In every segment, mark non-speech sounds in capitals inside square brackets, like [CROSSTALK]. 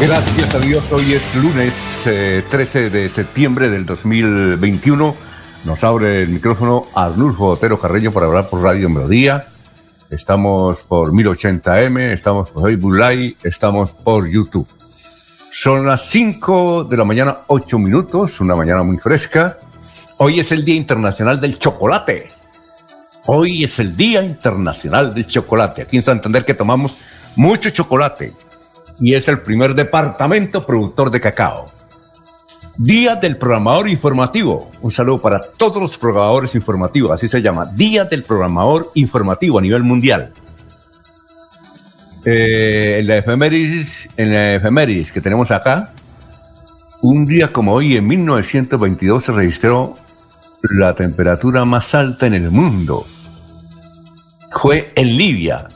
Gracias a Dios, hoy es lunes 13 eh, de septiembre del 2021. Nos abre el micrófono Arnulfo Otero Carreño para hablar por Radio Melodía. Estamos por 1080m, estamos por Facebook estamos por YouTube. Son las 5 de la mañana, 8 minutos, una mañana muy fresca. Hoy es el Día Internacional del Chocolate. Hoy es el Día Internacional del Chocolate. Aquí en Santander que tomamos mucho chocolate y es el primer departamento productor de cacao. Día del Programador Informativo. Un saludo para todos los programadores informativos, así se llama. Día del Programador Informativo a nivel mundial. Eh, en, la efemérides, en la efemérides que tenemos acá, un día como hoy, en 1922, se registró la temperatura más alta en el mundo. Fue en Libia,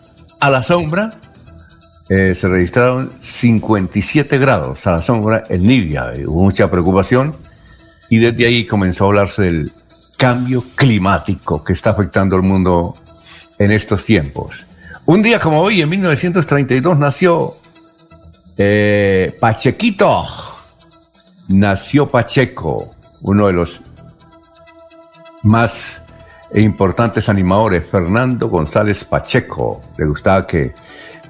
a la sombra eh, se registraron 57 grados a la sombra en Libia. Hubo mucha preocupación y desde ahí comenzó a hablarse del cambio climático que está afectando al mundo en estos tiempos. Un día como hoy, en 1932, nació eh, Pachequito. Nació Pacheco, uno de los más importantes animadores, Fernando González Pacheco. Le gustaba que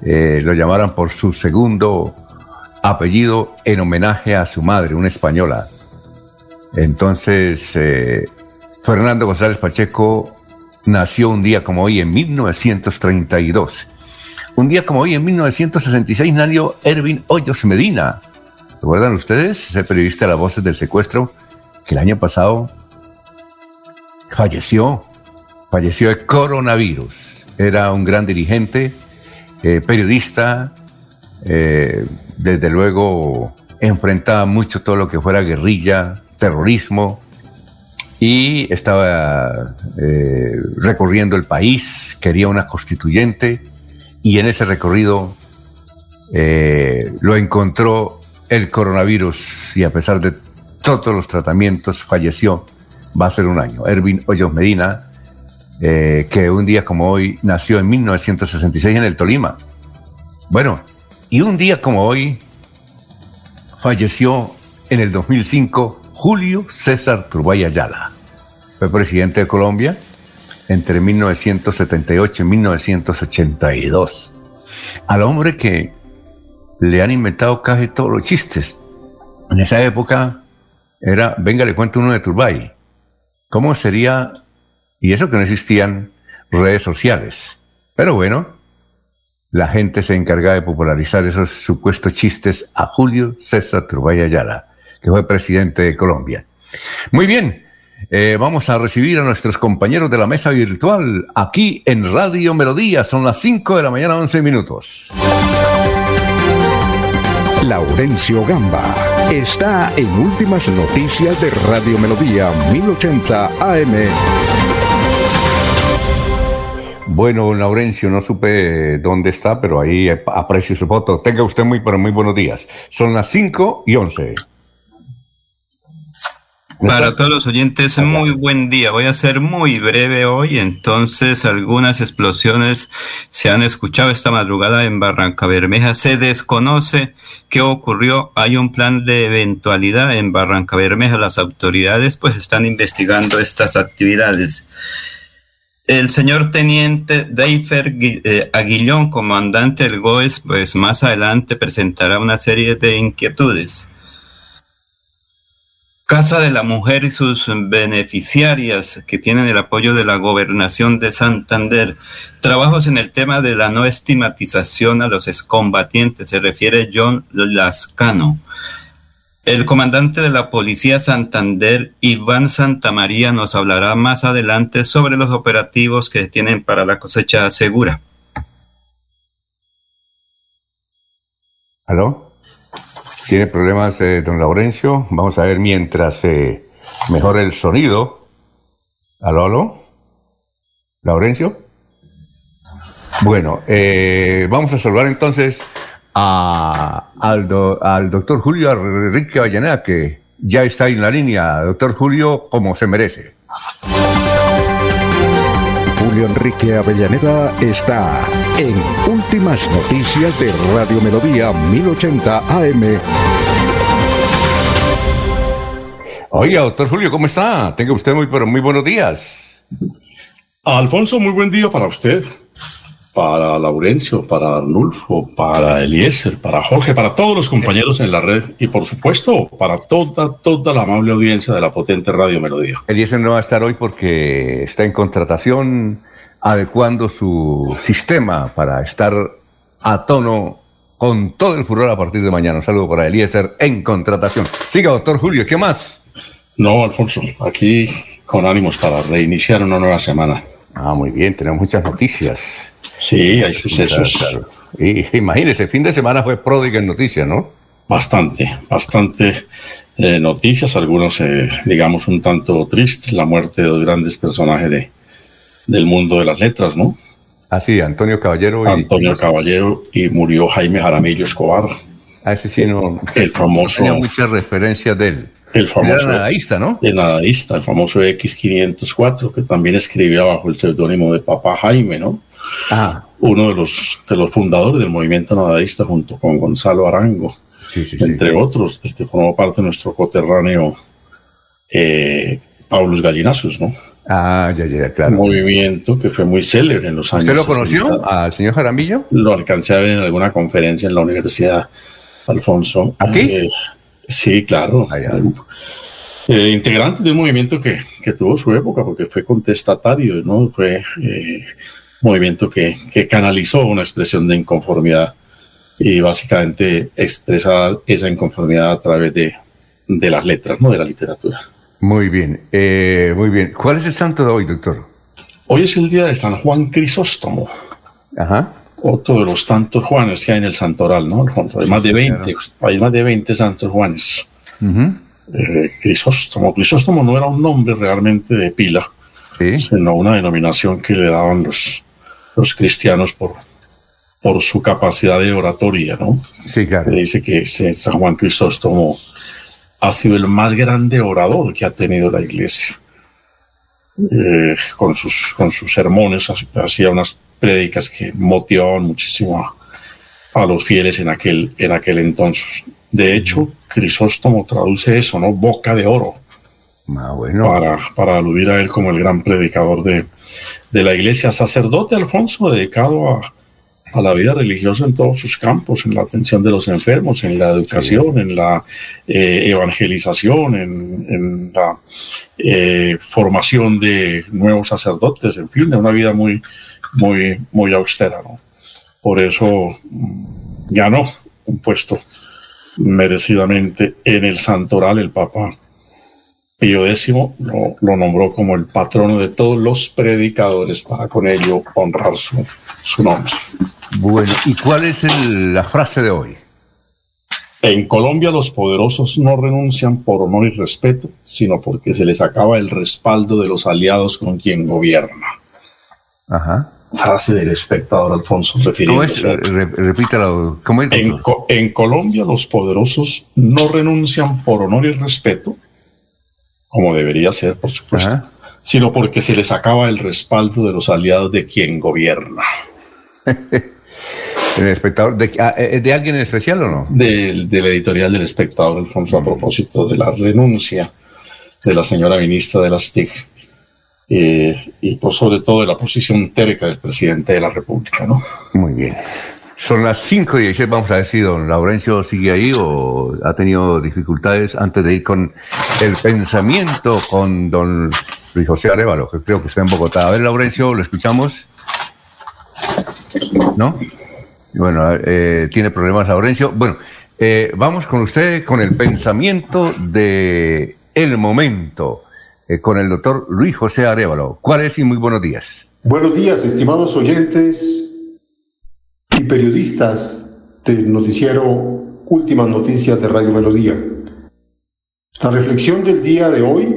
eh, lo llamaran por su segundo apellido en homenaje a su madre, una española. Entonces, eh, Fernando González Pacheco nació un día como hoy en 1932. Un día como hoy en 1966 nació Erwin Hoyos Medina. ¿Recuerdan ustedes? Ese periodista de las voces del secuestro que el año pasado falleció. Falleció de coronavirus. Era un gran dirigente eh, periodista, eh, desde luego enfrentaba mucho todo lo que fuera guerrilla, terrorismo, y estaba eh, recorriendo el país, quería una constituyente, y en ese recorrido lo encontró el coronavirus y a pesar de todos los tratamientos falleció, va a ser un año. Erwin Hoyos Medina, eh, que un día como hoy nació en 1966 en el Tolima. Bueno, y un día como hoy falleció en el 2005 Julio César Turbay Ayala. Fue presidente de Colombia entre 1978 y 1982. Al hombre que le han inventado casi todos los chistes. En esa época era, venga, le cuento uno de Turbay. ¿Cómo sería y eso que no existían redes sociales. Pero bueno, la gente se encargaba de popularizar esos supuestos chistes a Julio César Turbay Ayala, que fue presidente de Colombia. Muy bien, eh, vamos a recibir a nuestros compañeros de la mesa virtual aquí en Radio Melodía. Son las 5 de la mañana, 11 minutos. Laurencio Gamba está en Últimas Noticias de Radio Melodía 1080 AM. Bueno, Laurencio, no supe dónde está, pero ahí aprecio su foto. Tenga usted muy, pero muy buenos días. Son las 5 y 11. Para todos los oyentes, muy buen día. Voy a ser muy breve hoy. Entonces, algunas explosiones se han escuchado esta madrugada en Barranca Bermeja. Se desconoce qué ocurrió. Hay un plan de eventualidad en Barranca Bermeja. Las autoridades pues están investigando estas actividades. El señor teniente Deifer eh, Aguillón, comandante del GOES, pues más adelante presentará una serie de inquietudes. Casa de la Mujer y sus beneficiarias que tienen el apoyo de la gobernación de Santander. Trabajos en el tema de la no estigmatización a los excombatientes, se refiere John Lascano. El comandante de la Policía Santander, Iván Santamaría, nos hablará más adelante sobre los operativos que tienen para la cosecha segura. ¿Aló? ¿Tiene problemas, eh, don Laurencio? Vamos a ver mientras eh, el sonido. ¿Aló, aló? ¿Laurencio? Bueno, eh, vamos a saludar entonces al, al doctor Julio Enrique Avellaneda, que ya está en la línea. Doctor Julio, como se merece. Julio Julio Enrique Avellaneda está en Últimas Noticias de Radio Melodía 1080 AM. Oiga, doctor Julio, ¿cómo está? Tenga usted muy, pero muy buenos días. Alfonso, muy buen día para usted para Laurencio, para Arnulfo, para Eliezer, para Jorge, para todos los compañeros en la red y por supuesto para toda, toda la amable audiencia de la potente Radio Melodía. Eliezer no va a estar hoy porque está en contratación adecuando su sistema para estar a tono con todo el furor a partir de mañana. Un saludo para Eliezer en contratación. Siga, doctor Julio, ¿qué más? No, Alfonso, aquí con ánimos para reiniciar una nueva semana. Ah, muy bien, tenemos muchas noticias. Sí, hay sucesos. Y, imagínese, fin de semana fue pródiga en noticias, ¿no? Bastante, bastante eh, noticias, algunos, eh, digamos, un tanto tristes, la muerte de dos grandes personajes de, del mundo de las letras, ¿no? Ah, sí, Antonio Caballero. Y, Antonio Caballero y murió Jaime Jaramillo Escobar. Ah, ese sí, no. El famoso. Tenía muchas referencias de él. El famoso. Era nadaísta, ¿no? El nadaísta, el famoso X504, que también escribía bajo el seudónimo de Papá Jaime, ¿no? Uno de los, de los fundadores del movimiento nadaísta junto con Gonzalo Arango, entre otros, del que formó parte nuestro coterráneo eh, Paulus Gallinazos, ¿no? Ah, ya, ya, claro. Un movimiento que fue muy célebre en los años. ¿Usted lo conoció al señor Jaramillo? Lo alcancé a ver en alguna conferencia en la Universidad Alfonso. ¿Aquí? Eh, sí, claro. Eh, integrante de un movimiento que, que, tuvo su época, porque fue contestatario, ¿no? Fue eh, movimiento que, que canalizó una expresión de inconformidad y básicamente expresa esa inconformidad a través de, de las letras, no de la literatura. Muy bien, eh, muy bien. ¿Cuál es el santo de hoy, doctor? Hoy es el día de San Juan Crisóstomo. Ajá. Otro de los tantos Juanes que hay en el santoral, ¿no? Hay más de 20, hay más de 20 santos Juanes. Eh, Crisóstomo. Crisóstomo no era un nombre realmente de pila, sino una denominación que le daban los, los cristianos por, por su capacidad de oratoria, ¿no? Sí, claro. dice que San Juan Crisóstomo ha sido el más grande orador que ha tenido la iglesia. Eh, con, sus, con sus sermones hacía unas prédicas que motivaban muchísimo a, a, los fieles en aquel, en aquel entonces. De hecho, Crisóstomo traduce eso, ¿no? Boca de oro. Ah, bueno. para, para aludir a él como el gran predicador de, de la iglesia, sacerdote Alfonso, dedicado a, a, la vida religiosa en todos sus campos, en la atención de los enfermos, en la educación, en la eh, evangelización, en, en la eh, formación de nuevos sacerdotes, en fin, de una vida muy, muy, muy austera. ¿no? Por eso mm, ganó un puesto merecidamente en el santoral el Papa Pío X lo, lo, nombró como el patrono de todos los predicadores para con ello honrar su, su nombre. Bueno, ¿y cuál es el, la frase de hoy? En Colombia los poderosos no renuncian por honor y respeto, sino porque se les acaba el respaldo de los aliados con quien gobierna. Ajá. Frase del espectador Alfonso refiriéndose. ¿Cómo es? Repítalo. ¿Cómo es? En, en Colombia los poderosos no renuncian por honor y respeto, como debería ser, por supuesto, Ajá. sino porque se les acaba el respaldo de los aliados de quien gobierna. [LAUGHS] ¿El espectador? ¿De, ¿De, alguien en especial o no? Del, del editorial del espectador, Alfonso, a propósito de la renuncia de la señora ministra de las TIC eh, y por sobre todo de la posición terca del presidente de la República, ¿no? Muy bien. Son las 5 y 16. Vamos a ver si don Laurencio sigue ahí o ha tenido dificultades antes de ir con el pensamiento con don Luis José Arevalo, que creo que está en Bogotá. A ver, Laurencio, lo escuchamos. ¿No? Bueno, eh, tiene problemas Laurencio. Bueno, eh, vamos con usted con el pensamiento de el momento, eh, con el doctor Luis José Arevalo. ¿Cuál es y muy buenos días? Buenos días, estimados oyentes y periodistas del noticiero Últimas Noticias de Radio Melodía. La reflexión del día de hoy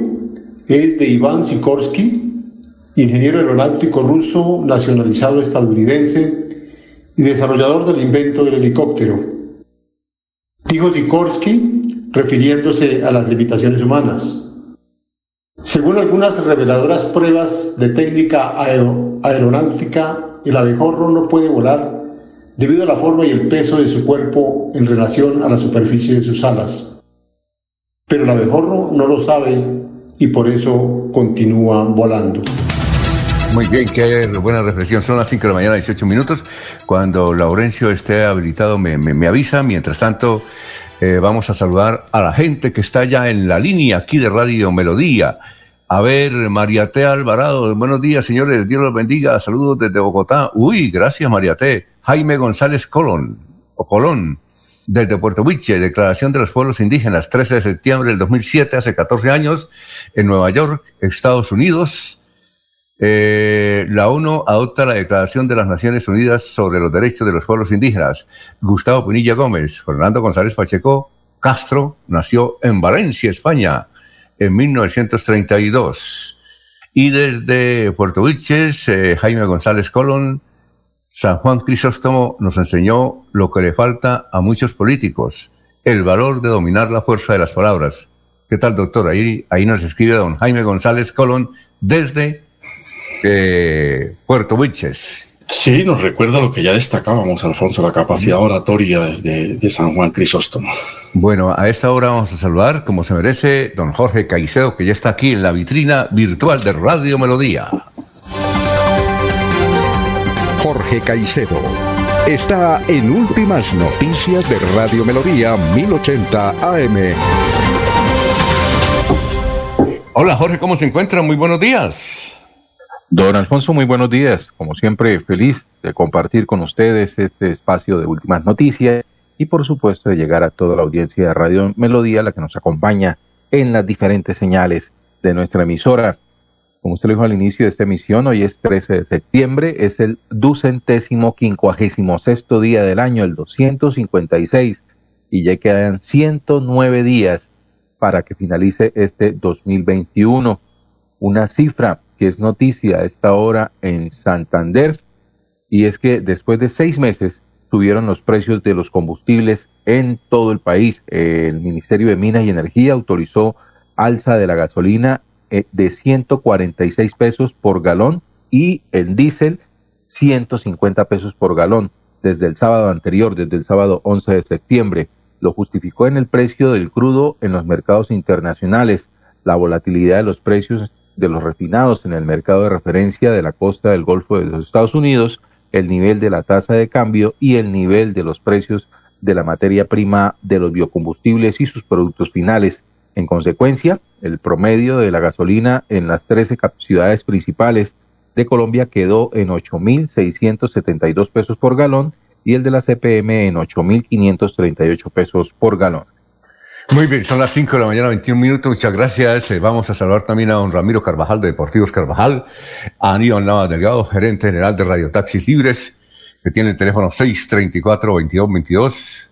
es de Iván Sikorsky, ingeniero aeronáutico ruso nacionalizado estadounidense y desarrollador del invento del helicóptero. Dijo Sikorsky, refiriéndose a las limitaciones humanas. Según algunas reveladoras pruebas de técnica aeronáutica, el abejorro no puede volar debido a la forma y el peso de su cuerpo en relación a la superficie de sus alas. Pero el abejorro no lo sabe y por eso continúa volando. Muy bien, qué buena reflexión. Son las 5 de la mañana, 18 minutos. Cuando Laurencio esté habilitado, me, me, avisa. Mientras tanto, eh, vamos a saludar a la gente que está ya en la línea aquí de Radio Melodía. A ver, Mariate Alvarado, buenos días, señores. Dios los bendiga. Saludos desde Bogotá. Uy, gracias, Mariate. Jaime González Colón, o Colón, desde Puerto Huiche, Declaración de los Pueblos Indígenas, 13 de septiembre del 2007, hace 14 años, en Nueva York, Estados Unidos. Eh, la ONU adopta la Declaración de las Naciones Unidas sobre los Derechos de los Pueblos Indígenas. Gustavo Pinilla Gómez, Fernando González Pacheco Castro nació en Valencia, España, en 1932. Y desde Puerto Vilches, eh, Jaime González Colón, San Juan Crisóstomo nos enseñó lo que le falta a muchos políticos, el valor de dominar la fuerza de las palabras. ¿Qué tal, doctor? Ahí, ahí nos escribe don Jaime González Colón desde eh, Puerto Buiches. Sí, nos recuerda lo que ya destacábamos, Alfonso, la capacidad oratoria de, de, San Juan Crisóstomo. Bueno, a esta hora vamos a saludar, como se merece, don Jorge Caicedo, que ya está aquí en la vitrina virtual de Radio Melodía. Jorge Caicedo está en Últimas Noticias de Radio Melodía 1080 AM. Hola Jorge, ¿cómo se encuentra? Muy buenos días. Don Alfonso, muy buenos días. Como siempre, feliz de compartir con ustedes este espacio de últimas noticias y por supuesto de llegar a toda la audiencia de Radio Melodía, la que nos acompaña en las diferentes señales de nuestra emisora. Como usted lo dijo al inicio de esta emisión, hoy es 13 de septiembre, es el ducentésimo quincuagésimo sexto día del año, el 256, y ya quedan 109 días para que finalice este 2021. Una cifra que es noticia a esta hora en Santander, y es que después de seis meses subieron los precios de los combustibles en todo el país. El Ministerio de Minas y Energía autorizó alza de la gasolina eh, de 146 pesos por galón y el diésel 150 pesos por galón desde el sábado anterior, desde el sábado 11 de septiembre. Lo justificó en el precio del crudo en los mercados internacionales. La volatilidad de los precios de los refinados en el mercado de referencia de la costa del Golfo de los Estados Unidos, el nivel de la tasa de cambio y el nivel de los precios de la materia prima de los biocombustibles y sus productos finales. En consecuencia, el promedio de la gasolina en las 13 ciudades principales de Colombia quedó en 8.672 pesos por galón y el de la CPM en 8.538 pesos por galón. Muy bien, son las 5 de la mañana, 21 minutos. Muchas gracias. Eh, vamos a saludar también a don Ramiro Carvajal de Deportivos Carvajal, a Aníbal Nava Delgado, gerente general de Radio Taxis Libres, que tiene el teléfono 634-2222.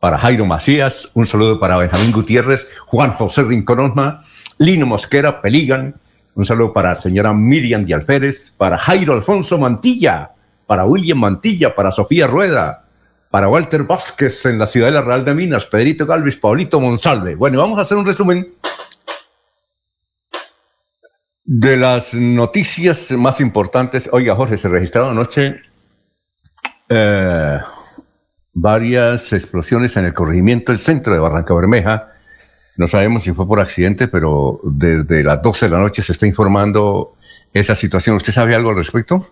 Para Jairo Macías, un saludo para Benjamín Gutiérrez, Juan José Rinconosma, Lino Mosquera, Peligan, un saludo para señora Miriam Díaz para Jairo Alfonso Mantilla, para William Mantilla, para Sofía Rueda, para Walter Vázquez en la ciudad de la Real de Minas, Pedrito Galvis, Paulito Monsalve. Bueno, vamos a hacer un resumen de las noticias más importantes. Oiga, Jorge, se registraron anoche eh, varias explosiones en el corregimiento del centro de Barranca Bermeja. No sabemos si fue por accidente, pero desde las 12 de la noche se está informando esa situación. ¿Usted sabe algo al respecto?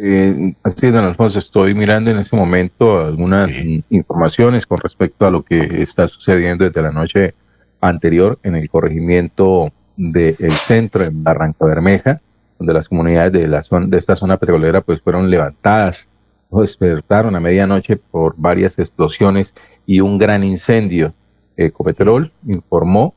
Eh, así, don Alfonso, estoy mirando en este momento algunas informaciones con respecto a lo que está sucediendo desde la noche anterior en el corregimiento del centro en Barranca Bermeja, donde las comunidades de, la zona, de esta zona petrolera pues fueron levantadas o despertaron a medianoche por varias explosiones y un gran incendio. Ecopetrol informó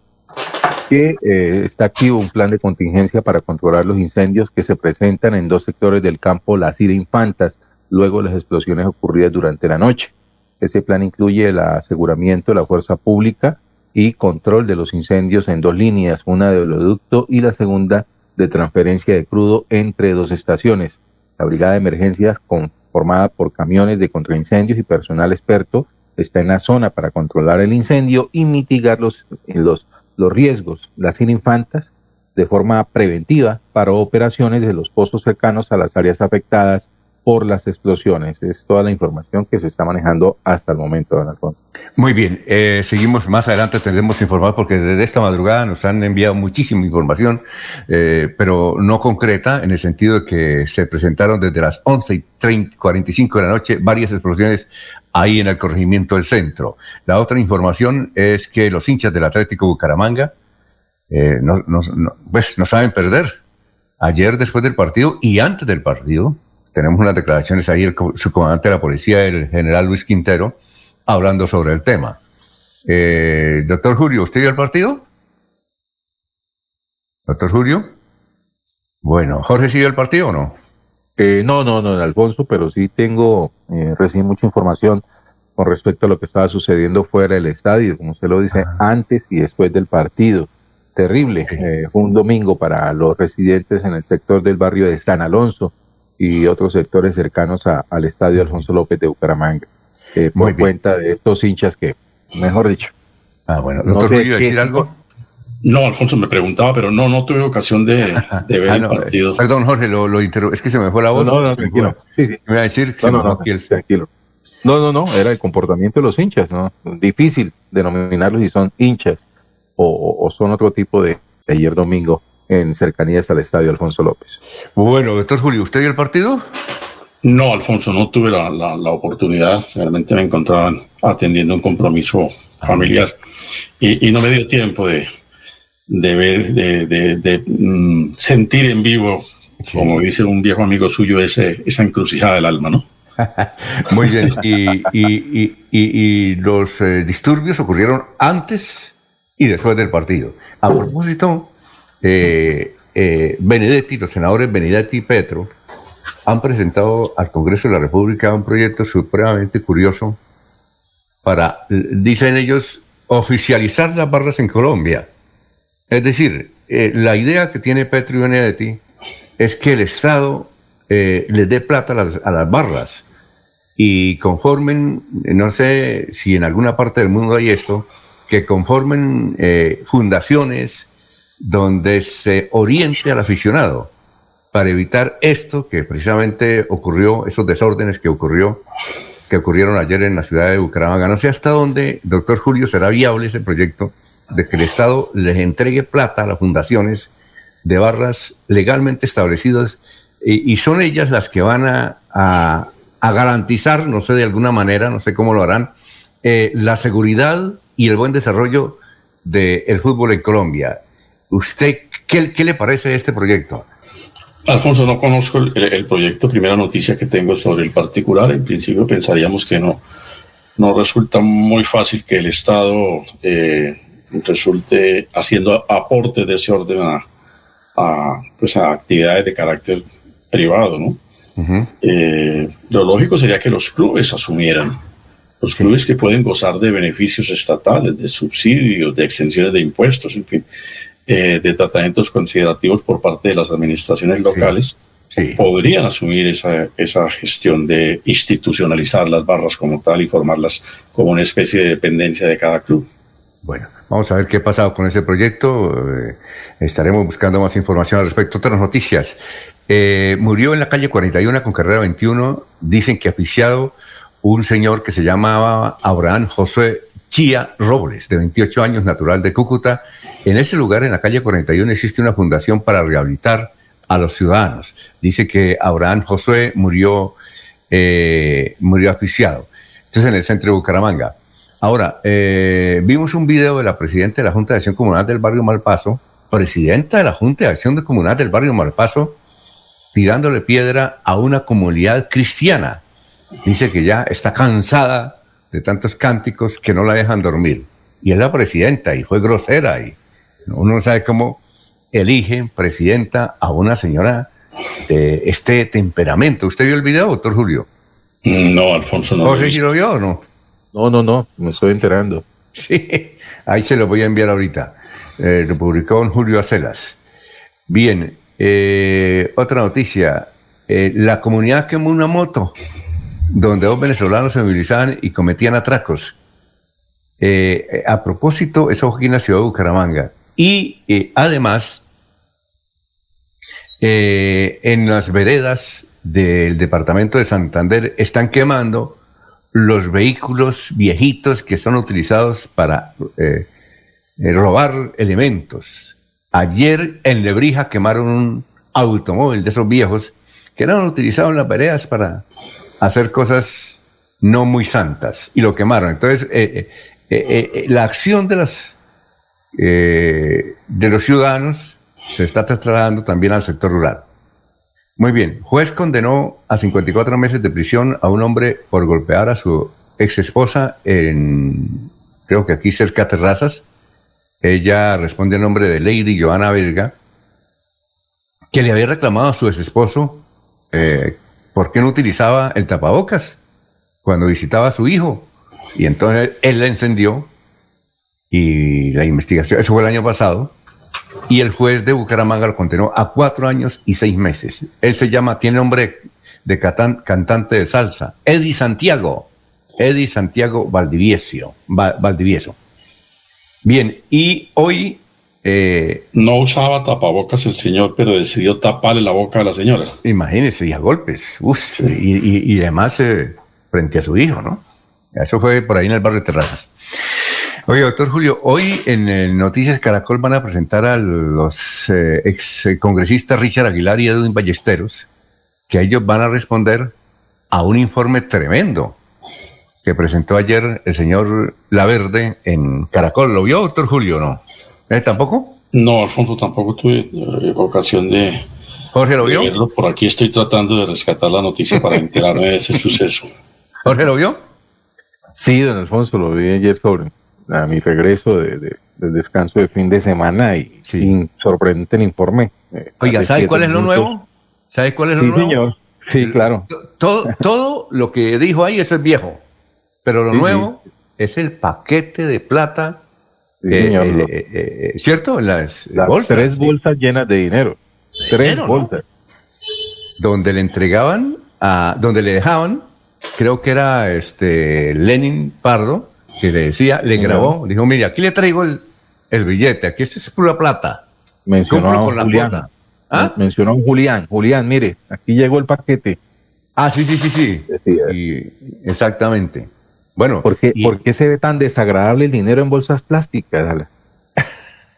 que eh, está activo un plan de contingencia para controlar los incendios que se presentan en dos sectores del campo Las Ira Infantas, luego las explosiones ocurridas durante la noche. Ese plan incluye el aseguramiento de la fuerza pública y control de los incendios en dos líneas, una de oleoducto y la segunda de transferencia de crudo entre dos estaciones. La brigada de emergencias, conformada por camiones de contraincendios y personal experto, está en la zona para controlar el incendio y mitigar los, los los riesgos. Las infantas de forma preventiva para operaciones de los pozos cercanos a las áreas afectadas por las explosiones. Es toda la información que se está manejando hasta el momento, don Alfonso. Muy bien, eh, seguimos más adelante, tendremos informar porque desde esta madrugada nos han enviado muchísima información, eh, pero no concreta, en el sentido de que se presentaron desde las 11 y 30, 45 de la noche varias explosiones ahí en el corregimiento del centro. La otra información es que los hinchas del Atlético Bucaramanga eh, no, no, pues no saben perder. Ayer después del partido y antes del partido, tenemos unas declaraciones ahí, el subcomandante de la policía, el general Luis Quintero, hablando sobre el tema. Eh, doctor Julio, ¿usted vio el partido? Doctor Julio. Bueno, Jorge, ¿sí vio el partido o no? Eh, no, no, no, Alfonso, pero sí tengo, eh, recibí mucha información con respecto a lo que estaba sucediendo fuera del estadio, como usted lo dice, antes y después del partido. Terrible. Eh, fue un domingo para los residentes en el sector del barrio de San Alonso y otros sectores cercanos al estadio Alfonso López de Bucaramanga, eh, por cuenta de estos hinchas que, mejor dicho. Ah, bueno, doctor no decir algo? No, Alfonso me preguntaba, pero no, no tuve ocasión de, ver [LAUGHS] ah, el partido. perdón, Jorge, lo, lo es que se me fue la voz. No, no, tranquilo. Sí, sí. Me iba a decir no, no, no, tranquilo. No, no, no, era el comportamiento de los hinchas, ¿no? Difícil denominarlos si son hinchas o, o son otro tipo de ayer domingo en cercanías al estadio Alfonso López. Bueno, doctor Julio, ¿usted vio el partido? No, Alfonso, no tuve la, oportunidad. Realmente me encontraba atendiendo un compromiso familiar y, no me dio tiempo de, de ver, de, mm, sentir en vivo, como dice un viejo amigo suyo, ese, esa encrucijada del alma, ¿no? [LAUGHS] Muy bien. Y, los eh, disturbios ocurrieron antes y después del partido. A propósito, eh, eh, Benedetti, los senadores Benedetti y Petro, han presentado al Congreso de la República un proyecto supremamente curioso para, dicen ellos, oficializar las barras en Colombia. Es decir, eh, la idea que tiene Petro y Benedetti es que el Estado eh, les dé plata a las, a las, barras y conformen, no sé si en alguna parte del mundo hay esto, que conformen fundaciones, donde se oriente al aficionado para evitar esto que precisamente ocurrió, esos desórdenes que ocurrió, que ocurrieron ayer en la ciudad de Bucaramanga. No sé hasta dónde, doctor Julio, será viable ese proyecto de que el Estado les entregue plata a las fundaciones de barras legalmente establecidas y, son ellas las que van a, garantizar, no sé de alguna manera, no sé cómo lo harán, eh, la seguridad y el buen desarrollo del fútbol en Colombia. ¿Usted qué, qué le parece este proyecto? Alfonso, no conozco el, proyecto. Primera noticia que tengo sobre el particular. En principio pensaríamos que no, no resulta muy fácil que el Estado eh, resulte haciendo aportes de ese orden a, pues a actividades de carácter privado, ¿no? Eh, lo lógico sería que los clubes asumieran, los clubes que pueden gozar de beneficios estatales, de subsidios, de extensiones de impuestos, en fin, eh, de tratamientos considerativos por parte de las administraciones locales, podrían asumir esa, esa gestión de institucionalizar las barras como tal y formarlas como una especie de dependencia de cada club. Bueno, vamos a ver qué ha pasado con ese proyecto. Eh, estaremos buscando más información al respecto. Otras noticias. Eh, murió en la calle 41 con carrera 21. Dicen que oficiado un señor que se llamaba Abraham José Chía Robles, de 28 años, natural de Cúcuta. En ese lugar, en la calle 41, existe una fundación para rehabilitar a los ciudadanos. Dice que Abraham Josué murió, eh, murió asfixiado. Esto es en el centro de Bucaramanga. Ahora, eh, vimos un video de la presidenta de la Junta de Acción Comunal del barrio Malpaso, presidenta de la Junta de Acción Comunal del barrio Malpaso, tirándole piedra a una comunidad cristiana. Dice que ya está cansada de tantos cánticos que no la dejan dormir. Y es la presidenta y fue grosera y uno no sabe cómo eligen presidenta a una señora de este temperamento. ¿Usted vio el video, doctor Julio? No, Alfonso, no. ¿Jorge lo vio o no? No, no, no, me estoy enterando. Sí, ahí se lo voy a enviar ahorita. Eh, lo publicó Julio Acelas. Bien, eh, otra noticia. Eh, la comunidad quemó una moto donde dos venezolanos se movilizaban y cometían atracos. Eh, a propósito, eso fue aquí en la ciudad de Bucaramanga. Y eh, además, eh, en las veredas del departamento de Santander están quemando los vehículos viejitos que son utilizados para robar elementos. Ayer en Lebrija quemaron un automóvil de esos viejos que eran utilizados en las veredas para hacer cosas no muy santas y lo quemaron. Entonces, la acción de, las, de los ciudadanos se está trasladando también al sector rural. Muy bien, juez condenó a 54 meses de prisión a un hombre por golpear a su ex esposa en, creo que aquí cerca de Terrazas. Ella responde al nombre de Lady Joana Verga, que le había reclamado a su ex esposo eh, por qué no utilizaba el tapabocas cuando visitaba a su hijo. Y entonces él la encendió y la investigación, eso fue el año pasado, y el juez de Bucaramanga lo condenó a cuatro años y seis meses. Él se llama, tiene nombre de cantante de salsa, Eddie Santiago, Eddie Santiago Valdivieso. Valdivieso. Bien, y hoy... Eh, no usaba tapabocas el señor, pero decidió taparle la boca a la señora. Imagínese, y a golpes. y, además eh, frente a su hijo, ¿no? Eso fue por ahí en el barrio de Terrazas. Oye, doctor Julio, hoy en Noticias Caracol van a presentar a los eh, ex congresistas Richard Aguilar y Edwin Ballesteros, que ellos van a responder a un informe tremendo que presentó ayer el señor Laverde en Caracol. ¿Lo vio, doctor Julio, no? ¿Eh, ¿Tampoco? No, Alfonso, tampoco tuve eh, ocasión de, ¿Jorge lo vio? Por aquí estoy tratando de rescatar la noticia para enterarme de ese suceso. [LAUGHS] ¿Jorge lo vio? Sí, don Alfonso, lo vi ayer sobre a mi regreso de, descanso de fin de semana y sorprendente el informe. Eh, Oiga, ¿sabe cuál es lo nuevo? ¿Sabe cuál es lo sí, nuevo? Señor. Sí, claro. Todo, todo lo que dijo ahí, eso es viejo. Pero lo nuevo es el paquete de plata. Eh, eh, ¿Cierto? Las, bolsas, tres bolsas llenas de dinero. Tres bolsas. Donde le entregaban, a, donde le dejaban, creo que era este Lenin Pardo, que le decía, le grabó, dijo, mire, aquí le traigo el, billete, aquí esto es pura plata. Mencionó con Julián. La ¿Ah? Mencionó a Julián, Julián, mire, aquí llegó el paquete. Ah, sí, sí, sí, sí. exactamente. Bueno. ¿Por qué, se ve tan desagradable el dinero en bolsas plásticas?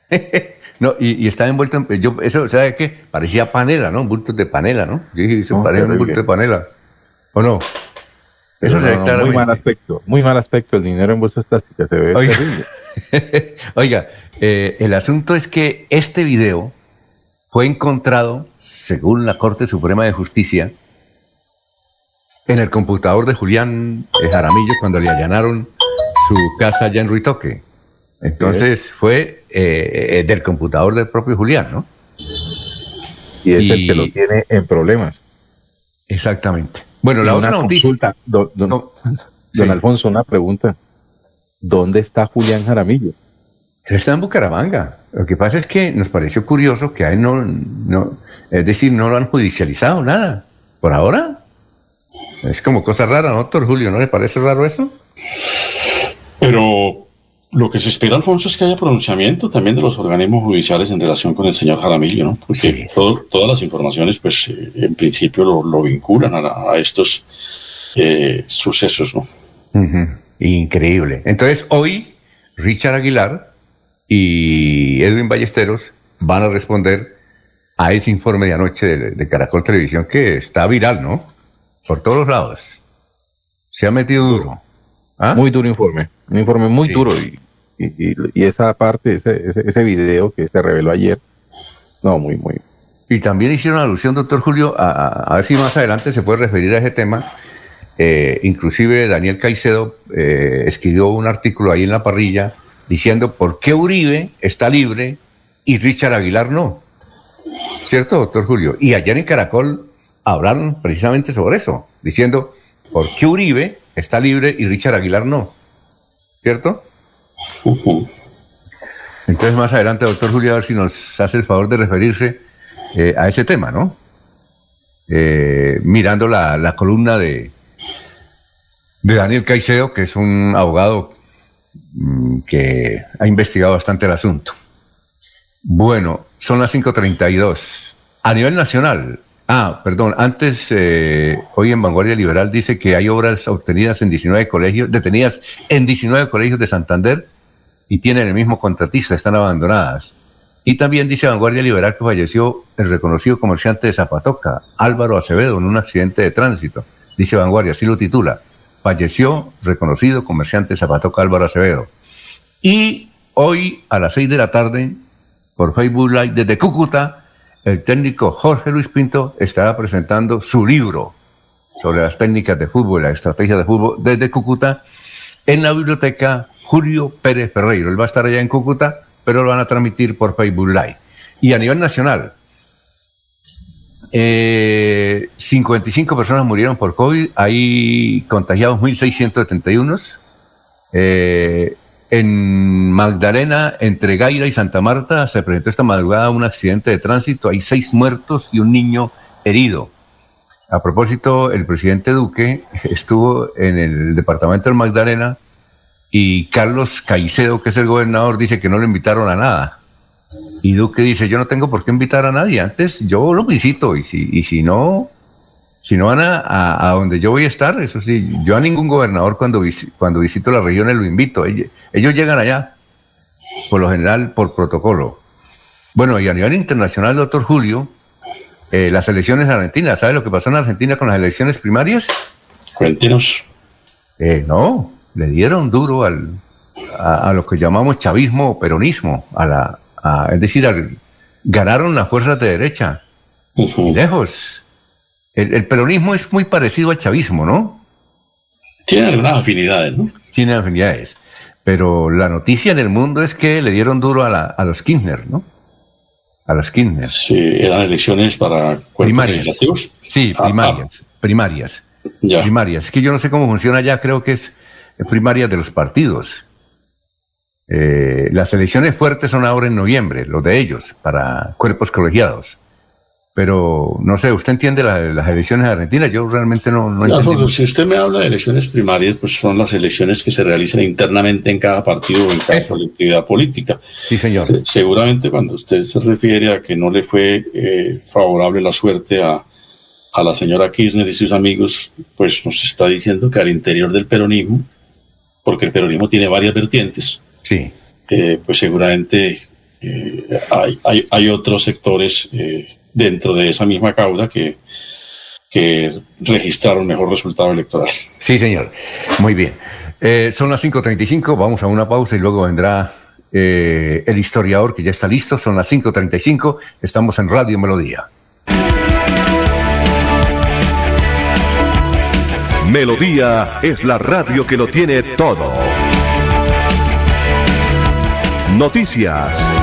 [LAUGHS] no, y, y estaba envuelto en. Yo, eso, ¿sabe qué? Parecía panela, ¿no? Un bulto de panela, ¿no? Yo dije, eso parece un bulto de panela. ¿O no? Eso se ve Muy mal aspecto, muy mal aspecto. El dinero en bolsas plásticas se ve Oiga, [LAUGHS] Oiga eh, el asunto es que este video fue encontrado, según la Corte Suprema de Justicia, en el computador de Julián Jaramillo cuando le allanaron su casa allá en Ruitoque. Entonces fue eh, eh, del computador del propio Julián, ¿no? Y es el que lo tiene en problemas. Exactamente. Bueno, la otra noticia. Don, Alfonso, una pregunta. ¿Dónde está Julián Jaramillo? Él está en Bucaramanga. Lo que pasa es que nos pareció curioso que a él no, no, es decir, no lo han judicializado nada. Por ahora. Es como cosa rara, ¿no, doctor Julio? ¿No le parece raro eso? Pero lo que se espera, Alfonso, es que haya pronunciamiento también de los organismos judiciales en relación con el señor Jaramillo, ¿no? Porque todas las informaciones, pues, eh, en principio lo, vinculan a, estos eh, sucesos, ¿no? Increíble. Entonces, hoy, Richard Aguilar y Edwin Ballesteros van a responder a ese informe de anoche de, Caracol Televisión que está viral, ¿no? Por todos lados. Se ha metido duro. ¿Ah? Muy duro informe. Un informe muy duro y y, esa parte, ese, ese, video que se reveló ayer, no, muy, muy. Y también hicieron alusión, doctor Julio, a, ver si más adelante se puede referir a ese tema. Eh, inclusive Daniel Caicedo eh, escribió un artículo ahí en la parrilla diciendo por qué Uribe está libre y Richard Aguilar no. ¿Cierto, doctor Julio? Y ayer en Caracol hablaron precisamente sobre eso, diciendo por qué Uribe está libre y Richard Aguilar no. ¿Cierto? Entonces, más adelante, doctor Julio, a ver si nos hace el favor de referirse eh, a ese tema, ¿no? Eh, mirando la, columna de, de Daniel Caicedo, que es un abogado mm, que ha investigado bastante el asunto. Bueno, son las 5.32. A nivel nacional, ah, perdón, antes, eh, hoy en Vanguardia Liberal dice que hay obras obtenidas en 19 colegios, detenidas en 19 colegios de Santander y tienen el mismo contratista, están abandonadas. Y también dice Vanguardia Liberal que falleció el reconocido comerciante de Zapatoca, Álvaro Acevedo, en un accidente de tránsito. Dice Vanguardia, así lo titula. Falleció reconocido comerciante de Zapatoca, Álvaro Acevedo. Y hoy a las seis de la tarde, por Facebook Live, desde Cúcuta, el técnico Jorge Luis Pinto estará presentando su libro sobre las técnicas de fútbol, la estrategia de fútbol desde Cúcuta, en la biblioteca Julio Pérez Ferreiro. Él va a estar allá en Cúcuta pero lo van a transmitir por Facebook Live. Y a nivel nacional, 55 eh, personas murieron por COVID, hay contagiados 1.671. Eh, en Magdalena, entre Gaira y Santa Marta, se presentó esta madrugada un accidente de tránsito, hay seis muertos y un niño herido. A propósito, el presidente Duque [LAUGHS] estuvo en el departamento de Magdalena y Carlos Caicedo, que es el gobernador, dice que no le invitaron a nada. Y Duque dice, yo no tengo por qué invitar a nadie, antes yo lo visito y si, y si no, si no van a, donde yo voy a estar, eso sí, yo a ningún gobernador cuando, cuando visito las regiones lo invito, ellos, llegan allá, por lo general por protocolo. Bueno, y a nivel internacional, doctor Julio, eh, las elecciones argentinas, ¿sabe lo que pasó en Argentina con las elecciones primarias? Cuéntenos. Eh, no, le dieron duro al, a, lo que llamamos chavismo o peronismo, a la, es decir, ganaron las fuerzas de derecha. Lejos. El, peronismo es muy parecido al chavismo, ¿no? Tiene algunas afinidades, ¿no? Tiene afinidades. Pero la noticia en el mundo es que le dieron duro a, la, a los Kirchner, ¿no? A los Kirchner. Sí, eran elecciones para primarias. Sí, ah, primarias. Ah. Primarias. Ya. Primarias. Es que yo no sé cómo funciona ya, creo que es primarias de los partidos. Eh, las elecciones fuertes son ahora en noviembre, los de ellos, para cuerpos colegiados. Pero no sé, ¿usted entiende las elecciones argentinas? Yo realmente no, no entiendo. si usted me habla de elecciones primarias, pues son las elecciones que se realizan internamente en cada partido o en cada colectividad política. Sí, señor. seguramente cuando usted se refiere a que no le fue eh, favorable la suerte a, a la señora Kirchner y sus amigos, pues nos está diciendo que al interior del peronismo porque el peronismo tiene varias vertientes. Sí. Eh, pues seguramente eh, hay, hay, otros sectores eh, dentro de esa misma cauda que, que registraron mejor resultado electoral. Sí, señor. Muy bien. son las 5.35, vamos a una pausa y luego vendrá el historiador que ya está listo. Son las 5.35, estamos en Radio Melodía. Melodía es la radio que lo tiene todo. Noticias.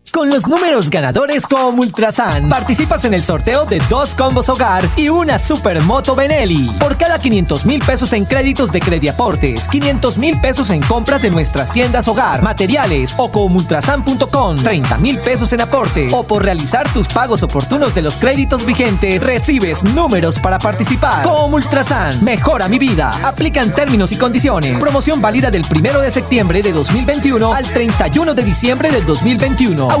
Con los números ganadores con Ultrasan, participas en el sorteo de dos combos hogar y una supermoto Benelli. Por cada 500 mil pesos en créditos de Crediaportes, 500 mil pesos en compras de nuestras tiendas hogar, materiales o con ultrasan.com, 30 mil pesos en aportes o por realizar tus pagos oportunos de los créditos vigentes, recibes números para participar. Con Ultrasan, mejora mi vida. Aplican términos y condiciones. Promoción válida del 1 de septiembre de 2021 al 31 de diciembre del 2021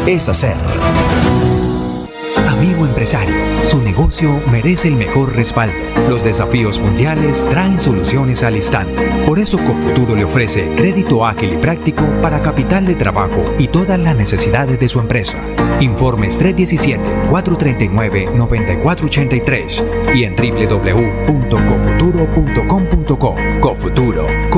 es hacer. Amigo empresario, su negocio merece el mejor respaldo. Los desafíos mundiales traen soluciones al instante. Por eso Confuturo le ofrece crédito ágil y práctico para capital de trabajo y todas las necesidades de su empresa. Informes 317-439-9483 y en www.cofuturo.com.co. Cofuturo,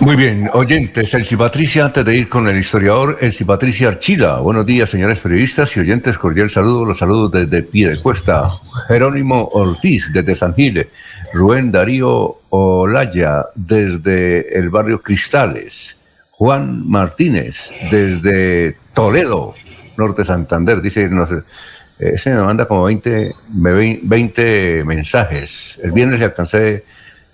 Muy bien, oyentes, Elsie Patricia, antes de ir con el historiador, Elsie Patricia Archila. Buenos días, señores periodistas y oyentes, cordial saludo, los saludos desde Piedecuesta, Jerónimo Ortiz desde San Gile, Rubén Darío Olaya desde el barrio Cristales, Juan Martínez desde Toledo, Norte Santander, dice, no sé, ese me manda como 20, 20 mensajes. El viernes le alcancé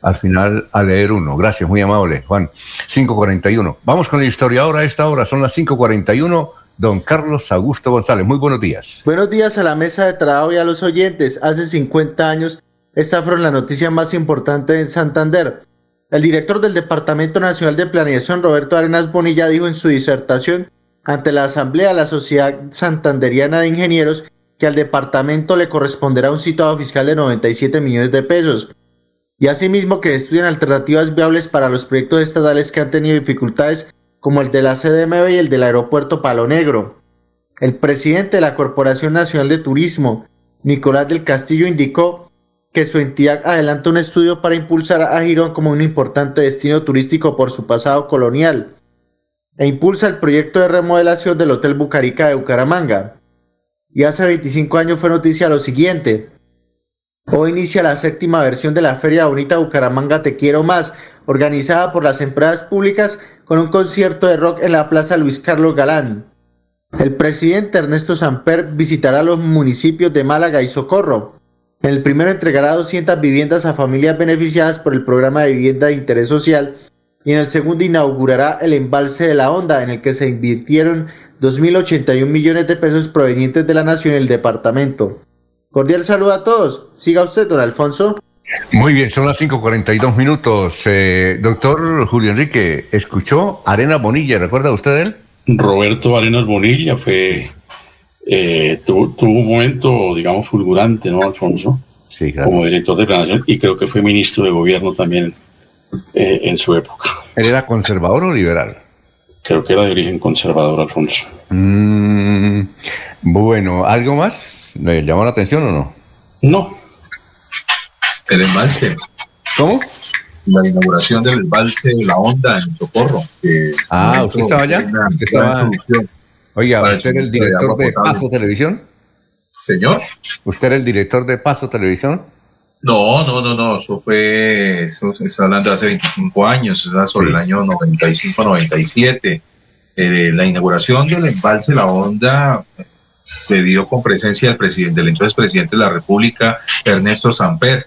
al final a leer uno. Gracias, muy amable, Juan. 541. Vamos con el historiador a esta hora, son las 541. Don Carlos Augusto González, muy buenos días. Buenos días a la mesa de trabajo y a los oyentes. Hace 50 años, esta fue la noticia más importante en Santander. El director del Departamento Nacional de Planeación, Roberto Arenas Bonilla, dijo en su disertación ante la Asamblea de la Sociedad Santanderiana de Ingenieros que al departamento le corresponderá un situado fiscal de 97 millones de pesos y asimismo que estudian alternativas viables para los proyectos estatales que han tenido dificultades como el de la CDMB y el del aeropuerto Palo Negro. El presidente de la Corporación Nacional de Turismo, Nicolás del Castillo, indicó que su entidad adelanta un estudio para impulsar a Girón como un importante destino turístico por su pasado colonial e impulsa el proyecto de remodelación del Hotel Bucarica de Bucaramanga. Y hace 25 años fue noticia lo siguiente. Hoy inicia la séptima versión de la Feria Bonita Bucaramanga Te Quiero Más, organizada por las empresas públicas con un concierto de rock en la Plaza Luis Carlos Galán. El presidente Ernesto Samper visitará los municipios de Málaga y Socorro. En el primero entregará 200 viviendas a familias beneficiadas por el programa de vivienda de interés social y en el segundo inaugurará el embalse de la Honda en el que se invirtieron 2.081 millones de pesos provenientes de la nación y el departamento. Cordial saludo a todos. Siga usted, don Alfonso. Muy bien, son las 5.42 minutos. Eh, doctor Julio Enrique, ¿escuchó Arenas Bonilla? ¿Recuerda usted él? Roberto Arenas Bonilla fue eh, tuvo, un momento, digamos, fulgurante, ¿no, Alfonso? Sí, Como director de planación y creo que fue ministro de gobierno también eh, en su época. ¿Él era conservador o liberal? Creo que era de origen conservador, Alfonso. Mm, bueno, ¿algo más? ¿Le llamó la atención o no? No. El embalse. ¿Cómo? La inauguración del embalse de la Onda en Socorro. ah, ¿usted estaba allá? ¿Usted estaba... Oiga, ¿usted era el director de Paso Televisión? Señor. ¿Usted era el director de Paso Televisión? No, no, no, no, eso fue, eso se está hablando de hace 25 años, era sobre el año 95-97. Eh, la inauguración del embalse La Onda se dio con presencia del presidente, del entonces presidente de la República, Ernesto Samper.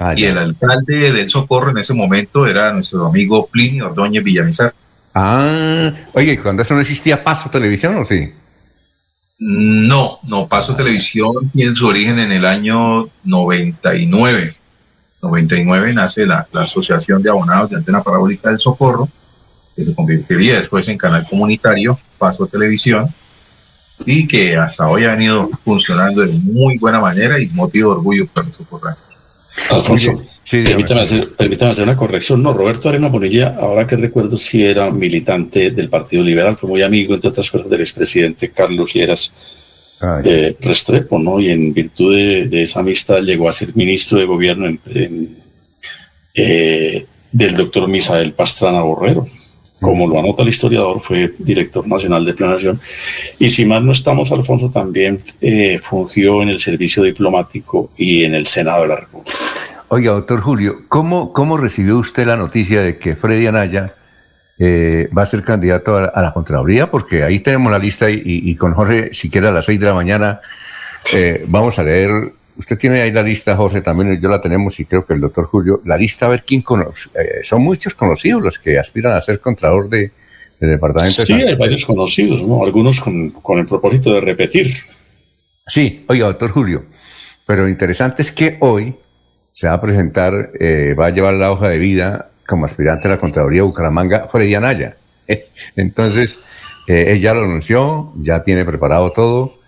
Ah, y el alcalde del Socorro en ese momento era nuestro amigo Plinio Ordóñez Villamizar. Ah, oye, cuando eso no existía Paso Televisión o sí? No, no, Paso Televisión tiene su origen en el año 99. 99 nace la, Asociación de Abonados de Antena Parabólica del Socorro, que se convertiría después en canal comunitario, Paso Televisión, y que hasta hoy ha venido funcionando de muy buena manera y motivo de orgullo para socorranos. Alfonso, permítame, hacer, hacer, una corrección. No, Roberto Arena Bonilla, ahora que recuerdo, sí era militante del Partido Liberal, fue muy amigo, entre otras cosas, del expresidente Carlos Gieras eh, Restrepo, ¿no? Y en virtud de, esa amistad llegó a ser ministro de gobierno eh, del doctor Misael Pastrana Borrero. Como lo anota el historiador, fue director nacional de planación. Y si más no estamos, Alfonso también eh, fungió en el servicio diplomático y en el Senado de la República. Oiga, doctor Julio, ¿cómo, cómo recibió usted la noticia de que Freddy Anaya eh, va a ser candidato a, la Contraloría? Porque ahí tenemos la lista y, con Jorge, si quiere a las seis de la mañana, eh, vamos a leer. Usted tiene ahí la lista, Jorge, también yo la tenemos y creo que el doctor Julio, la lista a ver quién conoce. Eh, son muchos conocidos los que aspiran a ser Contralor de, del Departamento sí, hay varios conocidos, ¿no? algunos con, con el propósito de repetir. Sí, oiga, doctor Julio, pero lo interesante es que hoy se va a presentar, eh, va a llevar la hoja de vida como aspirante a la Contraloría Bucaramanga, Freddy Anaya. [LAUGHS] Entonces, eh, él ya lo anunció, ya tiene preparado todo.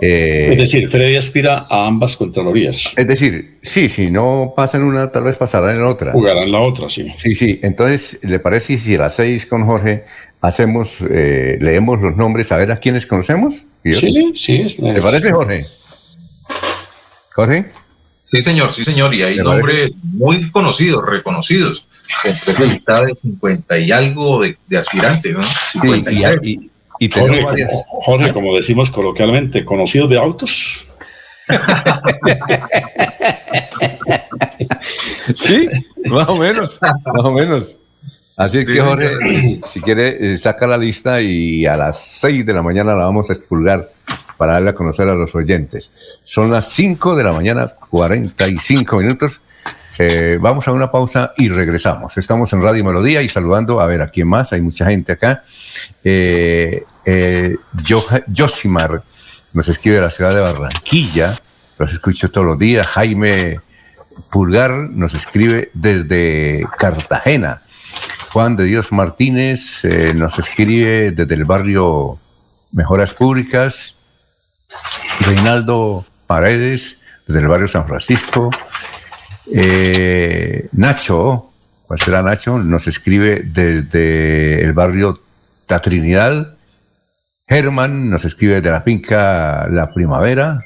Eh, es decir, Freddy aspira a ambas Contralorías. Es decir, sí, si no pasa en una, tal vez pasará en otra. Jugará en la otra, sí. Sí, sí. Entonces, ¿le parece si a las seis con Jorge hacemos, leemos los nombres, a ver a quiénes conocemos? Sí, sí. ¿Le parece, Jorge? Jorge. Sí, señor, sí, señor. Y hay nombres muy conocidos, reconocidos. Entre lista de 50 y algo de, aspirantes, ¿no? y, y, Jorge, como, decimos coloquialmente, conocidos de autos. [LAUGHS] sí, más o menos, más o menos. Así es que Jorge, si quiere, eh, saca la lista y a las 6 de la mañana la vamos a expulgar para darle a conocer a los oyentes. Son las 5 de la mañana, 45 minutos. Eh, vamos a una pausa y regresamos. Estamos en Radio Melodía y saludando, a ver, ¿a quién más? Hay mucha gente acá. Eh, eh, Josimar nos escribe de la ciudad de Barranquilla, los escucho todos los días. Jaime Pulgar nos escribe desde Cartagena. Juan de Dios Martínez eh, nos escribe desde el barrio Mejoras Públicas. Reinaldo Paredes, desde el barrio San Francisco. Eh, Nacho, ¿cuál será Nacho? Nos escribe desde el barrio La Trinidad. Germán nos escribe desde la finca La Primavera.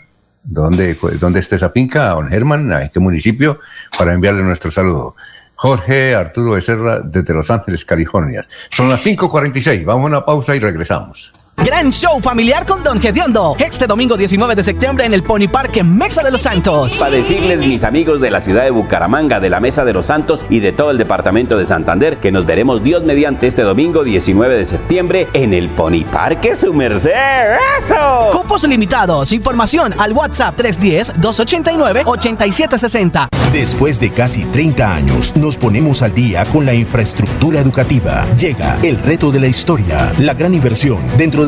¿Dónde, dónde está esa finca, don? ¿En qué municipio? Para enviarle nuestro saludo. Jorge Arturo Becerra desde Los Ángeles, California. Son las 5.46. Vamos a una pausa y regresamos. Gran show familiar con Don Gediondo. Este domingo 19 de septiembre en el Pony Park en Mesa de los Santos. Para decirles, mis amigos de la ciudad de Bucaramanga, de la Mesa de los Santos y de todo el departamento de Santander, que nos veremos Dios mediante este domingo 19 de septiembre en el Pony Park su merced. ¡Eso! Cupos limitados. Información al WhatsApp 310-289-8760. Después de casi 30 años, nos ponemos al día con la infraestructura educativa. Llega el reto de la historia, la gran inversión dentro de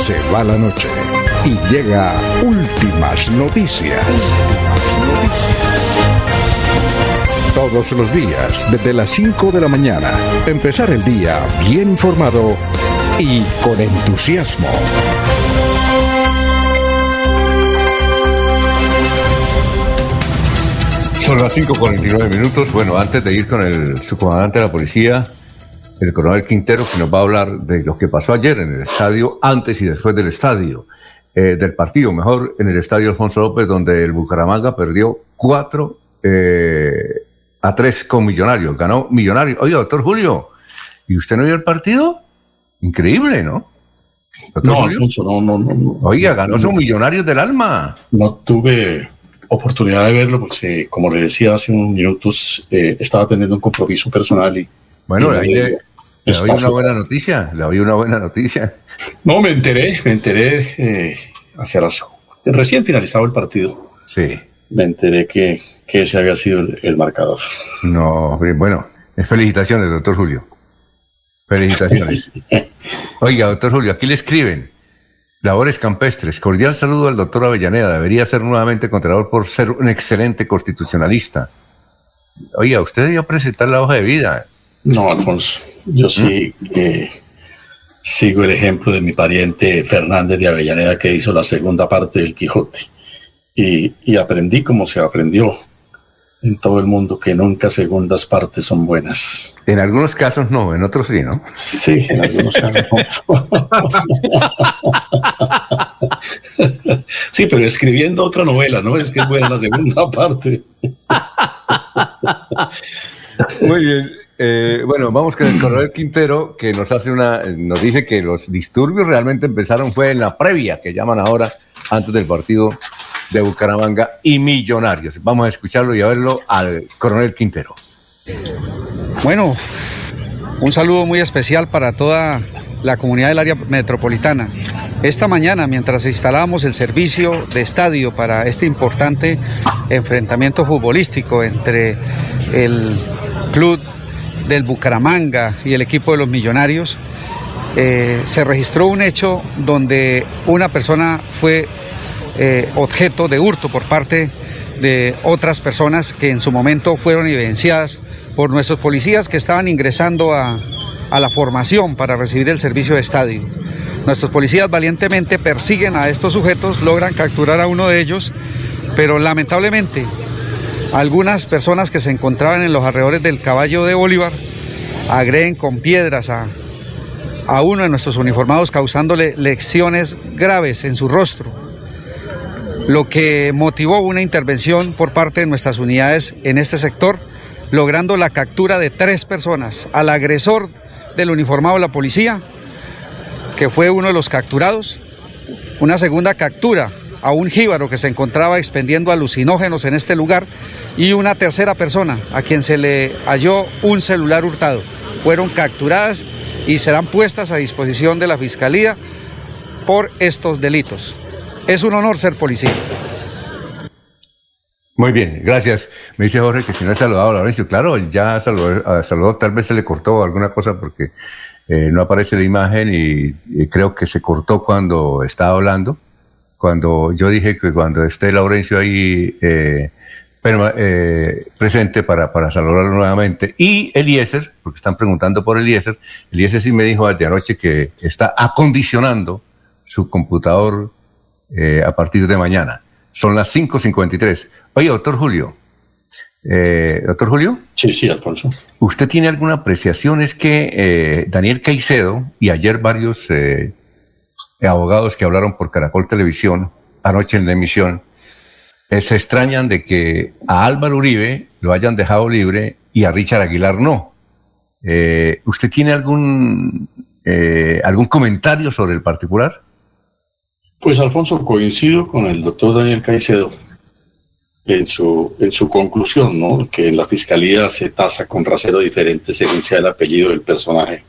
Se va la noche y llega últimas noticias. Todos los días, desde las 5 de la mañana, empezar el día bien informado y con entusiasmo. Son las 5.49 minutos. Bueno, antes de ir con el subcomandante de la policía, el coronel Quintero, que nos va a hablar de lo que pasó ayer en el estadio, antes y después del estadio, eh, del partido, mejor en el estadio Alfonso López, donde el Bucaramanga perdió 4 eh, a 3 con Millonarios, ganó Millonarios. Oiga, doctor Julio, ¿y usted no vio el partido? Increíble, ¿no? No, Julio? Alfonso, no, no, no. Oiga, ganó son Millonarios del Alma. No tuve oportunidad de verlo porque, como le decía hace unos minutos, eh, estaba teniendo un compromiso personal y bueno, le, le, doy una buena noticia, le doy una buena noticia. No, me enteré, me enteré eh, hacia las... Recién finalizado el partido. Sí. Me enteré que, que ese había sido el, el marcador. No, bueno, felicitaciones, doctor Julio. Felicitaciones. [LAUGHS] Oiga, doctor Julio, aquí le escriben. Labores campestres. Cordial saludo al doctor Avellaneda. Debería ser nuevamente contralor por ser un excelente constitucionalista. Oiga, usted debió presentar la hoja de vida. No, Alfonso, yo sí eh, sigo el ejemplo de mi pariente Fernández de Avellaneda que hizo la segunda parte del Quijote y, y aprendí como se aprendió en todo el mundo que nunca segundas partes son buenas. En algunos casos no, en otros sí, ¿no? Sí, en algunos casos no. [LAUGHS] sí, pero escribiendo otra novela, ¿no? Es que es buena la segunda [LAUGHS] parte. Muy bien. Eh, bueno, vamos con el coronel Quintero, que nos hace una, nos dice que los disturbios realmente empezaron fue en la previa, que llaman ahora, antes del partido de Bucaramanga y Millonarios. Vamos a escucharlo y a verlo al coronel Quintero. Bueno, un saludo muy especial para toda la comunidad del área metropolitana. Esta mañana, mientras instalamos el servicio de estadio para este importante enfrentamiento futbolístico entre el club del Bucaramanga y el equipo de los Millonarios, eh, se registró un hecho donde una persona fue eh, objeto de hurto por parte de otras personas que en su momento fueron evidenciadas por nuestros policías que estaban ingresando a, a la formación para recibir el servicio de estadio. Nuestros policías valientemente persiguen a estos sujetos, logran capturar a uno de ellos, pero lamentablemente algunas personas que se encontraban en los alrededores del caballo de Bolívar agreden con piedras a, a uno de nuestros uniformados causándole lecciones graves en su rostro, lo que motivó una intervención por parte de nuestras unidades en este sector, logrando la captura de tres personas, al agresor del uniformado de la policía, que fue uno de los capturados, una segunda captura a un jíbaro que se encontraba expendiendo alucinógenos en este lugar y una tercera persona a quien se le halló un celular hurtado. Fueron capturadas y serán puestas a disposición de la Fiscalía por estos delitos. Es un honor ser policía. Muy bien, gracias. Me dice Jorge que si no ha saludado a Laurencio. Claro, ya saludó, saludó, tal vez se le cortó alguna cosa porque eh, no aparece la imagen y, creo que se cortó cuando estaba hablando. Cuando yo dije que cuando esté Laurencio ahí eh, eh, presente para, saludarlo nuevamente. Y Eliezer, porque están preguntando por Eliezer, Eliezer sí me dijo de anoche que está acondicionando su computador a partir de mañana. Son las 5.53. Oye, doctor Julio. Eh, doctor Julio. Sí, sí, Alfonso. ¿Usted tiene alguna apreciación? Es que eh, Daniel Caicedo y ayer varios eh, abogados que hablaron por Caracol Televisión, anoche en la emisión, se extrañan de que a Álvaro Uribe lo hayan dejado libre y a Richard Aguilar no. ¿Usted tiene algún, algún comentario sobre el particular? Pues Alfonso, coincido con el doctor Daniel Caicedo en su, en su conclusión, ¿no? que en la fiscalía se tasa con rasero diferente según sea el apellido del personaje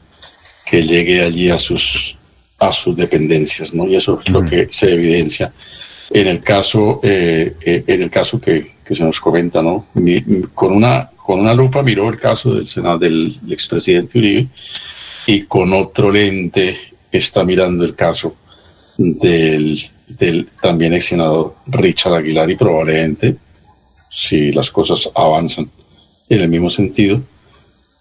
que llegue allí a sus, a sus dependencias, ¿no? y eso es lo que se evidencia. En el caso, eh, eh, en el caso que, que, se nos comenta, ¿no? con, una, con una lupa miró el caso del, Senado, del expresidente Uribe y con otro lente está mirando el caso del, del también ex senador Richard Aguilar y probablemente si las cosas avanzan en el mismo sentido,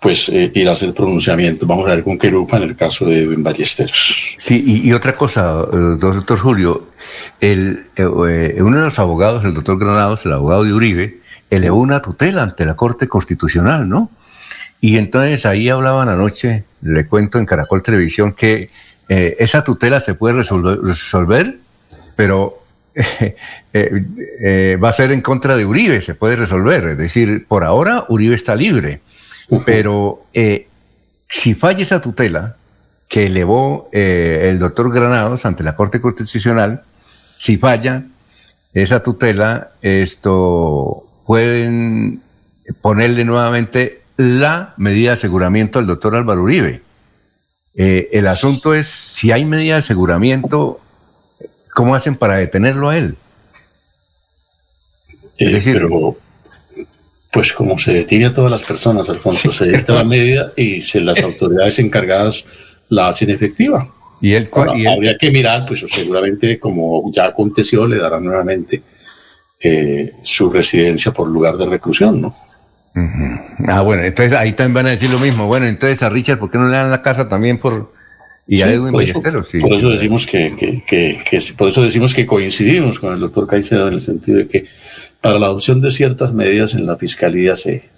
pues eh, irá a hacer pronunciamiento. Vamos a ver con qué lupa en el caso de Ballesteros. Sí, y, otra cosa, eh, doctor Julio, el, eh, uno de los abogados, el doctor Granados, el abogado de Uribe, elevó una tutela ante la Corte Constitucional, ¿no? Y entonces ahí hablaban anoche, le cuento en Caracol Televisión, que esa tutela se puede resolver, resolver pero [LAUGHS] eh, eh, va a ser en contra de Uribe, se puede resolver. Es decir, por ahora Uribe está libre, pero eh, si falla esa tutela que elevó el doctor Granados ante la Corte Constitucional, si falla esa tutela, esto pueden ponerle nuevamente la medida de aseguramiento al doctor Álvaro Uribe. El asunto es si hay medida de aseguramiento ¿Cómo hacen para detenerlo a él? Eh, pero, pues como se detiene a todas las personas, Alfonso, se dicta la [LAUGHS] medida y se, las autoridades encargadas la hacen efectiva. Y él, habría que mirar, pues seguramente como ya aconteció, le darán nuevamente eh, su residencia por lugar de reclusión, ¿no? Ah, bueno, entonces ahí también van a decir lo mismo. Bueno, entonces a Richard, ¿por qué no le dan la casa también por, y a Edwin por Ballesteros, sí. Por eso decimos que, que, que, por eso decimos que coincidimos con el doctor Caicedo en el sentido de que para la adopción de ciertas medidas en la fiscalía se,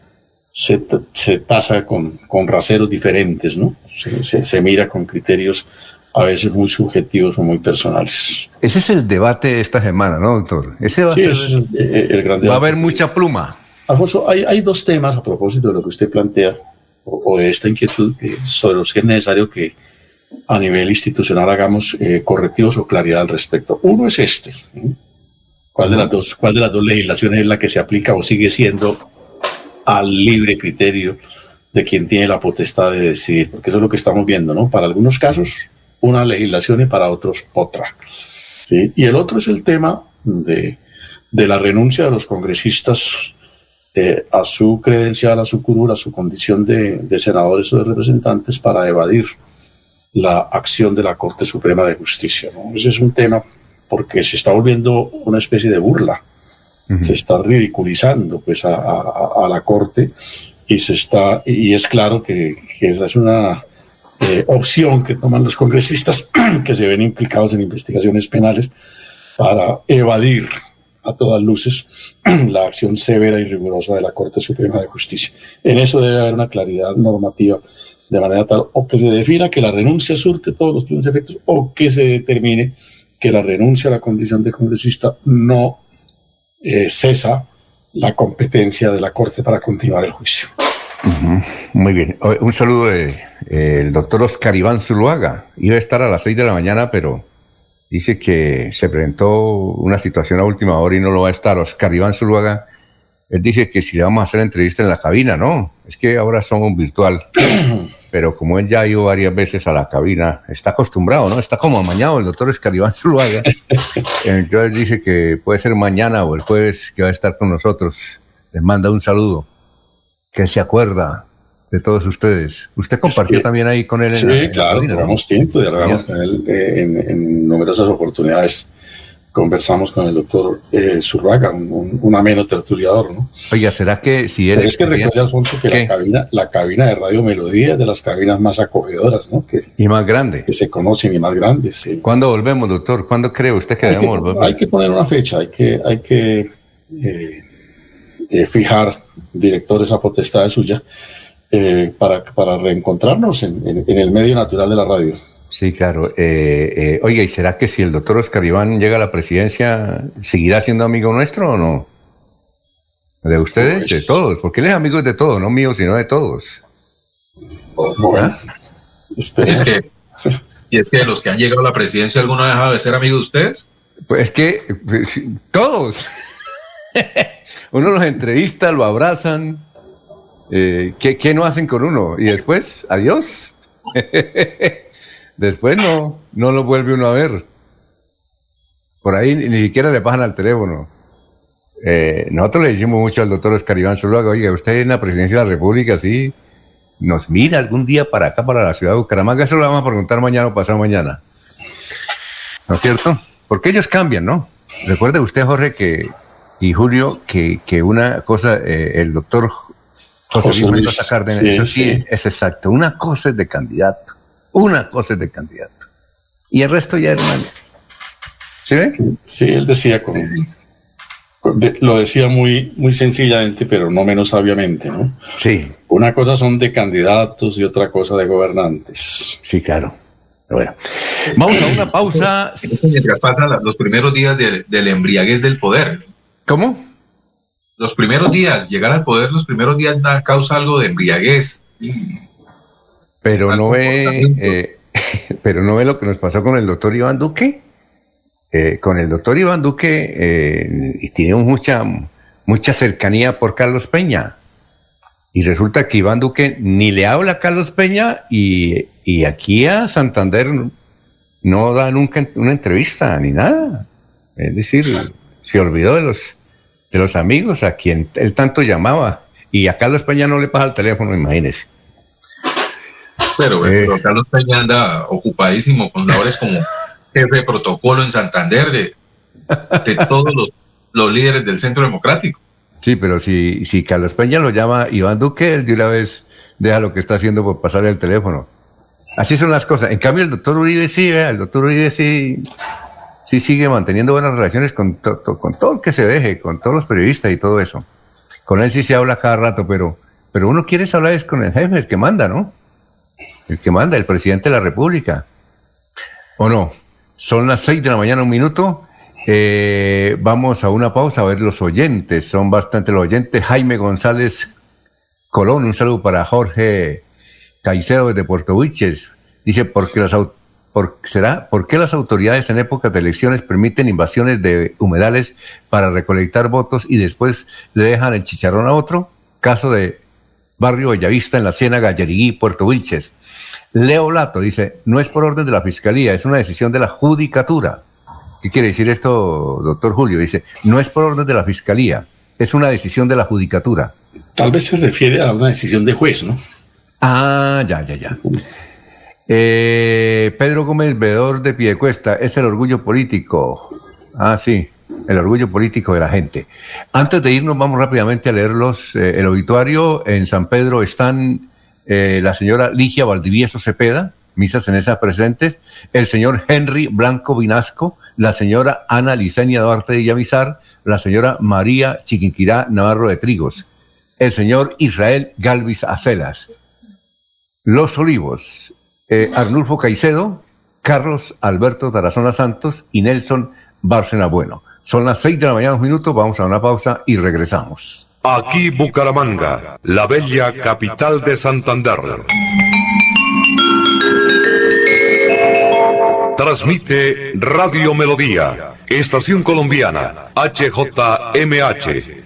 se, se pasa con, con raseros diferentes, ¿no? Se, se, mira con criterios a veces muy subjetivos o muy personales. Ese es el debate de esta semana, ¿no, doctor? Ese va, a, ser, ese es el, gran debate. va a haber mucha pluma. Alfonso, hay, hay dos temas a propósito de lo que usted plantea, o, o de esta inquietud, que, sobre los que es necesario que, a nivel institucional hagamos eh, correctivos o claridad al respecto. Uno es este. ¿Cuál de, las dos, ¿Cuál de las dos legislaciones es la que se aplica o sigue siendo al libre criterio de quien tiene la potestad de decidir? Porque eso es lo que estamos viendo, ¿no? Para algunos casos, una legislación y para otros otra. ¿sí? Y el otro es el tema de, de la renuncia de los congresistas eh, a su credencial, a su curul, a su condición de, de senadores o de representantes para evadir la acción de la Corte Suprema de Justicia. Ese es un tema porque se está volviendo una especie de burla. Se está ridiculizando pues, a, la Corte y, se está, y es claro que, esa es una eh, opción que toman los congresistas [CLEARS THROAT] que se ven implicados en investigaciones penales para evadir a todas luces [CLEARS THROAT] la acción severa y rigurosa de la Corte Suprema de Justicia. En eso debe haber una claridad normativa de manera tal o que se defina que la renuncia surte todos los primeros efectos o que se determine que la renuncia a la condición de congresista no eh, cesa la competencia de la Corte para continuar el juicio. Muy bien. Un saludo del de, doctor Oscar Iván Zuluaga. Iba a estar a las 6 de la mañana, pero dice que se presentó una situación a última hora y no lo va a estar. Oscar Iván Zuluaga, él dice que si le vamos a hacer entrevista en la cabina, no, es que ahora somos virtual. [CLEARS THROAT] pero como él ya ha ido varias veces a la cabina, está acostumbrado, ¿no? Está como amañado el doctor Oscar Iván Zuluaga. [LAUGHS] Entonces dice que puede ser mañana o el jueves que va a estar con nosotros. Les manda un saludo que se acuerda de todos ustedes. Usted compartió también ahí con él. Sí, en claro, llevamos tiempo, dialogamos con él eh, en, numerosas oportunidades. Conversamos con el doctor eh, Zurraga, un, ameno tertuliador, ¿no? Oiga, ¿será que si él... es que recuerde, Alfonso, que la cabina, la cabina de Radio Melodía es de las cabinas más acogedoras, ¿no? Que, y más grande. Que se conocen y más grandes, sí. ¿Cuándo volvemos, doctor? ¿Cuándo cree usted que debemos volver? Hay que poner una fecha, hay que... Hay que eh, eh, fijar directores a potestad suya eh, para, para reencontrarnos en, el medio natural de la radio. Sí, claro. Eh, oiga, ¿y será que si el doctor Oscar Iván llega a la presidencia, seguirá siendo amigo nuestro o no? ¿De ustedes? de todos, porque él es amigo de todos, no mío, sino de todos. Bueno, es que, ¿Y es que los que han llegado a la presidencia, ¿alguno ha dejado de ser amigo de ustedes? Pues es que pues, todos. [LAUGHS] uno los entrevista, lo abrazan. Eh, ¿qué, no hacen con uno? Y después, adiós. [LAUGHS] después no, no lo vuelve uno a ver. Por ahí ni, siquiera le pasan al teléfono. Eh, nosotros le decimos mucho al doctor Oscar Iván Zuluaga, oiga, usted en la presidencia de la República, sí, nos mira algún día para acá, para la ciudad de Bucaramanga, eso lo vamos a preguntar mañana o pasado mañana. ¿No es cierto? Porque ellos cambian, ¿no? Recuerde usted, Jorge, que y Julio, que, que una cosa, eh, el doctor José, Luis Cárdenas, eso sí, es exacto. Una cosa es de candidato, una cosa es de candidato. Y el resto ya, hermano. ¿Sí ve? Sí, él decía con, lo decía muy, muy sencillamente, pero no menos sabiamente, ¿no? Sí. Una cosa son de candidatos y otra cosa de gobernantes. Sí, claro. Bueno, vamos a una pausa. Mientras pasan los primeros días del, del embriaguez del poder. ¿Cómo? Los primeros días, llegar al poder los primeros días da, causa algo de embriaguez. Pero no ve, eh, [LAUGHS] pero no ve lo que nos pasó con el doctor Iván Duque. Eh, con el doctor Iván Duque eh, tiene mucha, mucha cercanía por Carlos Peña. Y resulta que Iván Duque ni le habla a Carlos Peña y, y aquí a Santander no da nunca una entrevista ni nada. Es decir, se olvidó de los, de los amigos a quien él tanto llamaba. Y a Carlos Peña no le pasa el teléfono, imagínese. Pero, eh, Carlos Peña anda ocupadísimo con labores como [LAUGHS] jefe de protocolo en Santander de, de todos los, los, líderes del Centro Democrático. Sí, pero si, si Carlos Peña lo llama Iván Duque, él de una vez deja lo que está haciendo por pasarle el teléfono. Así son las cosas. En cambio, el doctor Uribe sí, el doctor Uribe sí sí sigue manteniendo buenas relaciones con, con todo el que se deje, con todos los periodistas y todo eso. Con él sí se habla cada rato, pero, pero uno quiere hablar es con el jefe, el que manda, ¿no? El que manda, el presidente de la República. ¿O no? Son las seis de la mañana, un minuto. Eh, vamos a una pausa a ver los oyentes. Son bastante los oyentes. Jaime González Colón, un saludo para Jorge Caicedo de Puerto Huiches. Dice, porque las autoridades por, será por qué las autoridades en épocas de elecciones permiten invasiones de humedales para recolectar votos y después le dejan el chicharrón a otro. Caso de Barrio Bellavista en la Ciénaga, Yariguí, Puerto Wilches. Leo Lato dice, no es por orden de la Fiscalía, es una decisión de la Judicatura. ¿Qué quiere decir esto, doctor Julio? Dice, no es por orden de la Fiscalía, es una decisión de la Judicatura. Tal vez se refiere a una decisión de juez, ¿no? Ah, ya, ya, ya. Eh, Pedro Gómez, veedor de Piedecuesta, es el orgullo político. Ah, sí, el orgullo político de la gente. Antes de irnos, vamos rápidamente a leerlos. Eh, el obituario en San Pedro están eh, la señora Ligia Valdivieso Cepeda, misas en esas presentes, el señor Henry Blanco Vinasco, la señora Ana Licenia Duarte de Villamizar, la señora María Chiquinquirá Navarro de Trigos, el señor Israel Galvis Acelas, Los Olivos, eh, Arnulfo Caicedo, Carlos Alberto Tarazona Santos y Nelson Bárcena Bueno. Son las seis de la mañana, un minutos, vamos a una pausa y regresamos. Aquí Bucaramanga, la bella capital de Santander. Transmite Radio Melodía, Estación Colombiana, HJMH,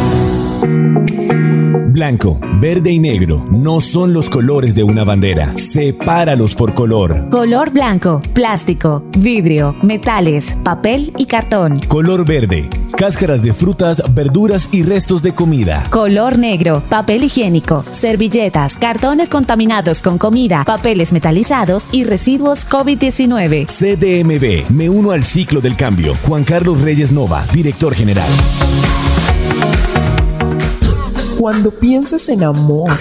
Blanco, verde y negro no son los colores de una bandera. Sepáralos por color. Color blanco, plástico, vidrio, metales, papel y cartón. Color verde, cáscaras de frutas, verduras y restos de comida. Color negro, papel higiénico, servilletas, cartones contaminados con comida, papeles metalizados y residuos COVID-19. CDMB, me uno al ciclo del cambio. Juan Carlos Reyes Nova, director general. Cuando pienses en amor,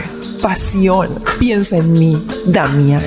pasión, piensa en mí, Damiana.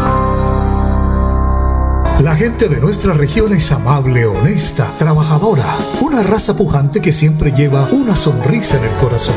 La gente de nuestra región es amable, honesta, trabajadora, una raza pujante que siempre lleva una sonrisa en el corazón.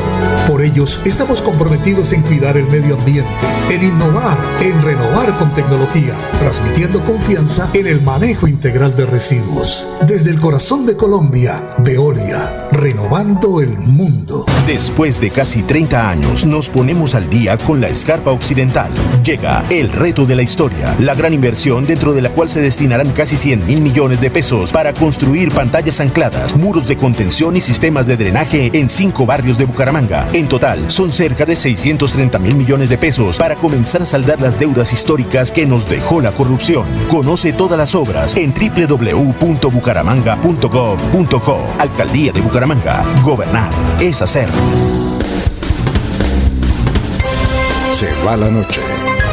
Por ellos estamos comprometidos en cuidar el medio ambiente, en innovar, en renovar con tecnología, transmitiendo confianza en el manejo integral de residuos. Desde el corazón de Colombia, Veolia, renovando el mundo. Después de casi 30 años, nos ponemos al día con la escarpa occidental. Llega el reto de la historia, la gran inversión dentro de la cual se destinarán casi 100 mil millones de pesos para construir pantallas ancladas, muros de contención y sistemas de drenaje en cinco barrios de Bucaramanga. En total, son cerca de 630 mil millones de pesos para comenzar a saldar las deudas históricas que nos dejó la corrupción. Conoce todas las obras en www.bucaramanga.gov.co. Alcaldía de Bucaramanga. Gobernar es hacer. Se va la noche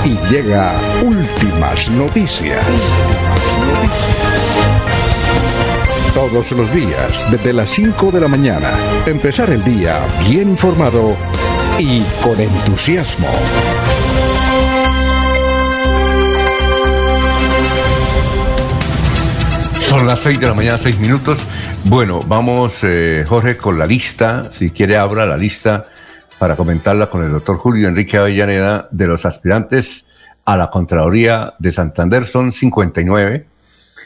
y llega últimas noticias. Todos los días, desde las 5 de la mañana, empezar el día bien informado y con entusiasmo. Son las 6 de la mañana, 6 minutos. Bueno, vamos, eh, Jorge, con la lista. Si quiere, abra la lista para comentarla con el doctor Julio Enrique Avellaneda de los aspirantes a la Contraloría de Santander. Son 59.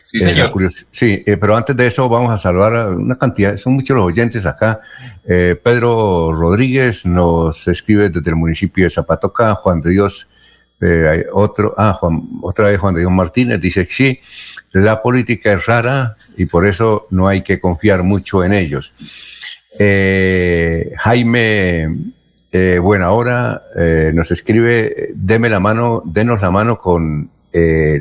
Sí, Eh, señor. sí, eh, pero antes de eso vamos a saludar a una cantidad, son muchos los oyentes acá. Eh, Pedro Rodríguez nos escribe desde el municipio de Zapatoca, Juan de Dios hay otro, ah, Juan, otra vez Juan Diego Martínez dice sí, la política es rara y por eso no hay que confiar mucho en ellos. Jaime eh, Buena Hora eh, nos escribe, deme la mano, denos la mano con eh.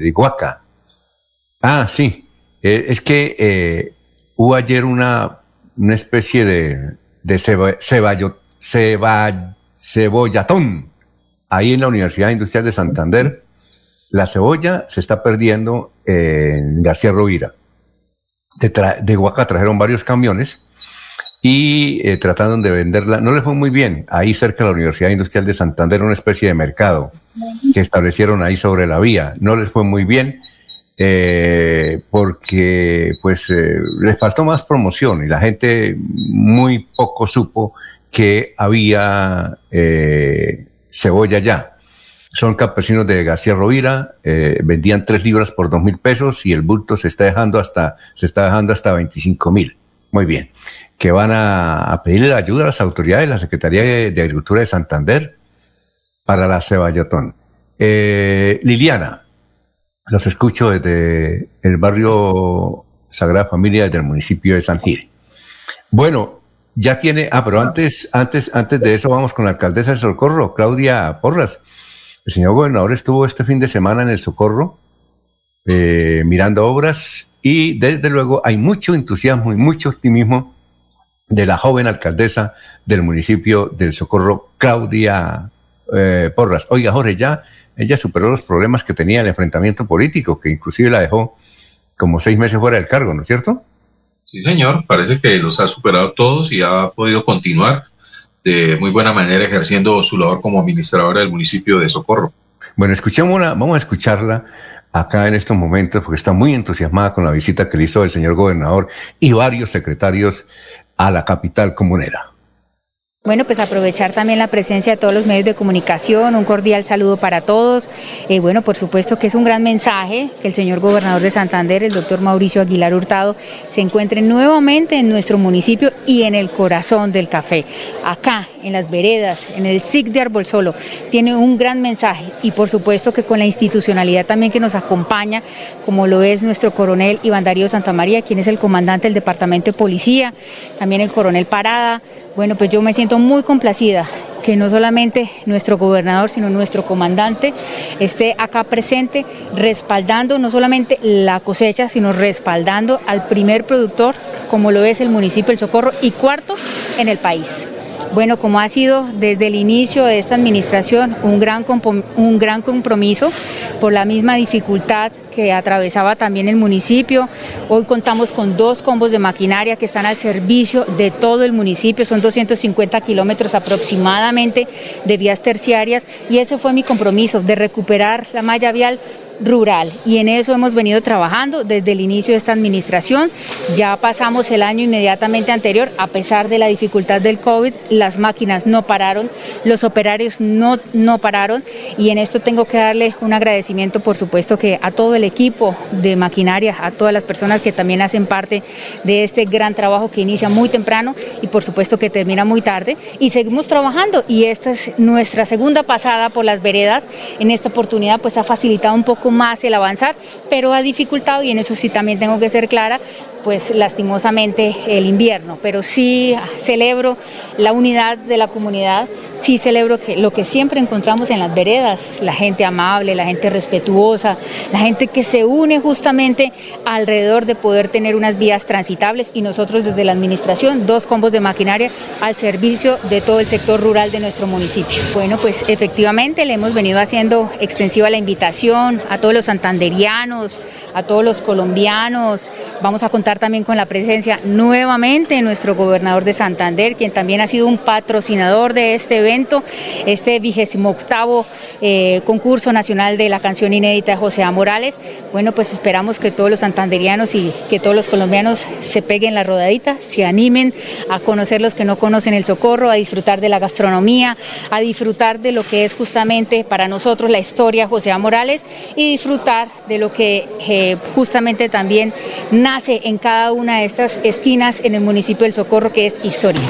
Ah, sí, eh, es que eh, hubo ayer una, una especie de, de ceba- ceballo- ceba- cebollatón ahí en la Universidad Industrial de Santander. La cebolla se está perdiendo en García Rovira. De, de Huaca trajeron varios camiones y eh, trataron de venderla. No les fue muy bien. Ahí cerca de la Universidad Industrial de Santander, una especie de mercado que establecieron ahí sobre la vía. No les fue muy bien eh, porque pues eh, les faltó más promoción y la gente muy poco supo que había eh, cebolla ya. Son campesinos de García Rovira, eh, vendían tres libras por dos mil pesos y el bulto se está dejando hasta, se está dejando hasta 25 mil. Muy bien. Que van a, pedirle ayuda a las autoridades de la Secretaría de, Agricultura de Santander para la ceballotón. Eh, Liliana, los escucho desde el barrio Sagrada Familia del municipio de San Gil. Bueno, ya tiene, ah, pero antes, antes, antes de eso vamos con la alcaldesa de Socorro, Claudia Porras. El señor gobernador estuvo este fin de semana en el Socorro eh, mirando obras y desde luego hay mucho entusiasmo y mucho optimismo de la joven alcaldesa del municipio del Socorro, Claudia eh, Porras. Oiga, Jorge, ya ella superó los problemas que tenía el enfrentamiento político, que inclusive la dejó como seis meses fuera del cargo, ¿no es cierto? Sí, señor, parece que los ha superado todos y ha podido continuar de muy buena manera ejerciendo su labor como administradora del municipio de Socorro. Bueno, escuchemos una, vamos a escucharla acá en estos momentos porque está muy entusiasmada con la visita que le hizo el señor gobernador y varios secretarios a la capital comunera. Bueno, pues aprovechar también la presencia de todos los medios de comunicación, un cordial saludo para todos. Eh, bueno, por supuesto que es un gran mensaje que el señor gobernador de Santander, el doctor Mauricio Aguilar Hurtado, se encuentre nuevamente en nuestro municipio y en el corazón del café. Acá, en las veredas, en el SIC de Arbolsolo, tiene un gran mensaje y por supuesto que con la institucionalidad también que nos acompaña, como lo es nuestro coronel Iván Darío Santamaría, quien es el comandante del Departamento de Policía, también el coronel Parada. Bueno, pues yo me siento muy complacida que no solamente nuestro gobernador, sino nuestro comandante esté acá presente, respaldando no solamente la cosecha, sino respaldando al primer productor, como lo es el municipio El Socorro, y cuarto en el país. Bueno, como ha sido desde el inicio de esta administración un gran, un gran compromiso por la misma dificultad que atravesaba también el municipio. Hoy contamos con dos combos de maquinaria que están al servicio de todo el municipio, son 250 kilómetros aproximadamente de vías terciarias y ese fue mi compromiso de recuperar la malla vial rural y en eso hemos venido trabajando desde el inicio de esta administración. Ya pasamos el año inmediatamente anterior, a pesar de la dificultad del COVID, las máquinas no pararon, los operarios no, no pararon y en esto tengo que darle un agradecimiento, por supuesto, que a todo el equipo de maquinaria, a todas las personas que también hacen parte de este gran trabajo que inicia muy temprano y por supuesto que termina muy tarde y seguimos trabajando y esta es nuestra segunda pasada por las veredas. En esta oportunidad pues ha facilitado un poco más el avanzar, pero ha dificultado y en eso sí también tengo que ser clara, pues lastimosamente el invierno, pero sí celebro la unidad de la comunidad, sí celebro lo que siempre encontramos en las veredas, la gente amable, la gente respetuosa, la gente que se une justamente alrededor de poder tener unas vías transitables y nosotros desde la administración dos combos de maquinaria al servicio de todo el sector rural de nuestro municipio. Bueno, pues efectivamente le hemos venido haciendo extensiva la invitación a todos los santanderianos, a todos los colombianos. Vamos a contar también con la presencia nuevamente de nuestro gobernador de Santander, quien también ha sido un patrocinador de este evento, este vigésimo octavo eh, concurso nacional de la canción inédita de José A. Morales. Bueno, pues esperamos que todos los santanderianos y que todos los colombianos se peguen la rodadita, se animen a conocer los que no conocen el socorro, a disfrutar de la gastronomía, a disfrutar de lo que es justamente para nosotros la historia José A. Morales y disfrutar de lo que eh, justamente también nace en cada una de estas esquinas en el municipio del Socorro, que es historia.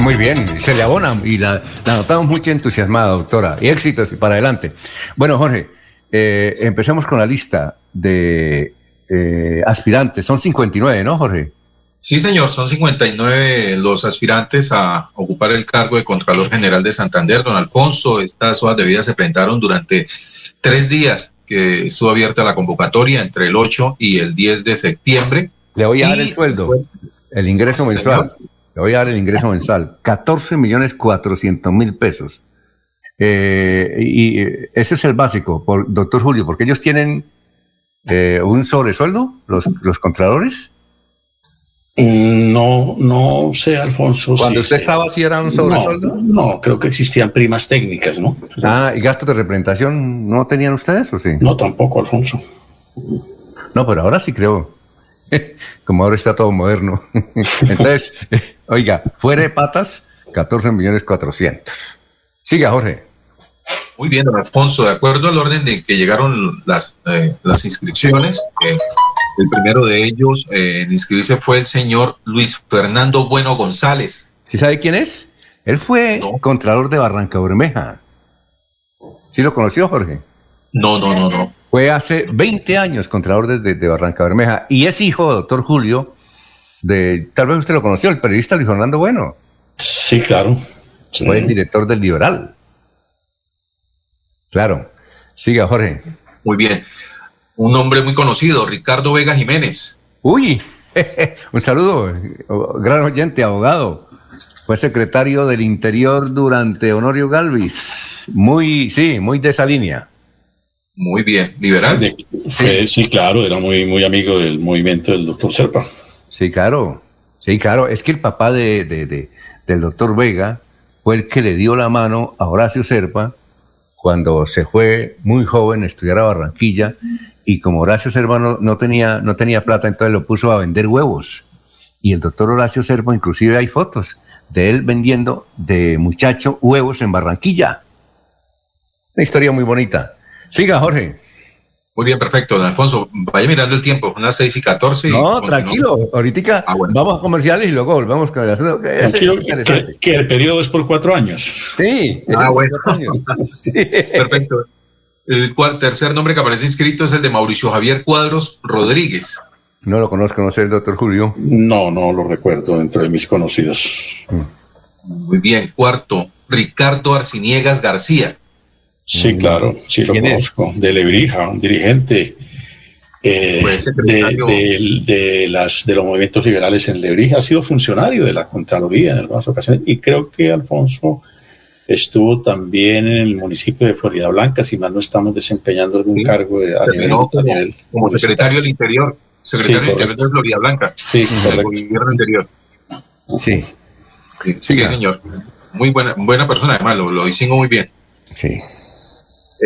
Muy bien, se le abona y la, la notamos muy entusiasmada, doctora. Y éxitos y para adelante. Bueno, Jorge, eh, empecemos con la lista de eh, aspirantes. Son 59, ¿no, Jorge? Sí, señor, son 59 los aspirantes a ocupar el cargo de Contralor General de Santander. Don Alfonso, estas hojas de vida se presentaron durante tres días que estuvo abierta la convocatoria entre el 8 y el 10 de septiembre. Le voy a dar el sueldo, el ingreso Señor. Le voy a dar el ingreso mensual. 14 millones 400 mil pesos. Eh, y eh, ese es el básico, por, doctor Julio, porque ellos tienen eh, un sobresueldo, los, los contralores. Mm, No, no sé, Alfonso. Cuando usted estaba, ¿sí era un sobresueldo? No, no, creo que existían primas técnicas, ¿no? Ah, ¿y gastos de representación no tenían ustedes o sí? No, tampoco, Alfonso. No, pero ahora sí creo. [LAUGHS] Como ahora está todo moderno. [LAUGHS] Entonces, oiga, fuera de patas, 14 millones 400. Siga, Jorge. Muy bien, don Alfonso, de acuerdo al orden de que llegaron las, eh, las inscripciones, eh, el primero de ellos eh, en inscribirse fue el señor Luis Fernando Bueno González. ¿Sí sabe quién es? Él fue contralor de Barranca Bermeja. ¿Sí lo conoció, Jorge? No, no, no, no. Fue hace 20 años contralor de, de- de Barranca Bermeja y es hijo, doctor Julio, de, tal vez usted lo conoció, el periodista Luis Fernando Bueno. Sí, claro. Fue el director del Liberal. Claro. Siga, Jorge. Muy bien. Un hombre muy conocido, Ricardo Vega Jiménez. Uy, [LAUGHS] un saludo, gran oyente, abogado. Fue secretario del Interior durante Honorio Galvis. Muy, sí, muy de esa línea. Muy bien, liberal. De- fue- sí, claro, era muy, muy amigo del movimiento del doctor Serpa. Sí, claro. Sí, claro. Es que el papá de, de- de- del doctor Vega fue el que le dio la mano a Horacio Serpa cuando se fue muy joven a estudiar a Barranquilla y como Horacio Serpa no, no tenía, no tenía plata, entonces lo puso a vender huevos. Y el doctor Horacio Serpa, inclusive hay fotos de él vendiendo de muchacho huevos en Barranquilla. Una historia muy bonita. Siga, Jorge. Muy bien, perfecto, don Alfonso. Vaya mirando el tiempo, son las 6 y 14. y No, tranquilo. Ahorita vamos a comerciales y luego volvemos con el asunto. que es el periodo es por cuatro años. Sí. Ah, bueno. cuatro años. [LAUGHS] Perfecto. El cual, tercer nombre que aparece inscrito es el de Mauricio Javier Cuadros Rodríguez. No lo conozco, no sé el doctor Julio. No, no lo recuerdo dentro de mis conocidos. Muy bien. Cuarto, Ricardo Arciniegas García. Sí, claro, sí lo conozco. De Lebrija, un dirigente eh, Fue de, secretario. de- de las, de los movimientos liberales en Lebrija. Ha sido funcionario de la Contraloría en algunas ocasiones y creo que Alfonso estuvo también en el municipio de Florida Blanca, si mal no estamos desempeñando algún cargo de, a nivel, Terminó a como, nivel como secretario del Interior. Secretario Sí, del Interior de Florida Blanca. Sí, del gobierno anterior. Sí. Sí, sí, señor. Muy buena, buena persona, además, lo, lo distingo muy bien. Sí.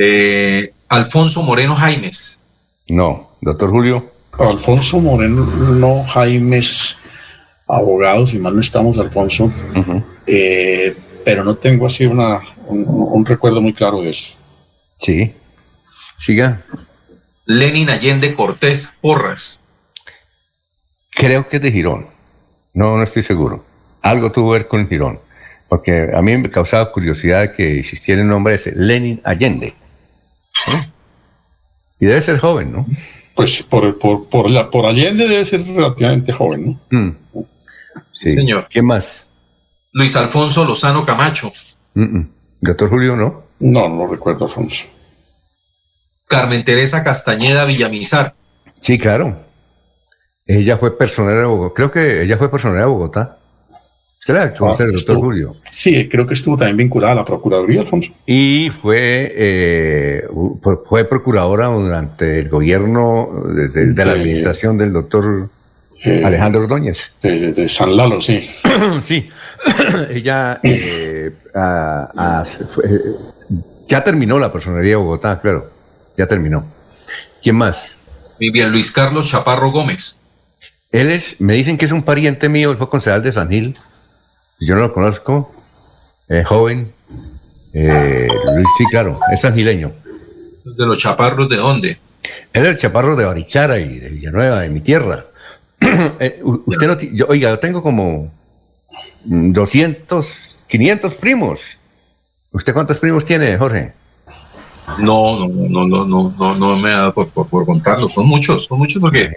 Eh, Alfonso Moreno Jaimes. No, doctor Julio. Alfonso Moreno no, Jaimes, abogado, si mal no estamos, Alfonso, Eh, pero no tengo así una, un, un recuerdo muy claro de eso. Sí. Siga. Lenin Allende Cortés Porras. Creo que es de Girón. No, no estoy seguro. Algo tuvo que ver con Girón. Porque a mí me causaba curiosidad que existiera el nombre ese, Lenin Allende. ¿Eh? Y debe ser joven, ¿no? Pues por, por, por, la, por Allende debe ser relativamente joven, ¿no? Mm. Sí. Señor. ¿Qué más? Luis Alfonso Lozano Camacho. Mm, mm. Doctor Julio, ¿no? No, no lo recuerdo, Alfonso. Carmen Teresa Castañeda Villamizar. Sí, claro. Ella fue personera de Bogotá. Creo que ella fue personera de Bogotá. Usted la conoce, Ah, el doctor estuvo- Julio. Sí, creo que estuvo también vinculada a la Procuraduría, Alfonso. Y fue, eh, fue- procuradora durante el gobierno de, de- de la administración del doctor Eh, Alejandro Ordóñez. De, de San Lalo, sí. [COUGHS] sí. [COUGHS] Ella eh, a- a- fue- eh, ya terminó la personería de Bogotá, claro. Ya terminó. ¿Quién más? Muy bien, Luis Carlos Chaparro Gómez. Él es, me dicen que es un pariente mío, él fue concejal de San Gil. Yo no lo conozco. Es joven. Eh, Luis, sí, claro, es sangileño. ¿De los Chaparros de dónde? Él es el chaparro de Barichara y de Villanueva, de mi tierra. [CLEARS THROAT] Eh, usted no, yo, oiga, yo tengo como 200, 500 primos. ¿Usted cuántos primos tiene, Jorge? No, no, no, no, no, no, no me da por, por, por contarlo. Son muchos, son muchos porque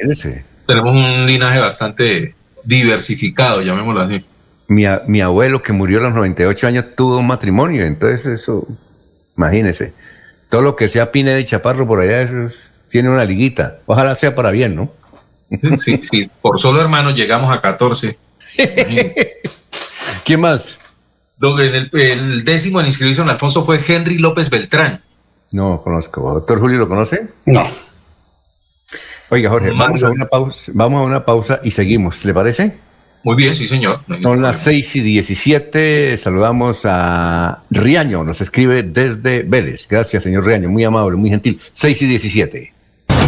tenemos un linaje bastante diversificado, llamémoslo así. Mi, a- mi abuelo que murió a los 98 años tuvo un matrimonio, entonces eso, imagínese. Todo lo que sea Pineda y Chaparro por allá, eso es- tiene una liguita. Ojalá sea para bien, ¿no? Sí, sí, sí, por solo hermanos llegamos a 14. [LAUGHS] ¿Quién más? El, el décimo en inscribirse en Alfonso fue Henry López Beltrán. No conozco. ¿Doctor Julio lo conoce? No. Oiga, Jorge, vamos a una pausa, vamos a una pausa y seguimos, ¿le parece? Muy bien, sí, señor. No Son las 6 y 17. Saludamos a Riaño, nos escribe desde Vélez. Gracias, señor Riaño, muy amable, muy gentil. 6 y 17.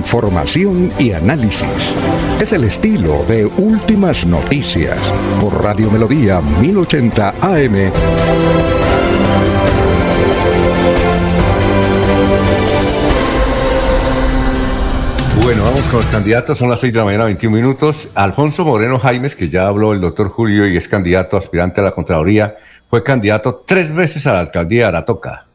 Información y análisis. Es el estilo de Últimas Noticias por Radio Melodía 1080 AM. Bueno, vamos con los candidatos. Son las 6 de la mañana, 21 minutos. Alfonso Moreno Jaimes, que ya habló el doctor Julio y es candidato aspirante a la Contraloría, fue candidato tres veces a la alcaldía de Aratoca.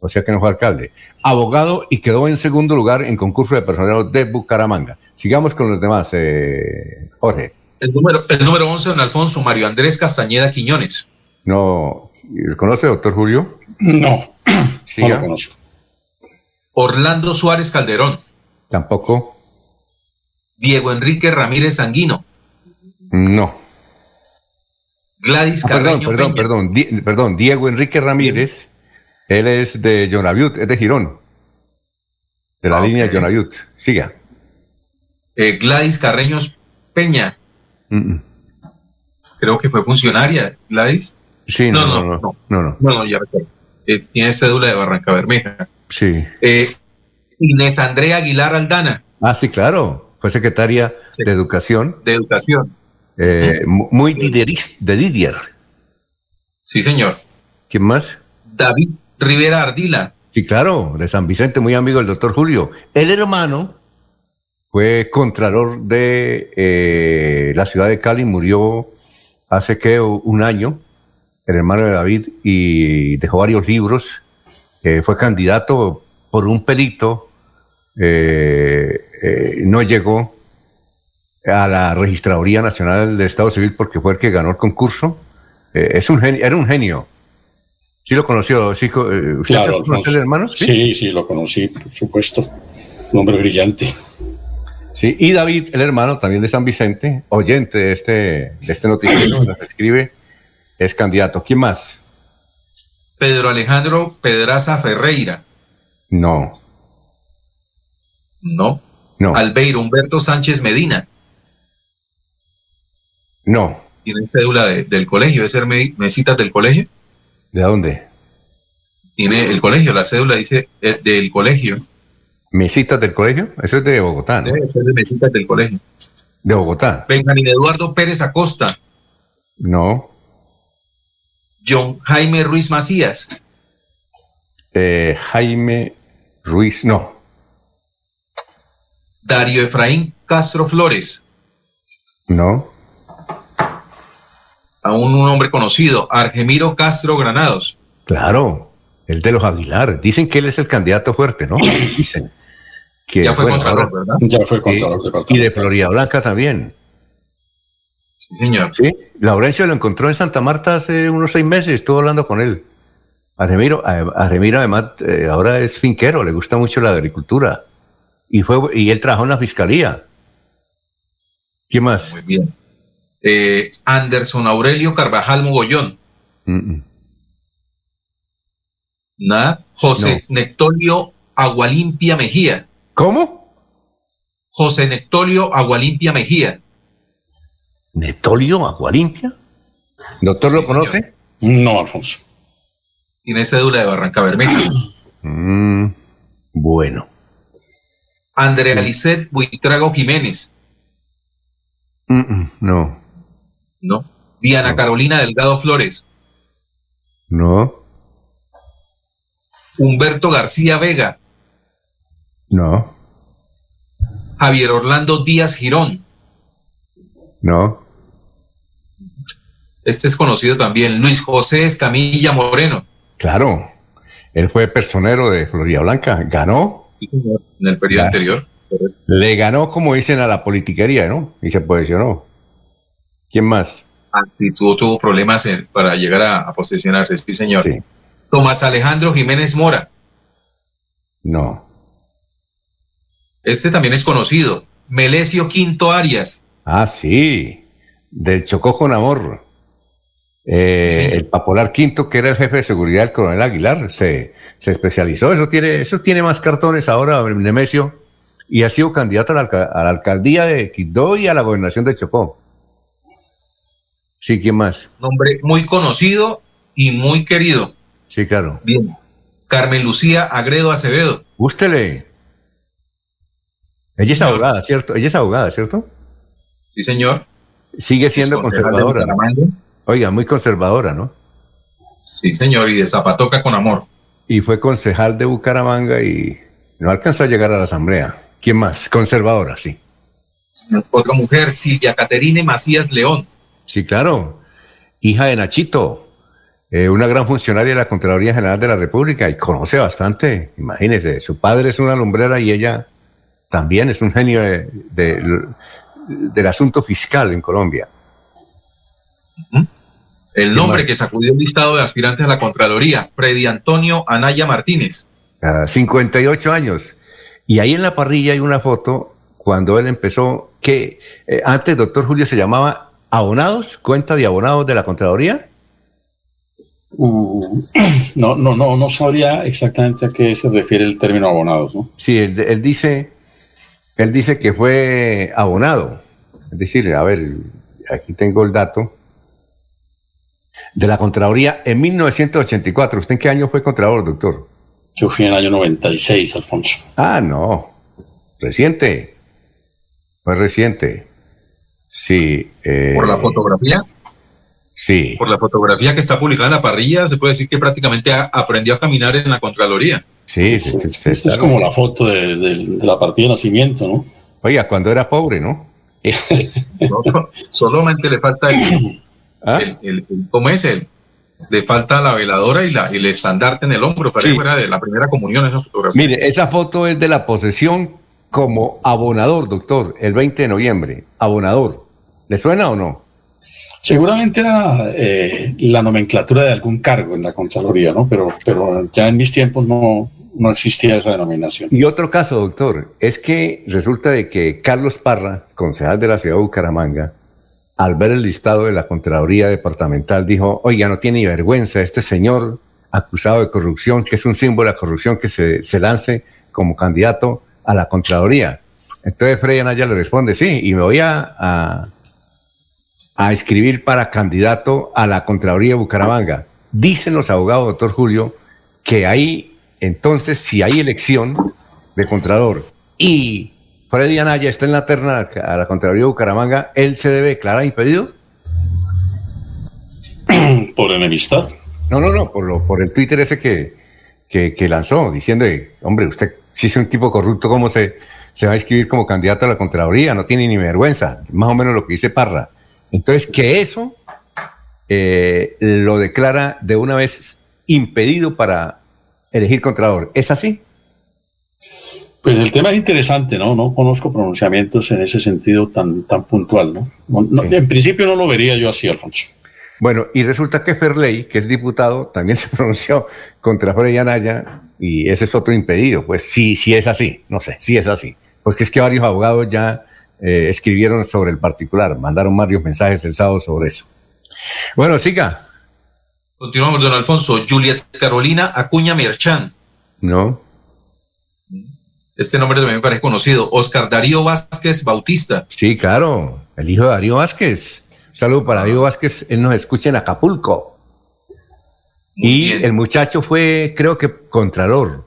O sea que no fue alcalde. Abogado y quedó en segundo lugar en concurso de personal de Bucaramanga. Sigamos con los demás, eh, Jorge. El número, el número 11, don Alfonso, Mario Andrés Castañeda Quiñones. No, ¿lo ¿conoce, doctor Julio? No, [CLEARS THROAT] Siga. no lo conozco. Orlando Suárez Calderón. Tampoco. Diego Enrique Ramírez Sanguino. No. Gladys Ah, perdón, Carreño perdón, Peña. perdón, Di- perdón. Diego Enrique Ramírez, él es de Jonaviut, es de Girón. De la Ah, línea ok. Jonaviut. Siga. Eh, Gladys Carreños Peña. Mm, mm. Creo que fue funcionaria, Gladys. Sí, No, no, no, no, no, no. no, ya recuerdo. Eh, tiene cédula de Barranca Bermeja. Sí. Eh, Inés Andrea Aguilar Aldana. Ah, sí, claro. Fue secretaria de Educación. De Educación. Eh, Muy Didieris- de Didier. Sí, señor. ¿Quién más? David Rivera Ardila. Sí, claro, de San Vicente, muy amigo del doctor Julio. El hermano fue contralor de eh, la ciudad de Cali, murió hace que un año, el hermano de David, y dejó varios libros. Eh, fue candidato por un pelito, eh, no llegó a la Registraduría Nacional del Estado Civil porque fue el que ganó el concurso. Es un genio, era un genio. ¿Sí lo conoció? ¿Sí, eh, ¿Usted Claro, al hermano? Sí, sí, lo conocí, por supuesto. Un hombre brillante. Sí, y David, el hermano también de San Vicente, oyente de este, de este noticiero, nos escribe, es candidato. ¿Quién más? Pedro Alejandro Pedraza Ferreira. No, No. no, Albeiro Humberto Sánchez Medina. no. Tiene cédula de- del colegio. ¿Es ser me- mesitas del colegio? ¿De dónde? Tiene el colegio. La cédula dice eh, del colegio. ¿Mesitas del colegio? Eso es de Bogotá, ¿no? Debe ser de mesitas del colegio. De Bogotá. Benjamín Eduardo Pérez Acosta. No. John Jaime Ruiz Macías. Eh, Jaime Ruiz, no. Dario Efraín Castro Flores. No. Aún un hombre conocido. Argemiro Castro Granados. Claro, el de los Aguilar. Dicen que él es el candidato fuerte, ¿no? [COUGHS] Dicen. Que, Ya fue contralor, ahora- ¿verdad? Ya fue contralor Y de Florida Blanca también. Sí, señor. Sí, Laurencio lo encontró en Santa Marta hace unos seis meses, estuvo hablando con él. Argemiro, a- Argemiro además eh, ahora es finquero, le gusta mucho la agricultura. Y, fue, y él trabajó en la fiscalía. ¿Quién más? Muy bien. Eh, Anderson Aurelio Carvajal Mugollón. Mm, mm. Nada. José Nectolio Agualimpia Mejía. ¿Cómo? José Nectolio Agualimpia Mejía. ¿Netolio Agualimpia? ¿Doctor lo conoce? No, Alfonso. Tiene cédula de Barranca Bermeja. [CLEARS THROAT] Mm, bueno. Andrea Lisset Buitrago Jiménez. Mm, mm, no, ¿No? Diana Carolina Delgado Flores. no, Humberto García Vega. no, Javier Orlando Díaz Girón. no. Este es conocido también. Luis José Escamilla Moreno. Claro. Él fue personero de Florida Blanca. Ganó. En el periodo Ya. anterior. Le ganó, como dicen, a la politiquería, ¿no? Y se posicionó. ¿Quién más? Ah, sí, tuvo, problemas en- para llegar a, a posesionarse, sí, señor. Tomás Alejandro Jiménez Mora. No. Este también es conocido. Melesio Quinto Arias. Ah, sí. Del Chocó con Amor. Eh, el Papolar Quinto, que era el jefe de seguridad del coronel Aguilar, se, se especializó. Eso tiene, eso tiene más cartones ahora, Nemesio. Y ha sido candidato a la, a la alcaldía de Quindó y a la gobernación de Chocó. Sí, ¿quién más? Nombre muy conocido y muy querido. Sí, claro. Bien. Carmen Lucía Agredo Acevedo. Gústele. Ella es abogada, ¿cierto? Ella es abogada, ¿cierto? Sí, señor. Sigue siendo conservadora. Oiga, muy conservadora, ¿no? Sí, señor. Y de Zapatoca con amor. Y fue concejal de Bucaramanga y no alcanzó a llegar a la asamblea. ¿Quién más? Conservadora, sí. Otra mujer, Silvia Caterine Macías León. Sí, claro. Hija de Nachito, eh, una gran funcionaria de la Contraloría General de la República y conoce bastante. Imagínese, su padre es una lumbrera y ella también es un genio de- de- del asunto fiscal en Colombia. El nombre que sacudió el listado de aspirantes a la Contraloría, Freddy Antonio Anaya Martínez. Ah, 58 años. Y ahí en la parrilla hay una foto cuando él empezó, que eh, antes doctor Julio se llamaba Abonados, cuenta de abonados de la Contraloría. Uh, no, no, no, no sabría exactamente a qué se refiere el término abonados, ¿no? Sí, él, él dice, él dice que fue abonado. Es decir, a ver, aquí tengo el dato de la Contraloría en 1984. ¿Usted en qué año fue Contralor, doctor? Yo fui en el año 96, Alfonso. Ah, no. Reciente. Fue reciente. Sí. eh, Por la fotografía, Sí. por la fotografía que está publicada en la parrilla, se puede decir que prácticamente a- aprendió a caminar en la Contraloría. Sí, sí, sí, sí, Es claro. como la foto de, de- de la partida de nacimiento, ¿no? Oiga, cuando era pobre, ¿no? No, solamente le falta el, ¿Ah? el- el- el- ¿cómo es? El, le falta la veladora y, la, y el estandarte en el hombro, pero Sí. fuera de la primera comunión esa fotografía. Mire, esa foto es de la posesión como abonador, doctor, el 20 de noviembre. Abonador. ¿Le suena o no? Seguramente era eh, la nomenclatura de algún cargo en la Contraloría, ¿no? Pero, pero ya en mis tiempos no, no existía esa denominación. Y otro caso, doctor, es que resulta de que Carlos Parra, concejal de la ciudad de Bucaramanga, al ver el listado de la Contraloría Departamental, dijo, oiga, no tiene ni vergüenza este señor acusado de corrupción, que es un símbolo de la corrupción, que se, se lance como candidato a la Contraloría. Entonces Freddy Anaya le responde, sí, y me voy a, a, a escribir para candidato a la Contraloría de Bucaramanga. Dicen los abogados, doctor Julio, que ahí, entonces, si hay elección de Contralor y Freddy Anaya está en la terna a la Contraloría de Bucaramanga, ¿él se debe declarar impedido? Por enemistad. No, no, no, por, lo, por el Twitter ese que, que, que lanzó, diciendo, hombre, usted si es un tipo corrupto, ¿cómo se, se va a inscribir como candidato a la Contraloría? No tiene ni vergüenza, más o menos lo que dice Parra. Entonces, que eso eh, lo declara de una vez impedido para elegir Contralor. ¿Es así? Pues el tema es interesante, ¿no? No conozco pronunciamientos en ese sentido tan, tan puntual, ¿no? No- no- En principio no lo vería yo así, Alfonso. Bueno, y resulta que Ferley, que es diputado, también [LAUGHS] se pronunció contra Freddy Anaya y ese es otro impedido. Pues sí, sí es así, no sé, sí es así. Porque es que varios abogados ya eh, escribieron sobre el particular, mandaron varios mensajes el sábado sobre eso. Bueno, siga. Continuamos, don Alfonso. Juliet Carolina Acuña Merchán. No, Este nombre también me parece conocido. Oscar Darío Vázquez Bautista. sí, claro, el hijo de Darío Vázquez. Saludo para Darío Vázquez, él nos escucha en Acapulco. y el muchacho fue, creo que, contralor,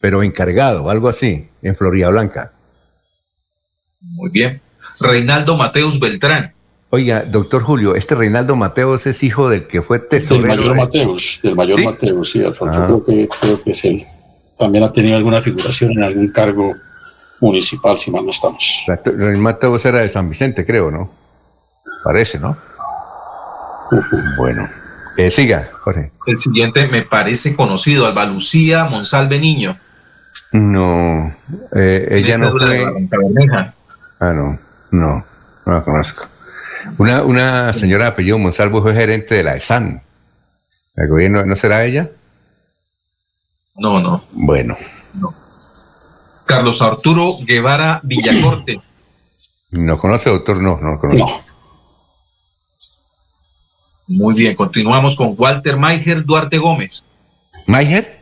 pero encargado, algo así, en Florida Blanca. Muy bien. Reinaldo Mateus Beltrán. Oiga, doctor Julio, este Reinaldo Mateos es hijo del que fue Del tesorero. mayor de- Mateus, del mayor ¿Sí? Mateus, sí, Alfonso. Ah. Creo, que, creo que es él. También ha tenido alguna figuración en algún cargo municipal, si mal no estamos. Reinaldo Mateos era de San Vicente, creo, ¿no? Parece, ¿no? Bueno, eh, siga, Jorge. El siguiente me parece conocido. Alba Lucía Monsalve Niño. No, eh, ella no fue. Ah, no, no, no la conozco. Una, una señora de apellido Monsalvo fue gerente de la ESAN. ¿El gobierno no será ella? No, no. Bueno, Carlos Arturo Guevara Villacorte. ¿no conoce, doctor? No, no lo conozco. Muy bien, continuamos con Walter Maiger Duarte Gómez. ¿Maiger?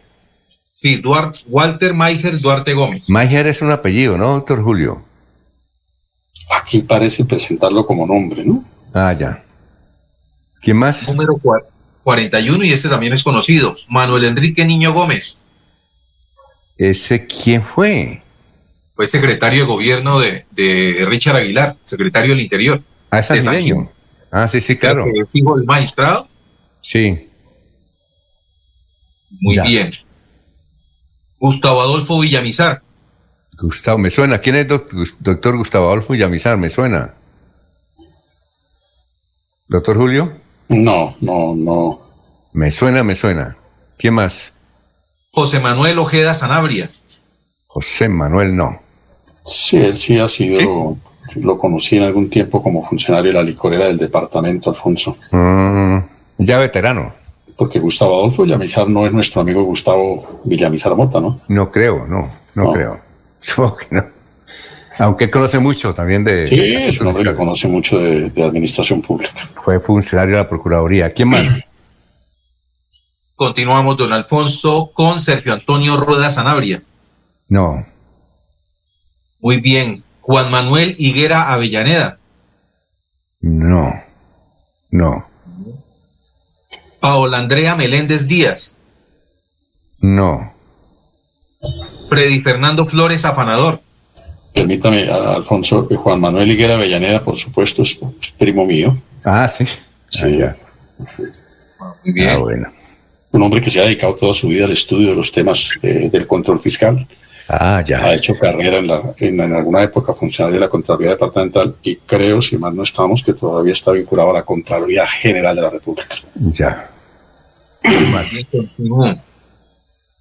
Sí, Duarte, Walter Maiger Duarte Gómez. Maiger es un apellido, ¿no, doctor Julio? Aquí parece presentarlo como nombre, ¿no? Ah, ya. ¿Quién más? Número cua- 41 y este también es conocido. Manuel Enrique Niño Gómez. ¿Ese quién fue? Fue secretario de gobierno de, de Richard Aguilar, secretario del Interior. Ah, es De San santiagueño. Gil. Ah, sí, sí, claro. Es hijo del magistrado. Sí. Muy Ya. bien. Gustavo Adolfo Villamizar. Gustavo, me suena. ¿Quién es doc- doctor Gustavo Adolfo Villamizar? Me suena. ¿Doctor Julio? No, no, no. Me suena, me suena. ¿Quién más? José Manuel Ojeda Sanabria. José Manuel, no. Sí, él sí ha sido, lo conocí en algún tiempo como funcionario de la licorera del departamento, Alfonso. Mm, ya veterano. Porque Gustavo Adolfo Villamizar no es nuestro amigo Gustavo Villamizar Mota, ¿no? No creo, no, no, No. creo. [LAUGHS] Supongo que no. Aunque él conoce mucho también de... Sí, es un hombre que conoce mucho de, de administración pública. Fue funcionario de la Procuraduría. ¿Quién más? [CLEARS THROAT] Continuamos, don Alfonso, con Sergio Antonio Rueda Sanabria. No. Muy bien. Juan Manuel Higuera Avellaneda. No. No. Paola Andrea Meléndez Díaz. No. Freddy Fernando Flores Afanador. Permítame, Alfonso, eh, Juan Manuel Higuera Avellaneda, por supuesto, es primo mío. Ah, sí. Sí. Muy bien. Ah, bueno. Un hombre que se ha dedicado toda su vida al estudio de los temas eh, del control fiscal. Ah, ya. Ha hecho carrera en, la, en, en alguna época funcionario de la Contraloría Departamental y creo, si mal no estamos, que todavía está vinculado a la Contraloría General de la República. Ya.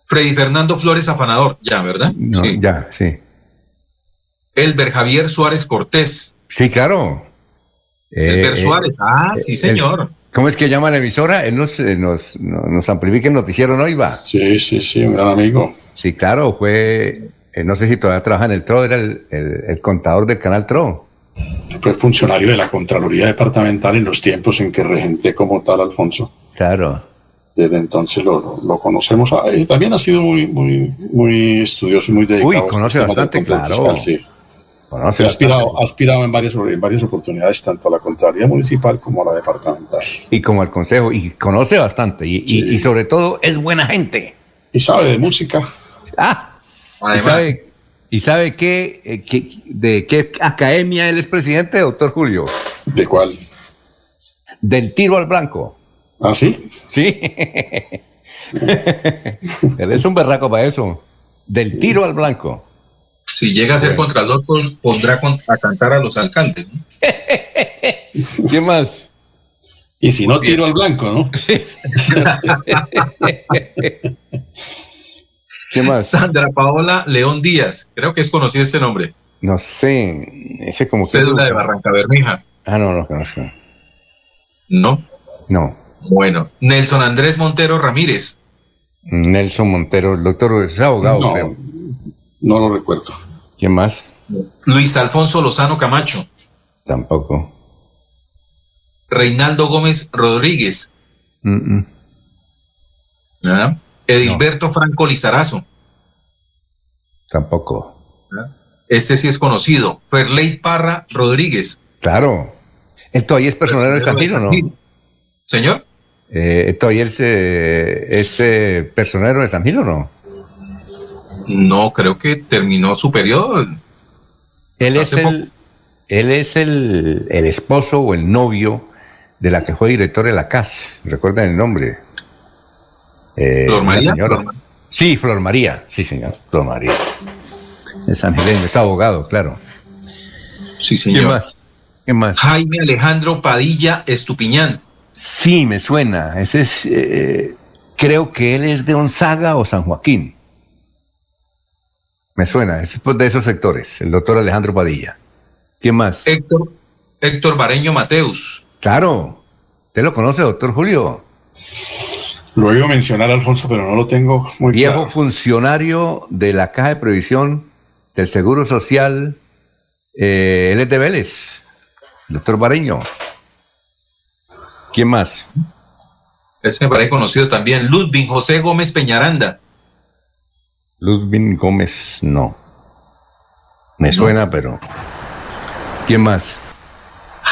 Freddy Fernando Flores Afanador, ya, ¿verdad? No, sí. Ya, sí. Elber Javier Suárez Cortés. Sí, claro. Elber Eh, Suárez, ah, sí, el- señor. ¿Cómo es que llama la emisora? Él nos, eh, nos, nos, nos amplifica el noticiero, ¿no, Iba? Sí, sí, sí, un gran amigo. Sí, claro, fue, eh, no sé si todavía trabaja en el TRO, era el, el- el contador del canal TRO. Fue funcionario de la Contraloría Departamental en los tiempos en que regenté como tal Alfonso. Claro. Desde entonces lo, lo- lo conocemos. Ah, también ha sido muy, muy, muy estudioso y muy dedicado. Uy, a estos conoce bastante, claro. fiscal, sí. Conoce ha, aspirado, bastante. ha aspirado en varias, en varias oportunidades, tanto a la Contraloría Municipal como a la Departamental. Y como al consejo, y conoce bastante, y, y- y sobre todo es buena gente. Y sabe de música. Ah, y Además. sabe, y sabe qué, eh, qué- de qué academia él es presidente, doctor Julio. ¿De cuál? Del tiro al blanco. ¿Ah, sí? Sí. [LAUGHS] él es un berraco para eso. Del tiro al blanco. Si llega a ser contralor, pon- pondrá a cantar a los alcaldes. ¿no? [LAUGHS] ¿Qué más? Y si no, tiro al blanco, ¿no? [LAUGHS] ¿Qué más? Sandra Paola León Díaz, creo que es conocido ese nombre. No sé. Ese como que- Cédula de Barranca Bermeja. Ah, no, no conozco. No. No. Bueno, Nelson Andrés Montero Ramírez. Nelson Montero, el doctor es abogado, No. creo. No lo recuerdo. ¿Quién más? Luis Alfonso Lozano Camacho. Tampoco. Reinaldo Gómez Rodríguez. Mm, mm. ¿verdad? Edilberto Franco Lizarazo. Tampoco. ¿verdad? Este sí es conocido. Ferley Parra Rodríguez. Claro. Todavía es personero de San Gil, ¿o no? Señor. Eh, ¿él todavía es, es personero de San Gil o no? No, creo que terminó su periodo. Él Pues es, el, él es el, el esposo o el novio de la que fue director de la CAS. ¿Recuerdan el nombre? Eh, ¿Flor María? señora. Sí, Flor María. Sí, señor. Flor María. Es angileño, es abogado, claro. Sí, ¿Qué señor. más? ¿Qué más? Jaime Alejandro Padilla Estupiñán. Sí, me suena. Ese es, eh, creo que él es de Onzaga o San Joaquín. Me suena, es pues, de esos sectores, el doctor Alejandro Padilla. ¿Quién más? Héctor, Héctor Bareño Mateus. Claro, ¿usted lo conoce, doctor Julio? Lo iba a mencionar, Alfonso, pero no lo tengo muy Viejo claro. funcionario de la Caja de Previsión del Seguro Social, eh, Vélez, doctor Bareño. ¿Quién más? Ese me parece conocido también. Ludwig José Gómez Peñaranda. Ludwig Gómez, no. Me suena, pero. ¿Quién más?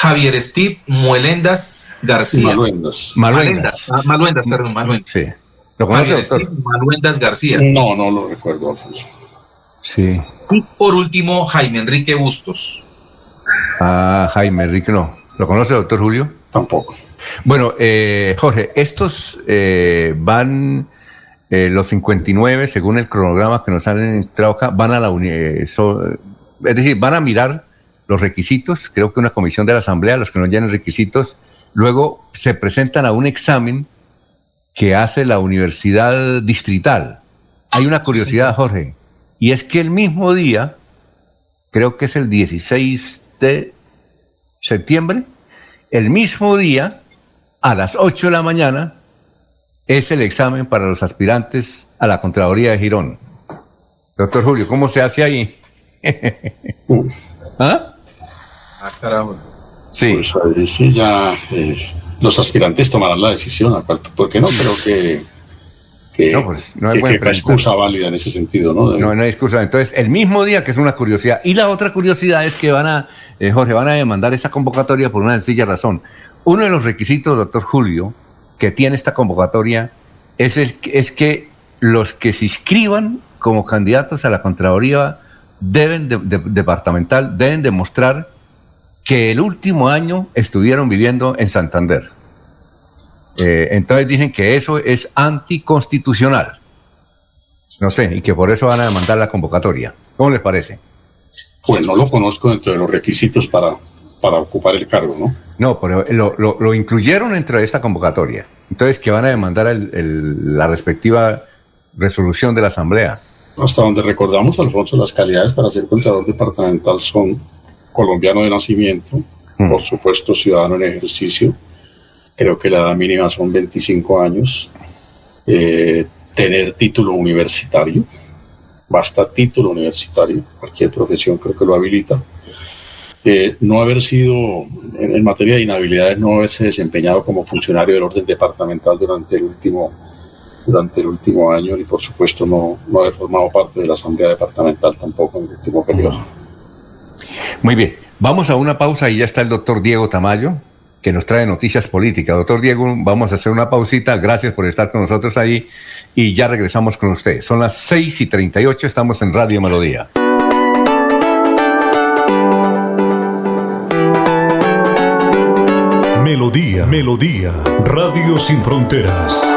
Javier Steve Muelendas García. Maluendas. Maluendas. Ah, Maluendas, perdón, Maluendas. Sí. ¿Lo conoce, Javier doctor? Steve Maluendas García. No, no lo recuerdo, Alfonso. Sí. Y por último, Jaime Enrique Bustos. Ah, Jaime Enrique, no. ¿Lo conoce, doctor Julio? Tampoco. Bueno, eh, Jorge, estos eh, van, eh, los 59, según el cronograma que nos han entrado acá, van a la eh, so- es decir, van a mirar los requisitos, creo que una comisión de la Asamblea, los que no llenen requisitos, luego se presentan a un examen que hace la Universidad Distrital. Hay una curiosidad, Jorge, y es que el mismo día, creo que es el 16 de septiembre, el mismo día, a las 8 de la mañana, es el examen para los aspirantes a la Contraloría de Girón. Doctor Julio, ¿cómo se hace ahí? [LAUGHS] ¿Ah? Ah, caramba. Sí. Pues ahí sí ya eh, los aspirantes tomarán la decisión. a cuál- Porque no creo que, que, No, pues, no hay que excusa válida en ese sentido, ¿no? De- No, no hay excusa. Entonces, el mismo día, que es una curiosidad. Y la otra curiosidad es que van a, eh, Jorge, van a demandar esa convocatoria por una sencilla razón. Uno de los requisitos, doctor Julio, que tiene esta convocatoria es, el, es que los que se inscriban como candidatos a la Contraloría deben de- de- departamental deben demostrar que el último año estuvieron viviendo en Santander. Eh, entonces dicen que eso es anticonstitucional. No sé, y que por eso van a demandar la convocatoria. ¿Cómo les parece? Pues no lo conozco dentro de los requisitos para, para ocupar el cargo, ¿no? No, pero lo, lo- lo incluyeron dentro de esta convocatoria. Entonces, que van a demandar el- el- la respectiva resolución de la Asamblea. Hasta donde recordamos, Alfonso, las calidades para ser contador departamental son colombiano de nacimiento, por supuesto ciudadano en ejercicio, creo que la edad mínima son 25 años, eh, tener título universitario, basta título universitario, cualquier profesión creo que lo habilita, eh, no haber sido, en, en materia de inhabilidades, no haberse desempeñado como funcionario del orden departamental durante el último durante el último año y por supuesto no, no haber formado parte de la Asamblea Departamental tampoco en el último periodo. Muy bien, vamos a una pausa y ya está el doctor Diego Tamayo, que nos trae noticias políticas. Doctor Diego, vamos a hacer una pausita. Gracias por estar con nosotros ahí y ya regresamos con usted. Son las 6 y 38, estamos en Radio Melodía. Melodía, Melodía, Radio Sin Fronteras.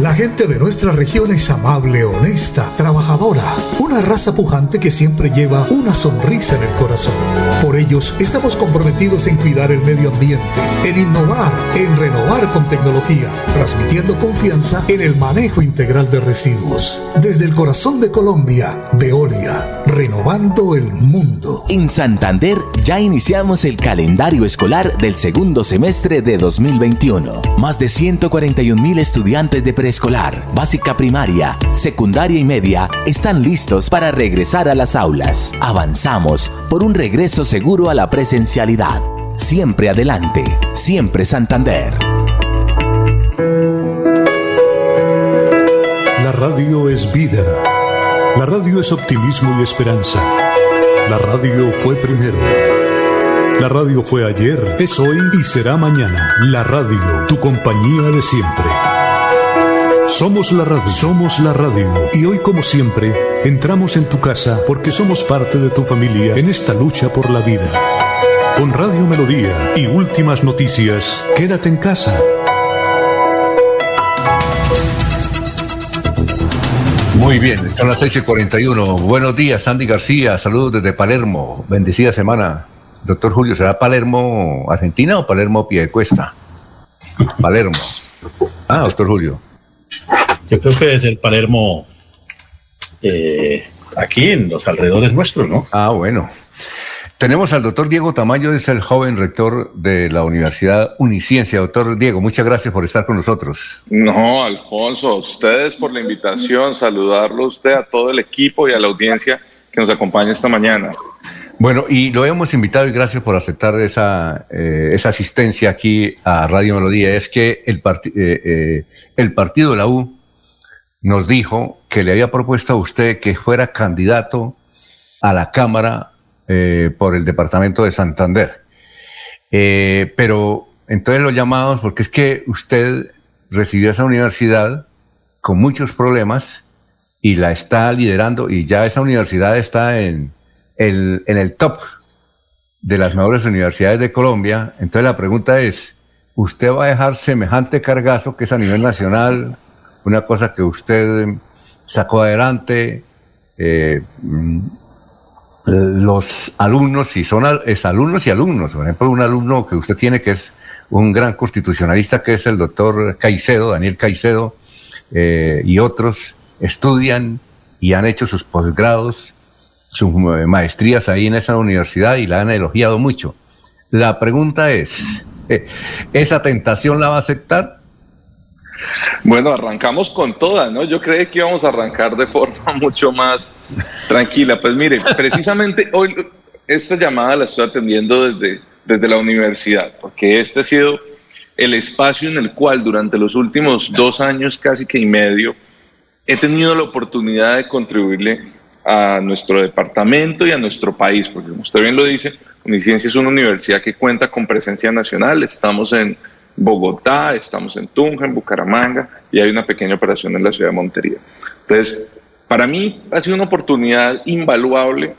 La gente de nuestra región es amable, honesta, trabajadora, una raza pujante que siempre lleva una sonrisa en el corazón. Por ellos estamos comprometidos en cuidar el medio ambiente, en innovar, en renovar con tecnología, transmitiendo confianza en el manejo integral de residuos. Desde el corazón de Colombia, Veolia, renovando el mundo. En Santander ya iniciamos el calendario escolar del segundo semestre de 2021. Más de 141 mil estudiantes de preescolar, básica primaria, secundaria y media están listos para regresar a las aulas. Avanzamos por un regreso seguro a la presencialidad. Siempre adelante, siempre Santander. La radio es vida. La radio es optimismo y esperanza. La radio fue primero. La radio fue ayer, es hoy y será mañana. La radio, tu compañía de siempre. Somos la radio, somos la radio. Y hoy como siempre, entramos en tu casa porque somos parte de tu familia en esta lucha por la vida. Con Radio Melodía y últimas noticias, quédate en casa. Muy bien, son las 6 y 41. Buenos días, Sandy García. Saludos desde Palermo. Bendecida semana. Doctor Julio, ¿será Palermo Argentina o Palermo Piedecuesta? Palermo. Ah, doctor Julio. Yo creo que es el Palermo eh, aquí en los alrededores nuestros, ¿no? Ah, bueno. Tenemos al doctor Diego Tamayo, es el joven rector de la Universidad Uniciencia. Doctor Diego, muchas gracias por estar con nosotros. No, Alfonso, ustedes por la invitación, saludarlo a usted, a todo el equipo y a la audiencia que nos acompaña esta mañana. Bueno, y lo hemos invitado y gracias por aceptar esa, eh, esa asistencia aquí a Radio Melodía. Es que el, parti- eh, eh, el partido de la U nos dijo que le había propuesto a usted que fuera candidato a la Cámara eh, por el departamento de Santander. Eh, pero entonces lo llamamos porque es que usted recibió esa universidad con muchos problemas y la está liderando y ya esa universidad está en, en el top de las mejores universidades de Colombia. Entonces la pregunta es, ¿usted va a dejar semejante cargazo que es a nivel nacional, una cosa que usted sacó adelante? Eh, mm, los alumnos, si son es alumnos y alumnos, por ejemplo, un alumno que usted tiene que es un gran constitucionalista, que es el doctor Caicedo, Daniel Caicedo, eh, y otros estudian y han hecho sus posgrados sus eh, maestrías ahí en esa universidad y la han elogiado mucho. La pregunta es, [LAUGHS] ¿esa tentación la va a aceptar? Bueno, arrancamos con toda, ¿no? Yo creí que íbamos a arrancar de forma [LAUGHS] mucho más tranquila. Pues mire, precisamente [LAUGHS] hoy esta llamada la estoy atendiendo desde, desde la universidad, porque este ha sido el espacio en el cual durante los últimos dos años, casi que y medio, he tenido la oportunidad de contribuirle a nuestro departamento y a nuestro país, porque como usted bien lo dice, Uniciencia es una universidad que cuenta con presencia nacional, estamos en Bogotá, estamos en Tunja, en Bucaramanga, y hay una pequeña operación en la ciudad de Montería. Entonces, para mí ha sido una oportunidad invaluable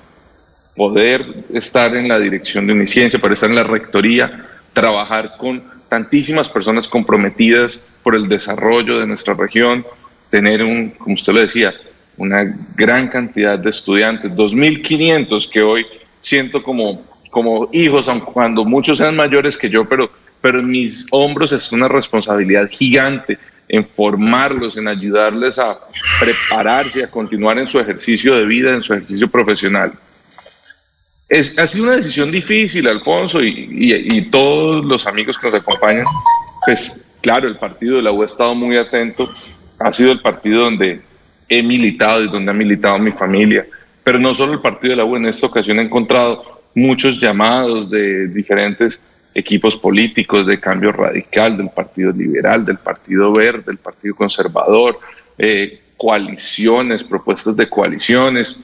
poder estar en la dirección de Uniciencia, poder estar en la rectoría, trabajar con tantísimas personas comprometidas por el desarrollo de nuestra región, tener un, como usted lo decía, una gran cantidad de estudiantes, 2.500 que hoy siento como, como hijos, aun cuando muchos sean mayores que yo, pero, pero en mis hombros es una responsabilidad gigante en formarlos, en ayudarles a prepararse, a continuar en su ejercicio de vida, en su ejercicio profesional. Es, ha sido una decisión difícil, Alfonso, y, y, todos los amigos que nos acompañan. Pues claro, el partido de la U ha estado muy atento. Ha sido el partido donde he militado y donde ha militado mi familia. Pero no solo el partido de la U, en esta ocasión he encontrado muchos llamados de diferentes equipos políticos de cambio radical, del Partido Liberal, del Partido Verde, del Partido Conservador, eh, coaliciones, propuestas de coaliciones.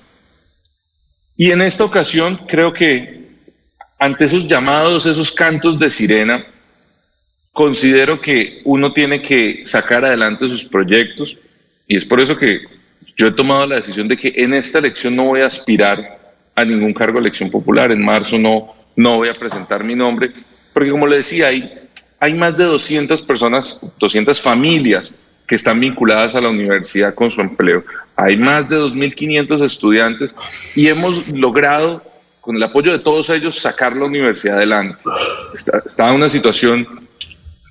Y en esta ocasión creo que ante esos llamados, esos cantos de sirena, considero que uno tiene que sacar adelante sus proyectos y es por eso que yo he tomado la decisión de que en esta elección no voy a aspirar a ningún cargo de elección popular. En marzo no, no voy a presentar mi nombre, porque como le decía, hay, hay más de 200 personas, 200 familias que están vinculadas a la universidad con su empleo. Hay más de 2.500 estudiantes y hemos logrado, con el apoyo de todos ellos, sacar la universidad adelante. Está, en una situación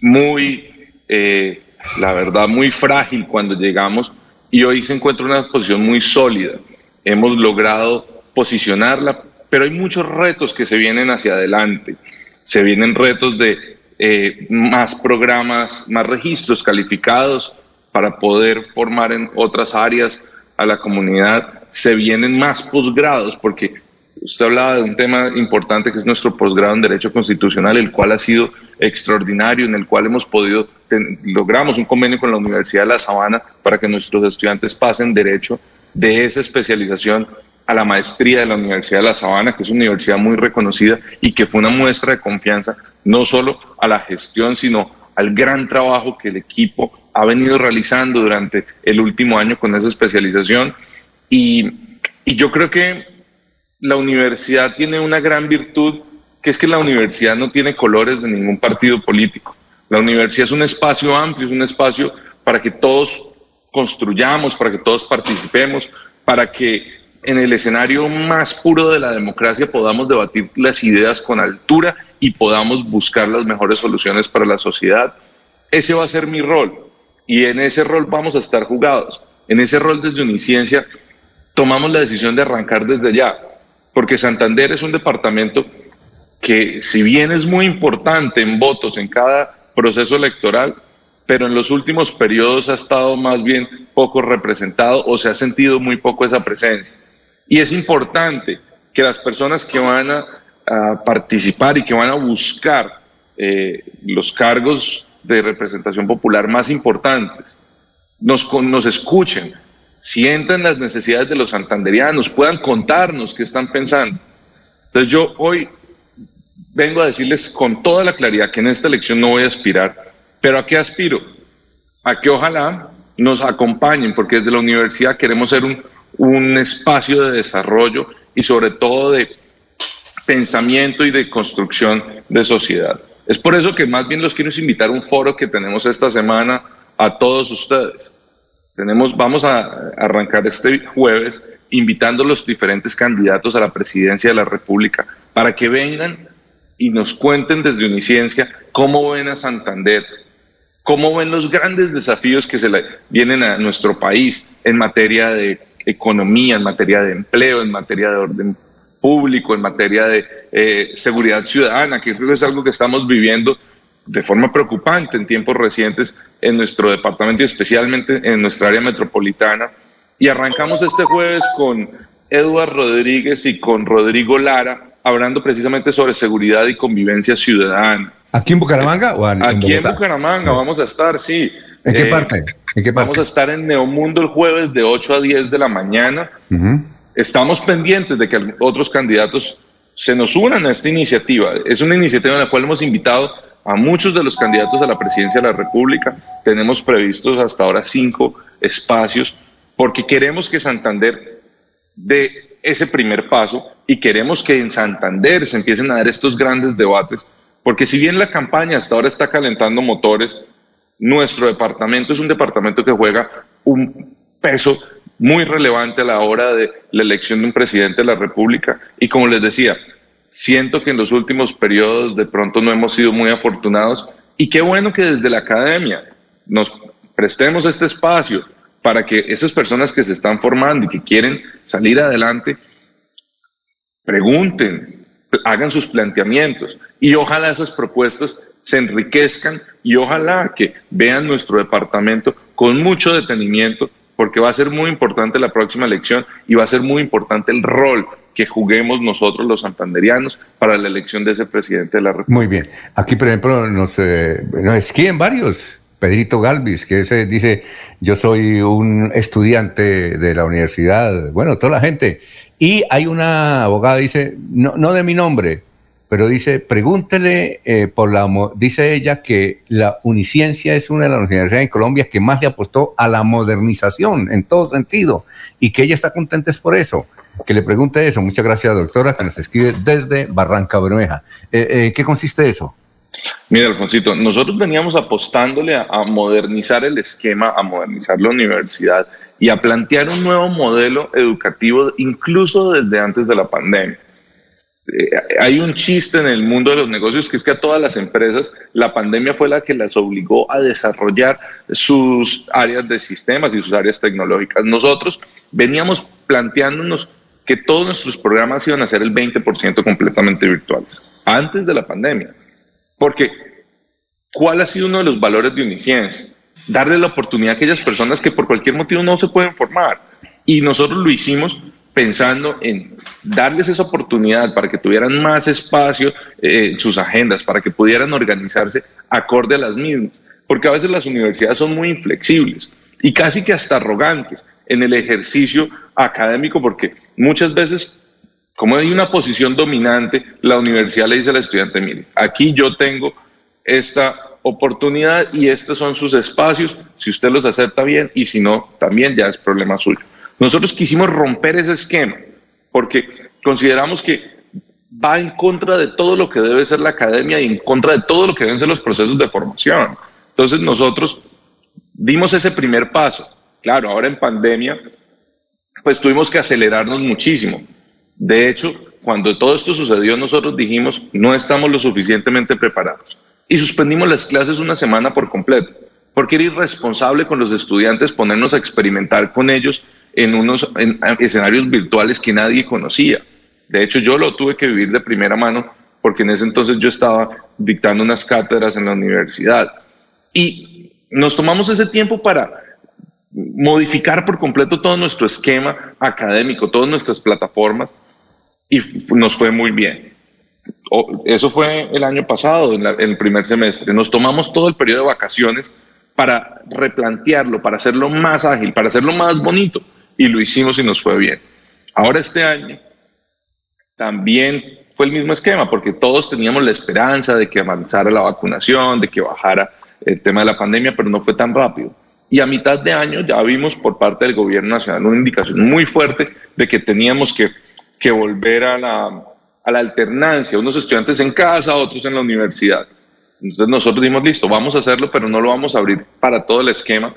muy, eh, la verdad, muy frágil cuando llegamos y hoy se encuentra en una posición muy sólida. Hemos logrado posicionarla, pero hay muchos retos que se vienen hacia adelante. Se vienen retos de eh, más programas, más registros calificados para poder formar en otras áreas a la comunidad. Se vienen más posgrados, porque usted hablaba de un tema importante que es nuestro posgrado en Derecho Constitucional, el cual ha sido extraordinario, en el cual hemos podido, logramos un convenio con la Universidad de La Sabana para que nuestros estudiantes pasen derecho de esa especialización a la maestría de la Universidad de La Sabana, que es una universidad muy reconocida y que fue una muestra de confianza no solo a la gestión, sino al gran trabajo que el equipo ha venido realizando durante el último año con esa especialización. Y, y yo creo que la universidad tiene una gran virtud que es que la universidad no tiene colores de ningún partido político. La universidad es un espacio amplio, es un espacio para que todos construyamos, para que todos participemos, para que en el escenario más puro de la democracia podamos debatir las ideas con altura y podamos buscar las mejores soluciones para la sociedad. Ese va a ser mi rol y en ese rol vamos a estar jugados. En ese rol desde Uniciencia tomamos la decisión de arrancar desde ya, porque Santander es un departamento que si bien es muy importante en votos en cada proceso electoral, pero en los últimos periodos ha estado más bien poco representado o se ha sentido muy poco esa presencia. Y es importante que las personas que van a, participar y que van a buscar eh, los cargos de representación popular más importantes nos, nos escuchen, sientan las necesidades de los santanderianos, puedan contarnos qué están pensando Entonces yo hoy vengo a decirles con toda la claridad que en esta elección no voy a aspirar, pero ¿a qué aspiro? A que ojalá nos acompañen, porque desde la universidad queremos ser un, un espacio de desarrollo y sobre todo de pensamiento y de construcción de sociedad. Es por eso que más bien los quiero invitar a un foro que tenemos esta semana a todos ustedes. Tenemos, vamos a arrancar este jueves invitando a los diferentes candidatos a la presidencia de la República para que vengan y nos cuenten desde Uniciencia cómo ven a Santander, cómo ven los grandes desafíos que se le vienen a nuestro país en materia de economía, en materia de empleo, en materia de orden público, en materia de eh, seguridad ciudadana, que creo que es algo que estamos viviendo de forma preocupante en tiempos recientes en nuestro departamento y especialmente en nuestra área metropolitana. Y arrancamos este jueves con Eduard Rodríguez y con Rodrigo Lara hablando precisamente sobre seguridad y convivencia ciudadana. ¿Aquí en Bucaramanga o en, Aquí en, Bucaramanga vamos a estar, sí. ¿En qué, eh, parte? ¿En qué parte? Vamos a estar en Neomundo el jueves de 8 a 10 de la mañana. Estamos pendientes de que otros candidatos se nos unan a esta iniciativa. Es una iniciativa en la cual hemos invitado a muchos de los candidatos a la presidencia de la República. Tenemos previstos hasta ahora cinco espacios porque queremos que Santander dé ese primer paso y queremos que en Santander se empiecen a dar estos grandes debates, porque si bien la campaña hasta ahora está calentando motores, nuestro departamento es un departamento que juega un peso muy relevante a la hora de la elección de un presidente de la República. Y como les decía, siento que en los últimos periodos de pronto no hemos sido muy afortunados y qué bueno que desde la academia nos prestemos este espacio para que esas personas que se están formando y que quieren salir adelante pregunten, hagan sus planteamientos y ojalá esas propuestas se enriquezcan y ojalá que vean nuestro departamento con mucho detenimiento porque va a ser muy importante la próxima elección y va a ser muy importante el rol que juguemos nosotros los santanderianos para la elección de ese presidente de la República. Muy bien. Aquí, por ejemplo, nos, eh, nos escriben varios. Pedrito Galvis, que dice, yo soy un estudiante de la universidad, bueno, toda la gente, y hay una abogada, dice, no, no de mi nombre, pero dice, pregúntele eh, por la, dice ella que la Uniciencia es una de las universidades en Colombia que más le apostó a la modernización en todo sentido y que ella está contenta es por eso. Que le pregunte eso. Muchas gracias, doctora, que nos escribe desde Barranca Bermeja. Eh, eh, ¿Qué consiste eso? Mira, Alfonsito, nosotros veníamos apostándole a modernizar el esquema, a modernizar la universidad y a plantear un nuevo modelo educativo incluso desde antes de la pandemia. Eh, hay un chiste en el mundo de los negocios que es que a todas las empresas la pandemia fue la que las obligó a desarrollar sus áreas de sistemas y sus áreas tecnológicas. Nosotros veníamos planteándonos que todos nuestros programas iban a ser el 20% completamente virtuales antes de la pandemia. Porque, ¿cuál ha sido uno de los valores de Uniciencia? darle la oportunidad a aquellas personas que por cualquier motivo no se pueden formar. Y nosotros lo hicimos pensando en darles esa oportunidad para que tuvieran más espacio eh, en sus agendas, para que pudieran organizarse acorde a las mismas. Porque a veces las universidades son muy inflexibles y casi que hasta arrogantes en el ejercicio académico, porque muchas veces, como hay una posición dominante, la universidad le dice al estudiante, mire, aquí yo tengo esta oportunidad y estos son sus espacios, si usted los acepta bien y si no, también ya es problema suyo. Nosotros quisimos romper ese esquema porque consideramos que va en contra de todo lo que debe ser la academia y en contra de todo lo que deben ser los procesos de formación. Entonces nosotros dimos ese primer paso. Claro, ahora en pandemia, pues tuvimos que acelerarnos muchísimo. De hecho, cuando todo esto sucedió, nosotros dijimos, no estamos lo suficientemente preparados y suspendimos las clases una semana por completo, porque era irresponsable con los estudiantes ponernos a experimentar con ellos en unos escenarios virtuales que nadie conocía. De hecho, yo lo tuve que vivir de primera mano porque en ese entonces yo estaba dictando unas cátedras en la universidad. Y nos tomamos ese tiempo para modificar por completo todo nuestro esquema académico, todas nuestras plataformas, y nos fue muy bien eso fue el año pasado, en, el primer semestre. Nos tomamos todo el periodo de vacaciones para replantearlo, para hacerlo más ágil, para hacerlo más bonito. Y lo hicimos y nos fue bien. Ahora este año también fue el mismo esquema, porque todos teníamos la esperanza de que avanzara la vacunación, de que bajara el tema de la pandemia, pero no fue tan rápido. Y a mitad de año ya vimos por parte del gobierno nacional una indicación muy fuerte de que teníamos que, que volver a la, a la alternancia, unos estudiantes en casa, otros en la universidad. Entonces nosotros dijimos, listo, vamos a hacerlo, pero no lo vamos a abrir para todo el esquema,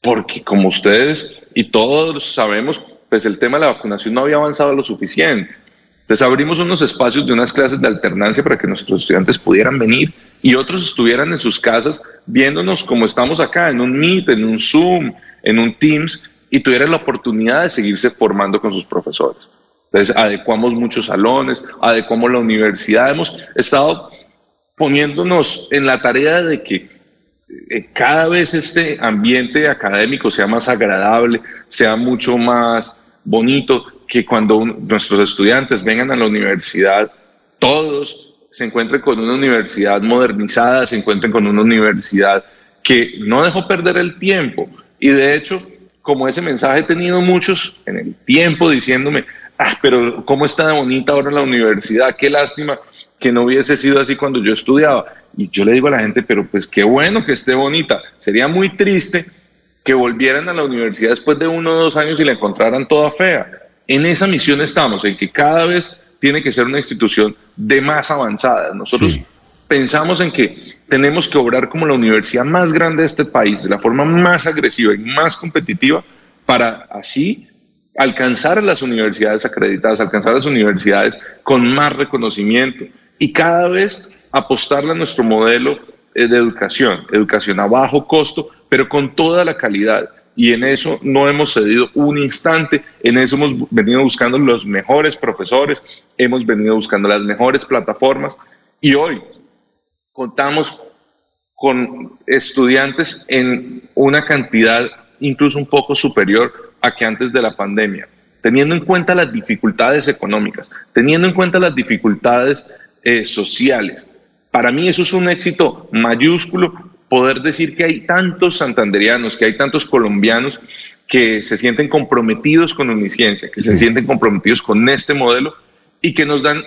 porque como ustedes y todos sabemos, pues el tema de la vacunación no había avanzado lo suficiente. Entonces abrimos unos espacios de unas clases de alternancia para que nuestros estudiantes pudieran venir y otros estuvieran en sus casas viéndonos como estamos acá, en un Meet, en un Zoom, en un Teams, y tuvieran la oportunidad de seguirse formando con sus profesores. Entonces adecuamos muchos salones, adecuamos la universidad, hemos estado poniéndonos en la tarea de que eh, cada vez este ambiente académico sea más agradable, sea mucho más bonito, que cuando nuestros estudiantes vengan a la universidad, todos se encuentren con una universidad modernizada, se encuentren con una universidad que no dejó perder el tiempo. Y de hecho, como ese mensaje he tenido muchos en el tiempo diciéndome, ah, pero ¿cómo está bonita ahora la universidad? Qué lástima que no hubiese sido así cuando yo estudiaba. Y yo le digo a la gente, pero pues qué bueno que esté bonita. Sería muy triste que volvieran a la universidad después de uno o dos años y la encontraran toda fea. En esa misión estamos, en que cada vez tiene que ser una institución de más avanzada. Nosotros pensamos en que tenemos que obrar como la universidad más grande de este país, de la forma más agresiva y más competitiva, para así alcanzar a las universidades acreditadas, alcanzar a las universidades con más reconocimiento y cada vez apostarle a nuestro modelo eh, de educación, educación a bajo costo, pero con toda la calidad. Y en eso no hemos cedido un instante, en eso hemos venido buscando los mejores profesores, hemos venido buscando las mejores plataformas. Y hoy contamos con estudiantes en una cantidad incluso un poco superior a que antes de la pandemia, teniendo en cuenta las dificultades económicas, teniendo en cuenta las dificultades eh, sociales. Para mí eso es un éxito mayúsculo poder decir que hay tantos santanderianos, que hay tantos colombianos que se sienten comprometidos con Uniciencia, que se sienten comprometidos con este modelo y que nos dan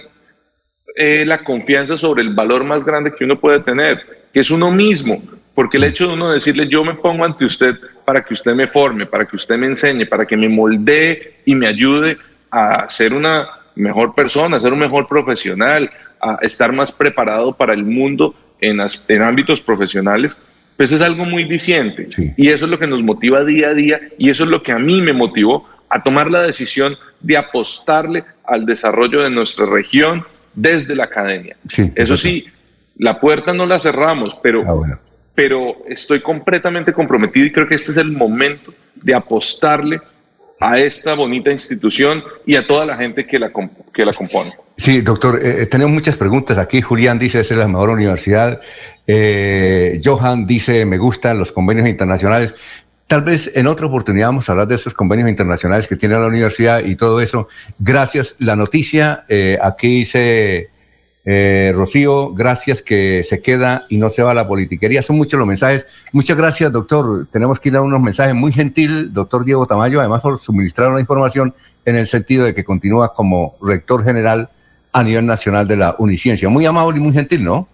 eh, la confianza sobre el valor más grande que uno puede tener, que es uno mismo, porque el hecho de uno decirle yo me pongo ante usted para que usted me forme, para que usted me enseñe, para que me moldee y me ayude a ser una mejor persona, a ser un mejor profesional, a estar más preparado para el mundo en, ámbitos profesionales, pues es algo muy diciente. Y eso es lo que nos motiva día a día y eso es lo que a mí me motivó a tomar la decisión de apostarle al desarrollo de nuestra región desde la academia. eso sí, la puerta no la cerramos, pero, ah, pero estoy completamente comprometido y creo que este es el momento de apostarle a esta bonita institución y a toda la gente que la, que la compone. Sí, doctor, eh, eh, tenemos muchas preguntas aquí. Julián dice, es la mejor universidad. Eh, Johan dice, me gustan los convenios internacionales. Tal vez en otra oportunidad vamos a hablar de esos convenios internacionales que tiene la universidad y todo eso. Gracias. La noticia, aquí dice Rocío, gracias que se queda y no se va a la politiquería. Son muchos los mensajes. Muchas gracias, doctor. Tenemos que ir a unos mensajes muy gentil, doctor Diego Tamayo, además por suministrar una información en el sentido de que continúa como rector general a nivel nacional de la Uniciencia. Muy amable y muy gentil, ¿no?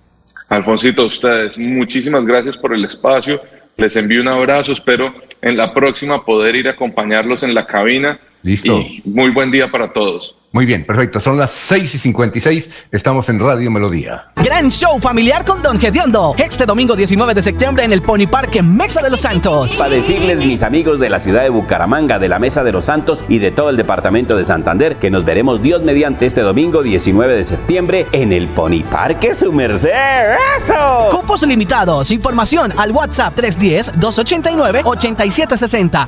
Alfonsito, ustedes, muchísimas gracias por el espacio. Les envío un abrazo. Espero en la próxima poder ir a acompañarlos en la cabina. Listo. Y muy buen día para todos. Muy bien, perfecto. Son las 6 y 56. Estamos en Radio Melodía. Gran show familiar con Don Gediondo. Este domingo 19 de septiembre en el Pony Park en Mesa de los Santos. Para decirles, mis amigos de la ciudad de Bucaramanga, de la Mesa de los Santos y de todo el departamento de Santander, que nos veremos Dios mediante este domingo 19 de septiembre en el Pony Park. ¡Su merced! ¡Eso! Cupos limitados. Información al WhatsApp 310-289-8760.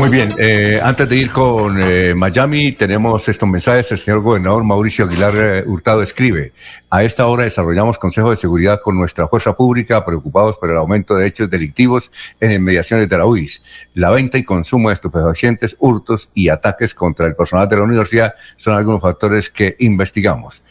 Muy bien, eh, antes de ir con eh, Miami, tenemos estos mensajes. El señor gobernador Mauricio Aguilar eh, Hurtado escribe, a esta hora desarrollamos Consejo de Seguridad con nuestra fuerza pública, preocupados por el aumento de hechos delictivos en inmediaciones de la UIS. La venta y consumo de estupefacientes, hurtos y ataques contra el personal de la universidad son algunos factores que investigamos.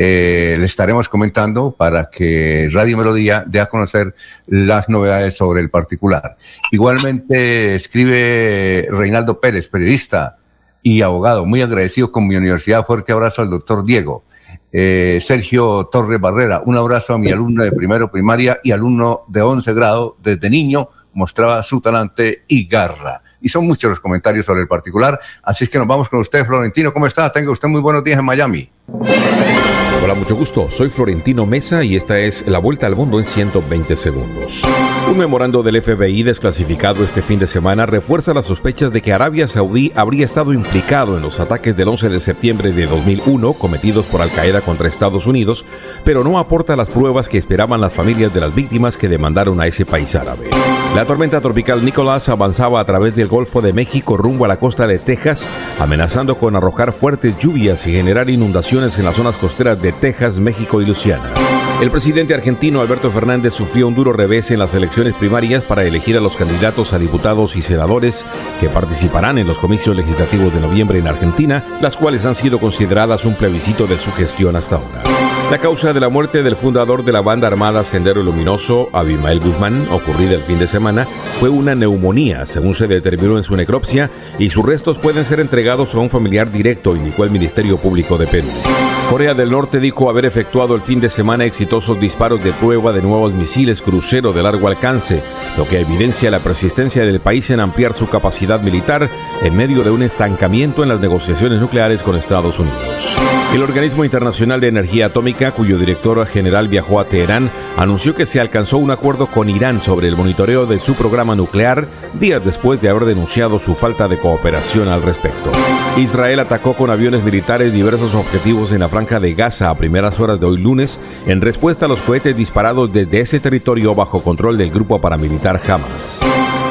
Eh, le estaremos comentando para que Radio Melodía dé a conocer las novedades sobre el particular. Igualmente escribe Reinaldo Pérez, periodista y abogado, muy agradecido con mi universidad. Fuerte abrazo al doctor Diego. Eh, Sergio Torres Barrera, un abrazo a mi alumno de primero primaria y alumno de 11 grado. Desde niño mostraba su talante y garra. Y son muchos los comentarios sobre el particular. Así es que nos vamos con usted, Florentino. ¿Cómo está? Tenga usted muy buenos días en Miami. Hola, mucho gusto. Soy Florentino Mesa y esta es La Vuelta al Mundo en 120 segundos. Un memorando del FBI desclasificado este fin de semana refuerza las sospechas de que Arabia Saudí habría estado implicado en los ataques del 11 de septiembre de 2001 cometidos por Al Qaeda contra Estados Unidos, pero no aporta las pruebas que esperaban las familias de las víctimas que demandaron a ese país árabe. La tormenta tropical Nicolás avanzaba a través del Golfo de México rumbo a la costa de Texas, amenazando con arrojar fuertes lluvias y generar inundaciones en las zonas costeras de Texas, México y Luisiana. El presidente argentino Alberto Fernández sufrió un duro revés en las elecciones primarias para elegir a los candidatos a diputados y senadores que participarán en los comicios legislativos de noviembre en Argentina, las cuales han sido consideradas un plebiscito de su gestión hasta ahora. La causa de la muerte del fundador de la banda armada Sendero Luminoso, Abimael Guzmán, ocurrida el fin de semana, fue una neumonía, según se determinó en su necropsia, y sus restos pueden ser entregados a un familiar directo, indicó el Ministerio Público de Perú. Corea del Norte dijo haber efectuado el fin de semana exitosos disparos de prueba de nuevos misiles crucero de largo alcance, lo que evidencia la persistencia del país en ampliar su capacidad militar en medio de un estancamiento en las negociaciones nucleares con Estados Unidos. El Organismo Internacional de Energía Atómica, cuyo director general viajó a Teherán, anunció que se alcanzó un acuerdo con Irán sobre el monitoreo de su programa nuclear días después de haber denunciado su falta de cooperación al respecto. Israel atacó con aviones militares diversos objetivos en la franja de Gaza a primeras horas de hoy lunes en respuesta a los cohetes disparados desde ese territorio bajo control del grupo paramilitar Hamas.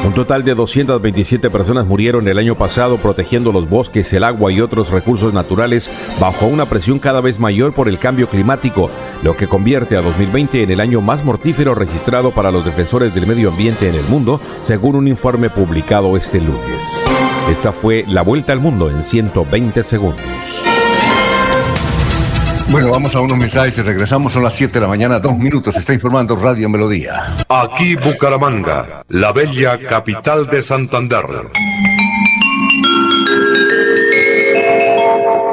Un total de 227 personas murieron el año pasado protegiendo los bosques, el agua y otros recursos naturales bajo una presión cada vez mayor por el cambio climático, lo que convierte a 2020 en el año más mortífero registrado para los defensores del medio ambiente en el mundo, según un informe publicado este lunes. Esta fue la vuelta al mundo en 120 segundos. Bueno, vamos a unos mensajes y regresamos. Son las 7 de la mañana, dos minutos. Está informando Radio Melodía. Aquí Bucaramanga, la bella capital de Santander.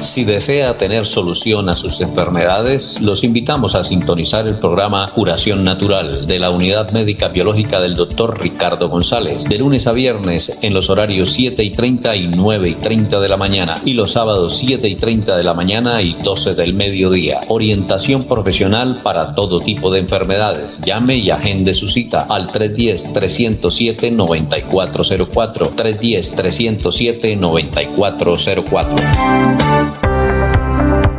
Si desea tener solución a sus enfermedades, los invitamos a sintonizar el programa Curación Natural de la Unidad Médica Biológica del Dr. Ricardo González, de lunes a viernes en los horarios 7 y 30 y 9 y 30 de la mañana y los sábados 7 y 30 de la mañana y 12 del mediodía. Orientación profesional para todo tipo de enfermedades. Llame y agende su cita al 310-307-9404. 310-307-9404.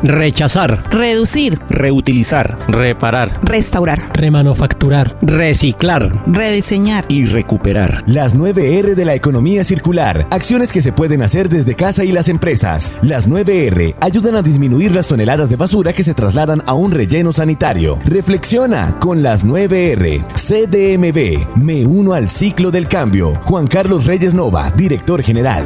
Rechazar. Reducir. Reutilizar. Reparar. Restaurar. Remanufacturar. Reciclar. Rediseñar. Y recuperar. Las 9R de la economía circular. Acciones que se pueden hacer desde casa y las empresas. Las 9R ayudan a disminuir las toneladas de basura que se trasladan a un relleno sanitario. Reflexiona con las 9R. CDMB. Me uno al ciclo del cambio. Juan Carlos Reyes Nova, director general.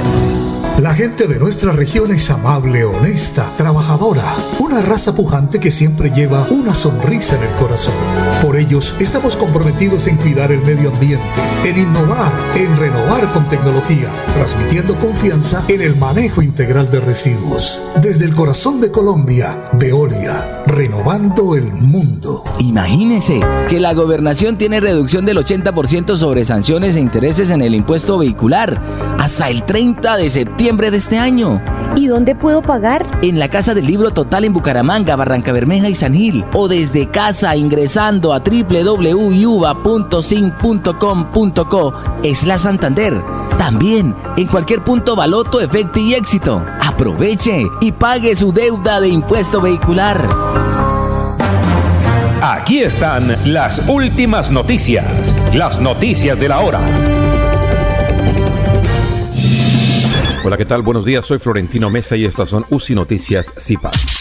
Amen. La gente de nuestra región es amable, honesta, trabajadora, una raza pujante que siempre lleva una sonrisa en el corazón. Por ellos estamos comprometidos en cuidar el medio ambiente, en innovar, en renovar con tecnología, transmitiendo confianza en el manejo integral de residuos. Desde el corazón de Colombia, Veolia, renovando el mundo. Imagínese que la gobernación tiene reducción del 80% sobre sanciones e intereses en el impuesto vehicular hasta el 30 de septiembre de este año. ¿Y dónde puedo pagar? En la Casa del Libro Total en Bucaramanga, Barranca Bermeja y San Gil. O desde casa ingresando a www.sin.com.co es la Santander. También en cualquier punto Baloto, Efecto y Éxito. Aproveche y pague su deuda de impuesto vehicular. Aquí están las últimas noticias, las noticias de la hora. Hola, ¿qué tal? Buenos días, soy Florentino Mesa y estas son UCI Noticias CIPAS.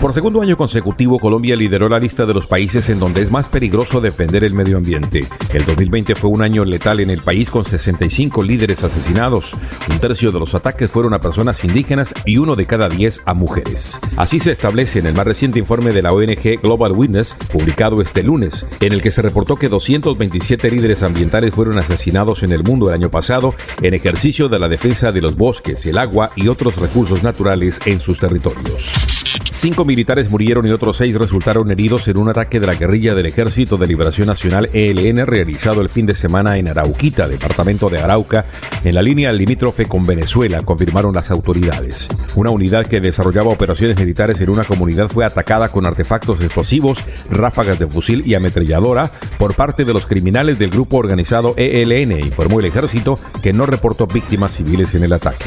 Por segundo año consecutivo, Colombia lideró la lista de los países en donde es más peligroso defender el medio ambiente. El 2020 fue un año letal en el país con 65 líderes asesinados. Un tercio de los ataques fueron a personas indígenas y uno de cada diez a mujeres. Así se establece en el más reciente informe de la ONG Global Witness, publicado este lunes, en el que se reportó que 227 líderes ambientales fueron asesinados en el mundo el año pasado en ejercicio de la defensa de los bosques, el agua y otros recursos naturales en sus territorios. Cinco militares murieron y otros seis resultaron heridos en un ataque de la guerrilla del Ejército de Liberación Nacional ELN realizado el fin de semana en Arauquita, departamento de Arauca, en la línea limítrofe con Venezuela, confirmaron las autoridades. Una unidad que desarrollaba operaciones militares en una comunidad fue atacada con artefactos explosivos, ráfagas de fusil y ametralladora por parte de los criminales del grupo organizado ELN, informó el ejército que no reportó víctimas civiles en el ataque.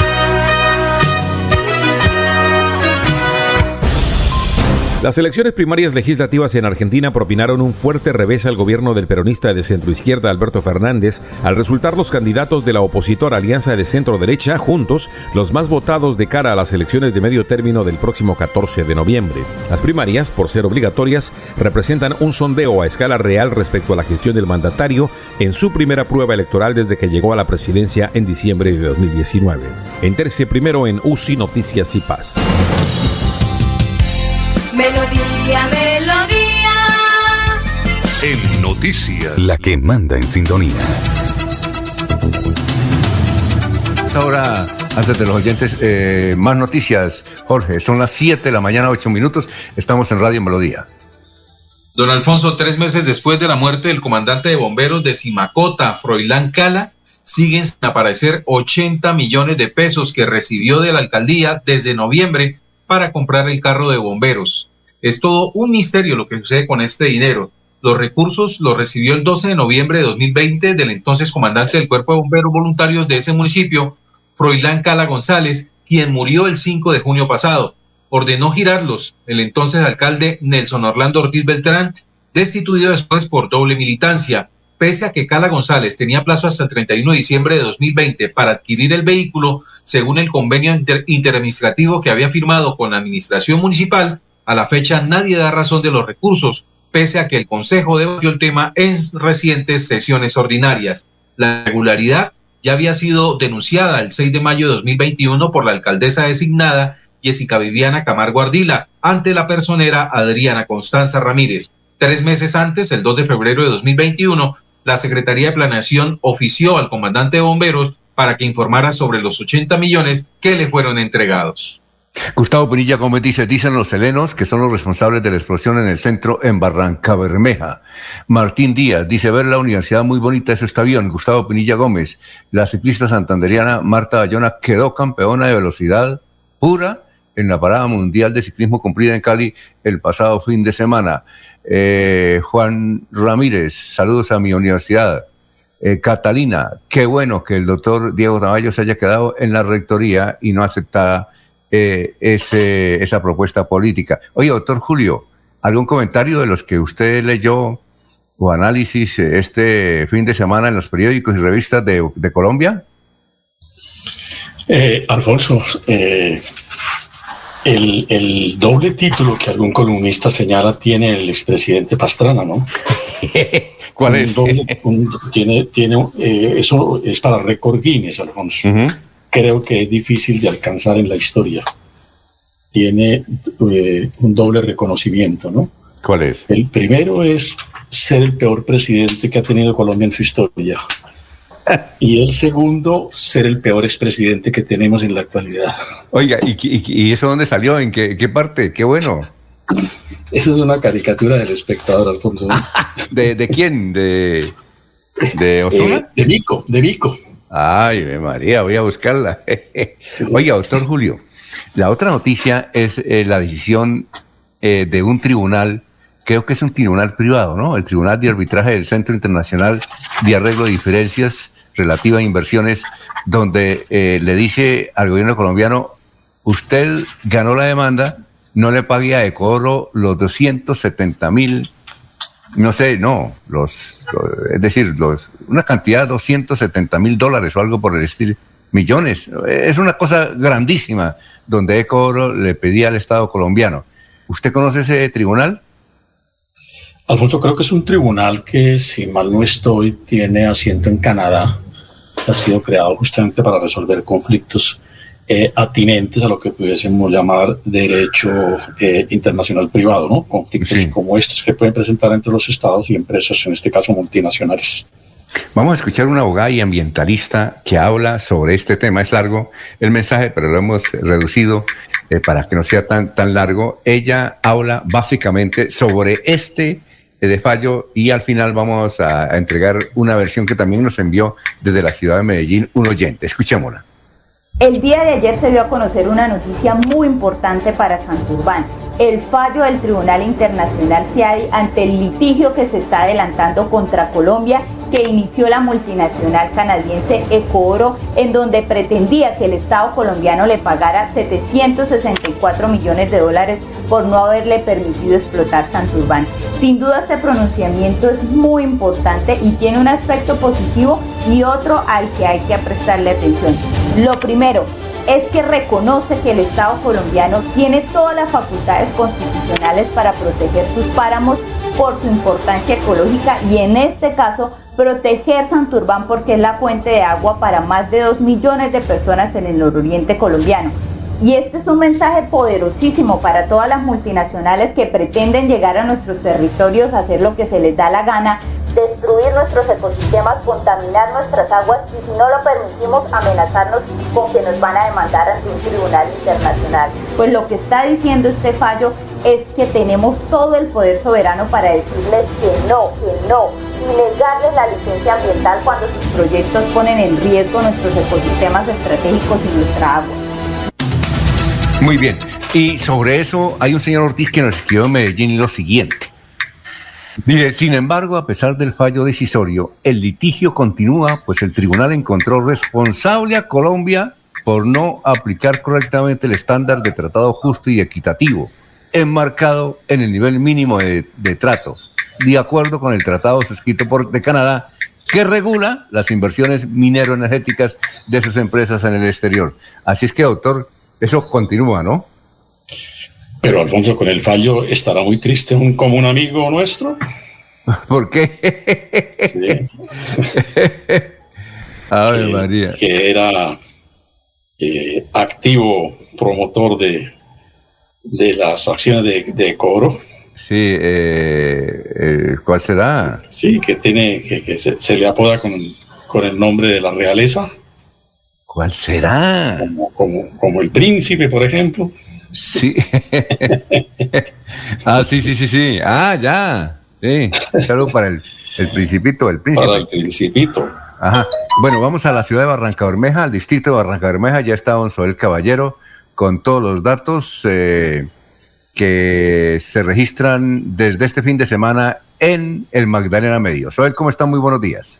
Las elecciones primarias legislativas en Argentina propinaron un fuerte revés al gobierno del peronista de centroizquierda Alberto Fernández al resultar los candidatos de la opositora Alianza de Centro Derecha juntos los más votados de cara a las elecciones de medio término del próximo 14 de noviembre. Las primarias, por ser obligatorias, representan un sondeo a escala real respecto a la gestión del mandatario en su primera prueba electoral desde que llegó a la presidencia en diciembre de 2019. Entérese primero en UCI Noticias y Paz. Melodía, melodía. En noticias, la que manda en sintonía. Ahora, antes de los oyentes, eh, más noticias, Jorge. Son las 7 de la mañana, 8 minutos. Estamos en Radio Melodía. Don Alfonso, tres meses después de la muerte del comandante de bomberos de Simacota, Froilán Cala, siguen sin aparecer 80 millones de pesos que recibió de la alcaldía desde noviembre para comprar el carro de bomberos. Es todo un misterio lo que sucede con este dinero. Los recursos los recibió el 12 de noviembre de 2020 del entonces comandante del Cuerpo de Bomberos Voluntarios de ese municipio, Froilán Cala González, quien murió el 5 de junio pasado. Ordenó girarlos el entonces alcalde Nelson Orlando Ortiz Beltrán, destituido después por doble militancia. Pese a que Cala González tenía plazo hasta el 31 de diciembre de 2020 para adquirir el vehículo, según el convenio inter interadministrativo que había firmado con la administración municipal, a la fecha nadie da razón de los recursos, pese a que el Consejo debatió el tema en recientes sesiones ordinarias. La irregularidad ya había sido denunciada el 6 de mayo de 2021 por la alcaldesa designada Jessica Viviana Camargo Ardila ante la personera Adriana Constanza Ramírez. Tres meses antes, el 2 de febrero de 2021, la Secretaría de Planeación ofició al comandante de bomberos para que informara sobre los 80 millones que le fueron entregados. Gustavo Pinilla Gómez dice, dicen los helenos que son los responsables de la explosión en el centro en Barranca Bermeja. Martín Díaz dice, ver la universidad muy bonita, eso está bien. Gustavo Pinilla Gómez, la ciclista santanderiana Marta Bayona quedó campeona de velocidad pura en la parada mundial de ciclismo cumplida en Cali el pasado fin de semana. Eh, Juan Ramírez, saludos a mi universidad. Eh, Catalina, qué bueno que el doctor Diego Tamayo se haya quedado en la rectoría y no aceptada eh, ese, esa propuesta política. Oye, doctor Julio, ¿algún comentario de los que usted leyó o análisis este fin de semana en los periódicos y revistas de, Colombia? Eh, Alfonso, eh, el, el, doble título que algún columnista señala tiene el expresidente Pastrana, ¿no? [LAUGHS] ¿Cuál es? Doble, un, tiene, tiene, eh, eso es para récord Guinness, Alfonso. Uh -huh. Creo que es difícil de alcanzar en la historia. Tiene eh, un doble reconocimiento, ¿no? ¿Cuál es? El primero es ser el peor presidente que ha tenido Colombia en su historia. [LAUGHS] Y el segundo, ser el peor expresidente que tenemos en la actualidad. Oiga, ¿y, y, y eso dónde salió? ¿En qué, qué, parte? Qué bueno. Eso es una caricatura del espectador, Alfonso. [LAUGHS] ¿De, de quién? ¿De, de Osuna? Eh, de Vico, de Vico. Ay, María, voy a buscarla. [LAUGHS] sí. Oiga, doctor Julio, la otra noticia es eh, la decisión eh, de un tribunal creo que es un tribunal privado, ¿no? El Tribunal de Arbitraje del Centro Internacional de Arreglo de Diferencias Relativa a Inversiones, donde eh, le dice al gobierno colombiano, usted ganó la demanda, no le pague a Ecoro los 270 mil, no sé, no, los, los- es decir, los, una cantidad de 270 mil dólares o algo por el estilo, millones. Es una cosa grandísima donde Ecoro le pedía al Estado colombiano. ¿Usted conoce ese tribunal? Alfonso, creo que es un tribunal que, si mal no estoy, tiene asiento en Canadá. Ha sido creado justamente para resolver conflictos eh, atinentes a lo que pudiésemos llamar derecho eh, internacional privado, ¿no? Conflictos como estos que pueden presentar entre los estados y empresas, en este caso multinacionales. Vamos a escuchar una abogada y ambientalista que habla sobre este tema. Es largo el mensaje, pero lo hemos reducido eh, para que no sea tan, tan largo. Ella habla básicamente sobre este de fallo y al final vamos a, a entregar una versión que también nos envió desde la ciudad de Medellín un oyente. Escuchémosla. El día de ayer se dio a conocer una noticia muy importante para Santurbán. El fallo del Tribunal Internacional CIADI ante el litigio que se está adelantando contra Colombia que inició la multinacional canadiense Ecooro, en donde pretendía que el Estado colombiano le pagara 764 millones de dólares por no haberle permitido explotar Santurbán. Sin duda este pronunciamiento es muy importante y tiene un aspecto positivo y otro al que hay que prestarle atención. Lo primero es que reconoce que el Estado colombiano tiene todas las facultades constitucionales para proteger sus páramos por su importancia ecológica y en este caso proteger Santurbán porque es la fuente de agua para más de 2 millones de personas en el nororiente colombiano. Y este es un mensaje poderosísimo para todas las multinacionales que pretenden llegar a nuestros territorios hacer lo que se les da la gana, destruir nuestros ecosistemas, contaminar nuestras aguas y si no lo permitimos amenazarnos con que nos van a demandar ante un tribunal internacional. Pues lo que está diciendo este fallo es que tenemos todo el poder soberano para decirles que no, que no, y negarles la licencia ambiental cuando sus proyectos ponen en riesgo nuestros ecosistemas estratégicos y nuestra agua. Muy bien. Y sobre eso hay un señor Ortiz que nos escribió en Medellín lo siguiente. Dice, sin embargo, a pesar del fallo decisorio, el litigio continúa, pues el tribunal encontró responsable a Colombia por no aplicar correctamente el estándar de tratado justo y equitativo, enmarcado en el nivel mínimo de, de trato, de acuerdo con el tratado suscrito por de Canadá, que regula las inversiones minero-energéticas de sus empresas en el exterior. Así es que, doctor, eso continúa, ¿no? Pero Alfonso, con el fallo estará muy triste un común amigo nuestro. [LAUGHS] ¿Por qué? Sí. [LAUGHS] Ave que, María. que era eh, activo promotor de, de las acciones de, de Coro. Sí, eh, eh, ¿cuál será? Sí, que tiene, que, que se, se le apoda con, con el nombre de la realeza. ¿Cuál será? Como, como, como el príncipe, por ejemplo. Sí. [LAUGHS] ah, sí, sí, sí, sí. Ah, ya. Sí. Saludo para el, el principito, el príncipe. Para el principito. Ajá. Bueno, vamos a la ciudad de Barranca Bermeja, al distrito de Barranca Bermeja. Ya está don Soel Caballero con todos los datos eh, que se registran desde este fin de semana en el Magdalena Medio. Soel, ¿cómo está? Muy buenos días.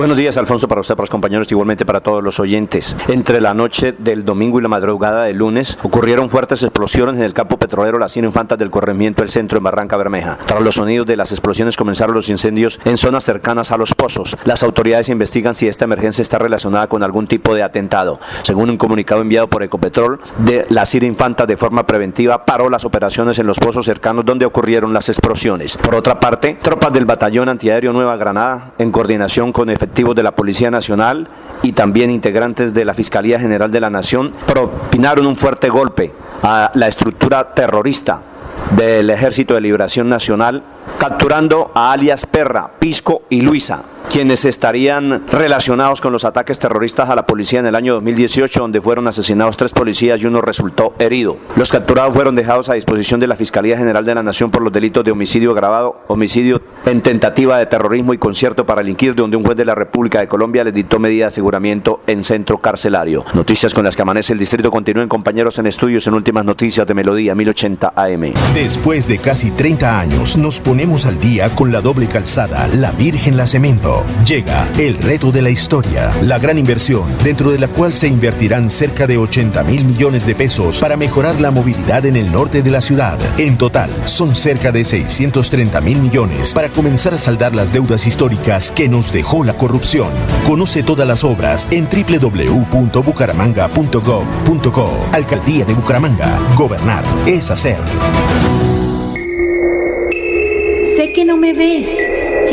Buenos días, Alfonso, para usted, para los compañeros, igualmente para todos los oyentes. Entre la noche del domingo y la madrugada del lunes ocurrieron fuertes explosiones en el campo petrolero Las Infantas del Corregimiento del Centro en Barranca Bermeja. Tras los sonidos de las explosiones comenzaron los incendios en zonas cercanas a los pozos. Las autoridades investigan si esta emergencia está relacionada con algún tipo de atentado. Según un comunicado enviado por Ecopetrol, de la Cien Infantas de forma preventiva paró las operaciones en los pozos cercanos donde ocurrieron las explosiones. Por otra parte, tropas del Batallón Antiaéreo Nueva Granada, en coordinación con efectivos de la Policía Nacional y también integrantes de la Fiscalía General de la Nación propinaron un fuerte golpe a la estructura terrorista del Ejército de Liberación Nacional, capturando a alias Perra, Pisco y Luisa. Quienes estarían relacionados con los ataques terroristas a la policía en el año 2018, donde fueron asesinados tres policías y uno resultó herido. Los capturados fueron dejados a disposición de la Fiscalía General de la Nación por los delitos de homicidio agravado, homicidio en tentativa de terrorismo y concierto para delinquir, donde un juez de la República de Colombia les dictó medida de aseguramiento en centro carcelario. Noticias con las que amanece el distrito continúen compañeros en estudios en últimas noticias de Melodía 1080 AM. Después de casi 30 años nos ponemos al día con la doble calzada La Virgen La Cemento. Llega el reto de la historia, la gran inversión dentro de la cual se invertirán cerca de 80 mil millones de pesos para mejorar la movilidad en el norte de la ciudad. En total son cerca de 630 mil millones para comenzar a saldar las deudas históricas que nos dejó la corrupción. Conoce todas las obras en www.bucaramanga.gov.co. Alcaldía de Bucaramanga. Gobernar es hacer. Sé que no me ves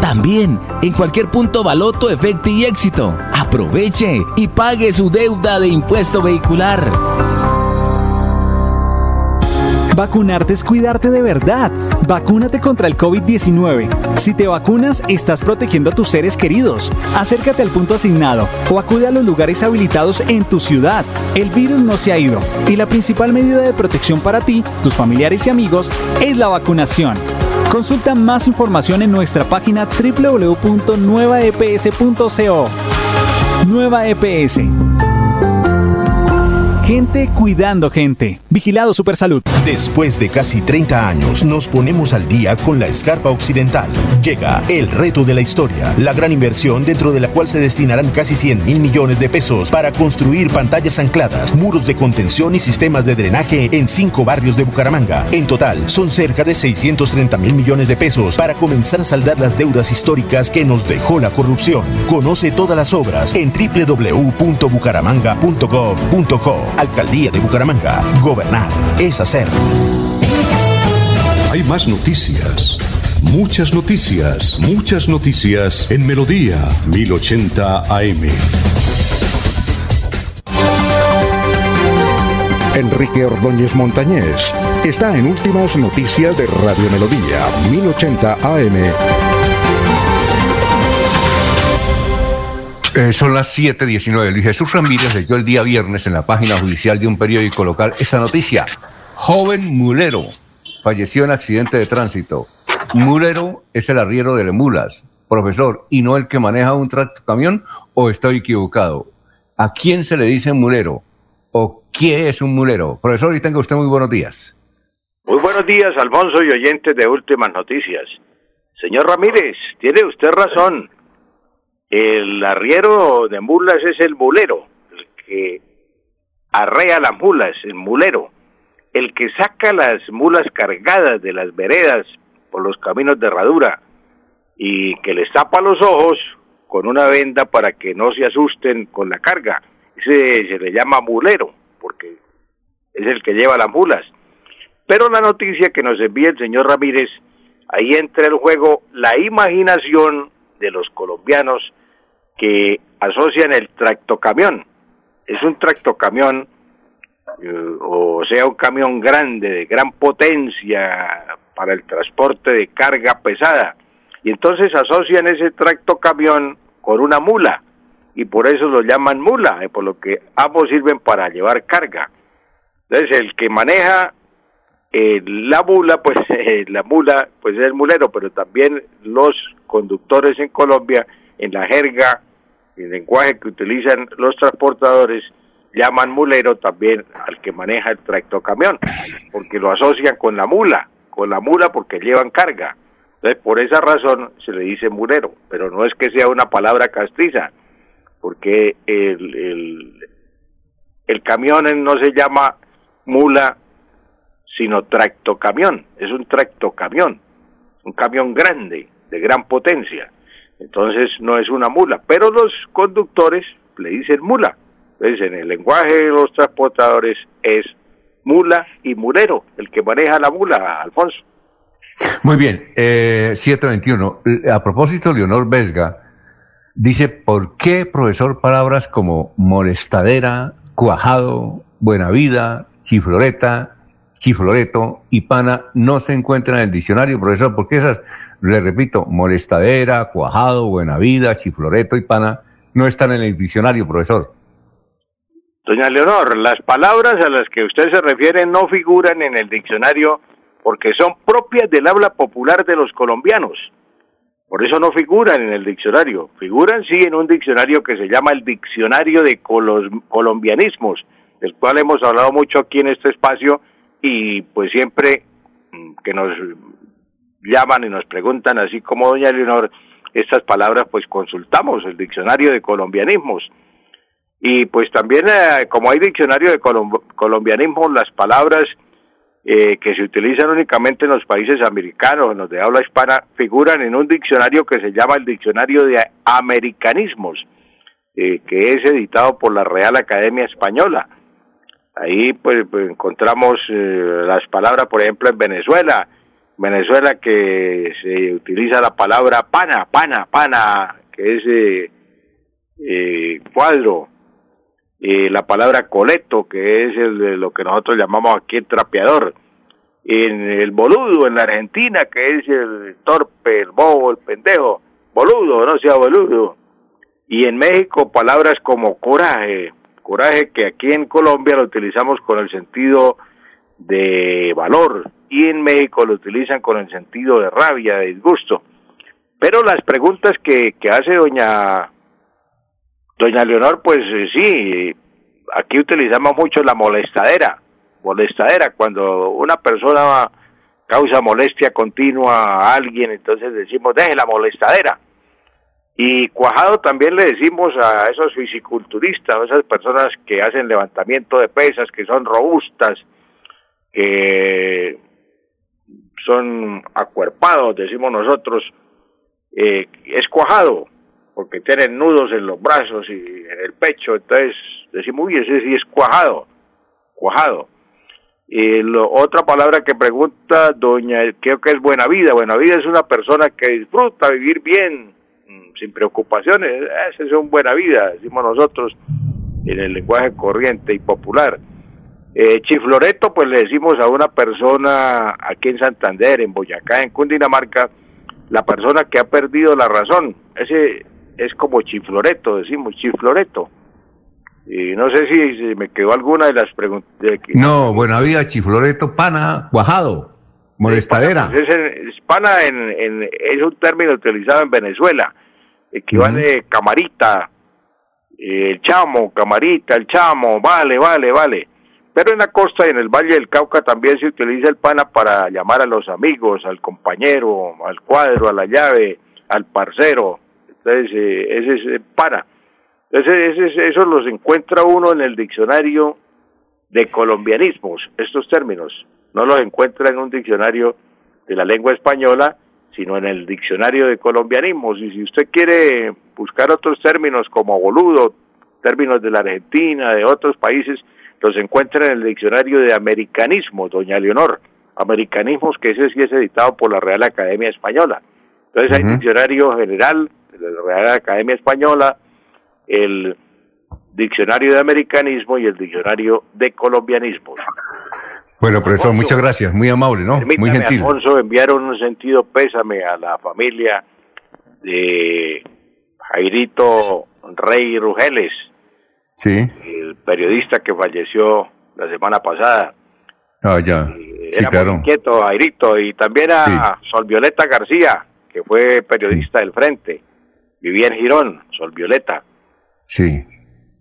También en cualquier punto Baloto, Efecto y Éxito. Aproveche y pague su deuda de impuesto vehicular. Vacunarte es cuidarte de verdad. Vacúnate contra el COVID-19. Si te vacunas, estás protegiendo a tus seres queridos. Acércate al punto asignado o acude a los lugares habilitados en tu ciudad. El virus no se ha ido y la principal medida de protección para ti, tus familiares y amigos es la vacunación. Consulta más información en nuestra página www.nuevaeps.co. Nueva EPS. Gente cuidando gente. Vigilado Supersalud. Después de casi 30 años nos ponemos al día con la escarpa occidental. Llega el reto de la historia, la gran inversión dentro de la cual se destinarán casi 100 mil millones de pesos para construir pantallas ancladas, muros de contención y sistemas de drenaje en cinco barrios de Bucaramanga. En total son cerca de 630 mil millones de pesos para comenzar a saldar las deudas históricas que nos dejó la corrupción. Conoce todas las obras en www.bucaramanga.gov.co. Alcaldía de Bucaramanga. Gobernar es hacer. Hay más noticias. Muchas noticias, muchas noticias en Melodía 1080 AM. Enrique Ordóñez Montañés está en Últimas Noticias de Radio Melodía 1080 AM. Eh, son las 7:19. Luis Jesús Ramírez leyó el día viernes en la página judicial de un periódico local esta noticia. Joven mulero falleció en accidente de tránsito. Mulero es el arriero de mulas, profesor, y no el que maneja un tractocamión, o estoy equivocado. ¿A quién se le dice mulero? ¿O qué es un mulero? Profesor, y tenga usted muy buenos días. Muy buenos días, Alfonso y oyentes de Últimas Noticias. Señor Ramírez, tiene usted razón. El arriero de mulas es el mulero, el que arrea las mulas, el mulero, el que saca las mulas cargadas de las veredas por los caminos de herradura y que les tapa los ojos con una venda para que no se asusten con la carga. Ese se le llama mulero, porque es el que lleva las mulas. Pero la noticia que nos envía el señor Ramírez, ahí entra el juego la imaginación de los colombianos que asocian el tractocamión. Es un tractocamión, eh, o sea, un camión grande, de gran potencia para el transporte de carga pesada. Y entonces asocian ese tractocamión con una mula, y por eso lo llaman mula, eh, por lo que ambos sirven para llevar carga. Entonces, el que maneja eh, la mula, pues [LAUGHS] la mula, pues es el mulero, pero también los conductores en Colombia, en la jerga, el lenguaje que utilizan los transportadores, llaman mulero también al que maneja el tractocamión, porque lo asocian con la mula, con la mula porque llevan carga. Entonces, por esa razón se le dice mulero, pero no es que sea una palabra castiza, porque el, el camión no se llama mula, sino tractocamión, es un tractocamión, un camión grande, de gran potencia. Entonces no es una mula, pero los conductores le dicen mula. Entonces en el lenguaje de los transportadores es mula y mulero, el que maneja la mula, Alfonso. Muy bien, eh, 721. A propósito, Leonor Vesga dice, ¿por qué, profesor, palabras como molestadera, cuajado, buena vida, chifloreta, chifloreto y pana no se encuentran en el diccionario, profesor? Porque esas, le repito, molestadera, cuajado, buena vida, chifloreto y pana no están en el diccionario, profesor. Doña Leonor, las palabras a las que usted se refiere no figuran en el diccionario porque son propias del habla popular de los colombianos. Por eso no figuran en el diccionario. Figuran sí en un diccionario que se llama el Diccionario de Colombianismos, del cual hemos hablado mucho aquí en este espacio y pues siempre mm, que nos llaman y nos preguntan, así como doña Leonor, estas palabras, pues consultamos el Diccionario de Colombianismos. Y pues también, eh, como hay diccionario de colombianismo, las palabras eh, que se utilizan únicamente en los países americanos, en los de habla hispana, figuran en un diccionario que se llama el Diccionario de Americanismos, eh, que es editado por la Real Academia Española. Ahí pues, pues encontramos eh, las palabras, por ejemplo, en Venezuela, Venezuela que se utiliza la palabra pana, pana, pana, que es eh, eh, cuadro, eh, la palabra coleto, que es el lo que nosotros llamamos aquí el trapeador, en el boludo en la Argentina, que es el torpe, el bobo, el pendejo, boludo, no sea boludo, y en México palabras como coraje, coraje que aquí en Colombia lo utilizamos con el sentido de valor y en México lo utilizan con el sentido de rabia, de disgusto. Pero las preguntas que, que hace doña Doña Leonor, pues eh, sí, aquí utilizamos mucho la molestadera, molestadera, cuando una persona causa molestia continua a alguien, entonces decimos, deje la molestadera. Y cuajado también le decimos a esos fisiculturistas, a esas personas que hacen levantamiento de pesas, que son robustas, que son acuerpados, decimos nosotros, eh, es cuajado porque tienen nudos en los brazos y en el pecho, entonces decimos, uy, ese sí es cuajado, cuajado. Y lo, otra palabra que pregunta doña, creo que es buena vida. Buena vida es una persona que disfruta vivir bien, sin preocupaciones. Esa es una buena vida, decimos nosotros en el lenguaje corriente y popular. Eh, chifloreto, pues le decimos a una persona aquí en Santander, en Boyacá, en Cundinamarca, la persona que ha perdido la razón. Ese es como chifloreto, decimos chifloreto. Y no sé si, me quedó alguna de las preguntas. No, buena vida, chifloreto, pana, cuajado, molestadera. Pues es, pana en, es un término utilizado en Venezuela, equivale camarita, el chamo, camarita, el chamo, vale, vale, vale. Pero en la costa y en el Valle del Cauca también se utiliza el pana para llamar a los amigos, al compañero, al cuadro, a la llave, al parcero, entonces, eh, ese es eh, para. Entonces, ese, eso los encuentra uno en el diccionario de colombianismos, estos términos. No los encuentra en un diccionario de la lengua española, sino en el diccionario de colombianismos. Y si usted quiere buscar otros términos como boludo, términos de la Argentina, de otros países, los encuentra en el diccionario de americanismo, doña Leonor. Americanismos, que ese sí es editado por la Real Academia Española. Entonces hay diccionario general, de la Real Academia Española, el Diccionario de Americanismo y el Diccionario de Colombianismo. Bueno, profesor, muchas gracias, muy amable, ¿no? Muy gentil. Alfonso, enviaron un sentido pésame a la familia de Jairito Rey Rugeles, sí. el periodista que falleció la semana pasada. Ah, ya. Sí, Era muy inquieto, Jairito, y también a Sol Violeta García, que fue periodista del Frente vivía en Girón, Sol Violeta. Sí.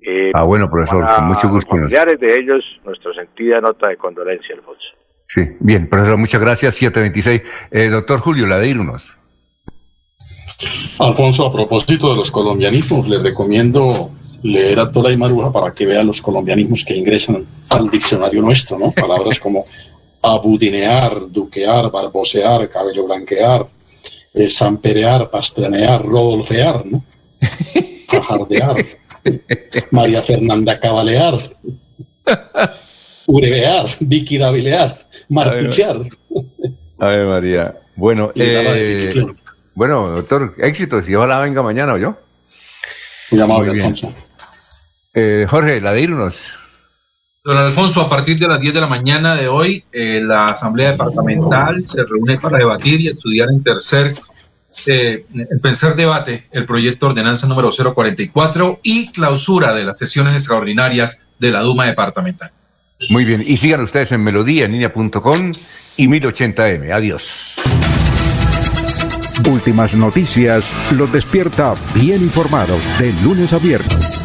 Eh, Ah, bueno, profesor, para con mucho los gusto. familiares de ellos, nuestra sentida nota de condolencia, Alfonso. Sí, bien, profesor, muchas gracias. 726. Eh, doctor Julio, la de irnos. Alfonso, a propósito de los colombianismos, le recomiendo leer a Tola y Maruja para que vea los colombianismos que ingresan al diccionario nuestro, ¿no? Palabras como abudinear, duquear, barbosear, cabello blanquear, eh, samperear, pastranear, rodolfear, ¿no? [LAUGHS] Fajardear, María Fernanda Cabalear, urebear, viquirabilear, martuchear. A ver, María. Bueno, eh, bueno, doctor, éxitos. Y ojalá venga mañana, ¿o yo? Muy bien. Alfonso. Eh, Jorge, la de irnos. Don Alfonso, a partir de las 10 de la mañana de hoy, eh, la Asamblea Departamental se reúne para debatir y estudiar en tercer, eh, en tercer debate el proyecto de ordenanza número 044 y clausura de las sesiones extraordinarias de la Duma Departamental. Muy bien. Y sigan ustedes en melodía línea.com y 1080m. Adiós. Últimas noticias los despierta bien informados de lunes a viernes.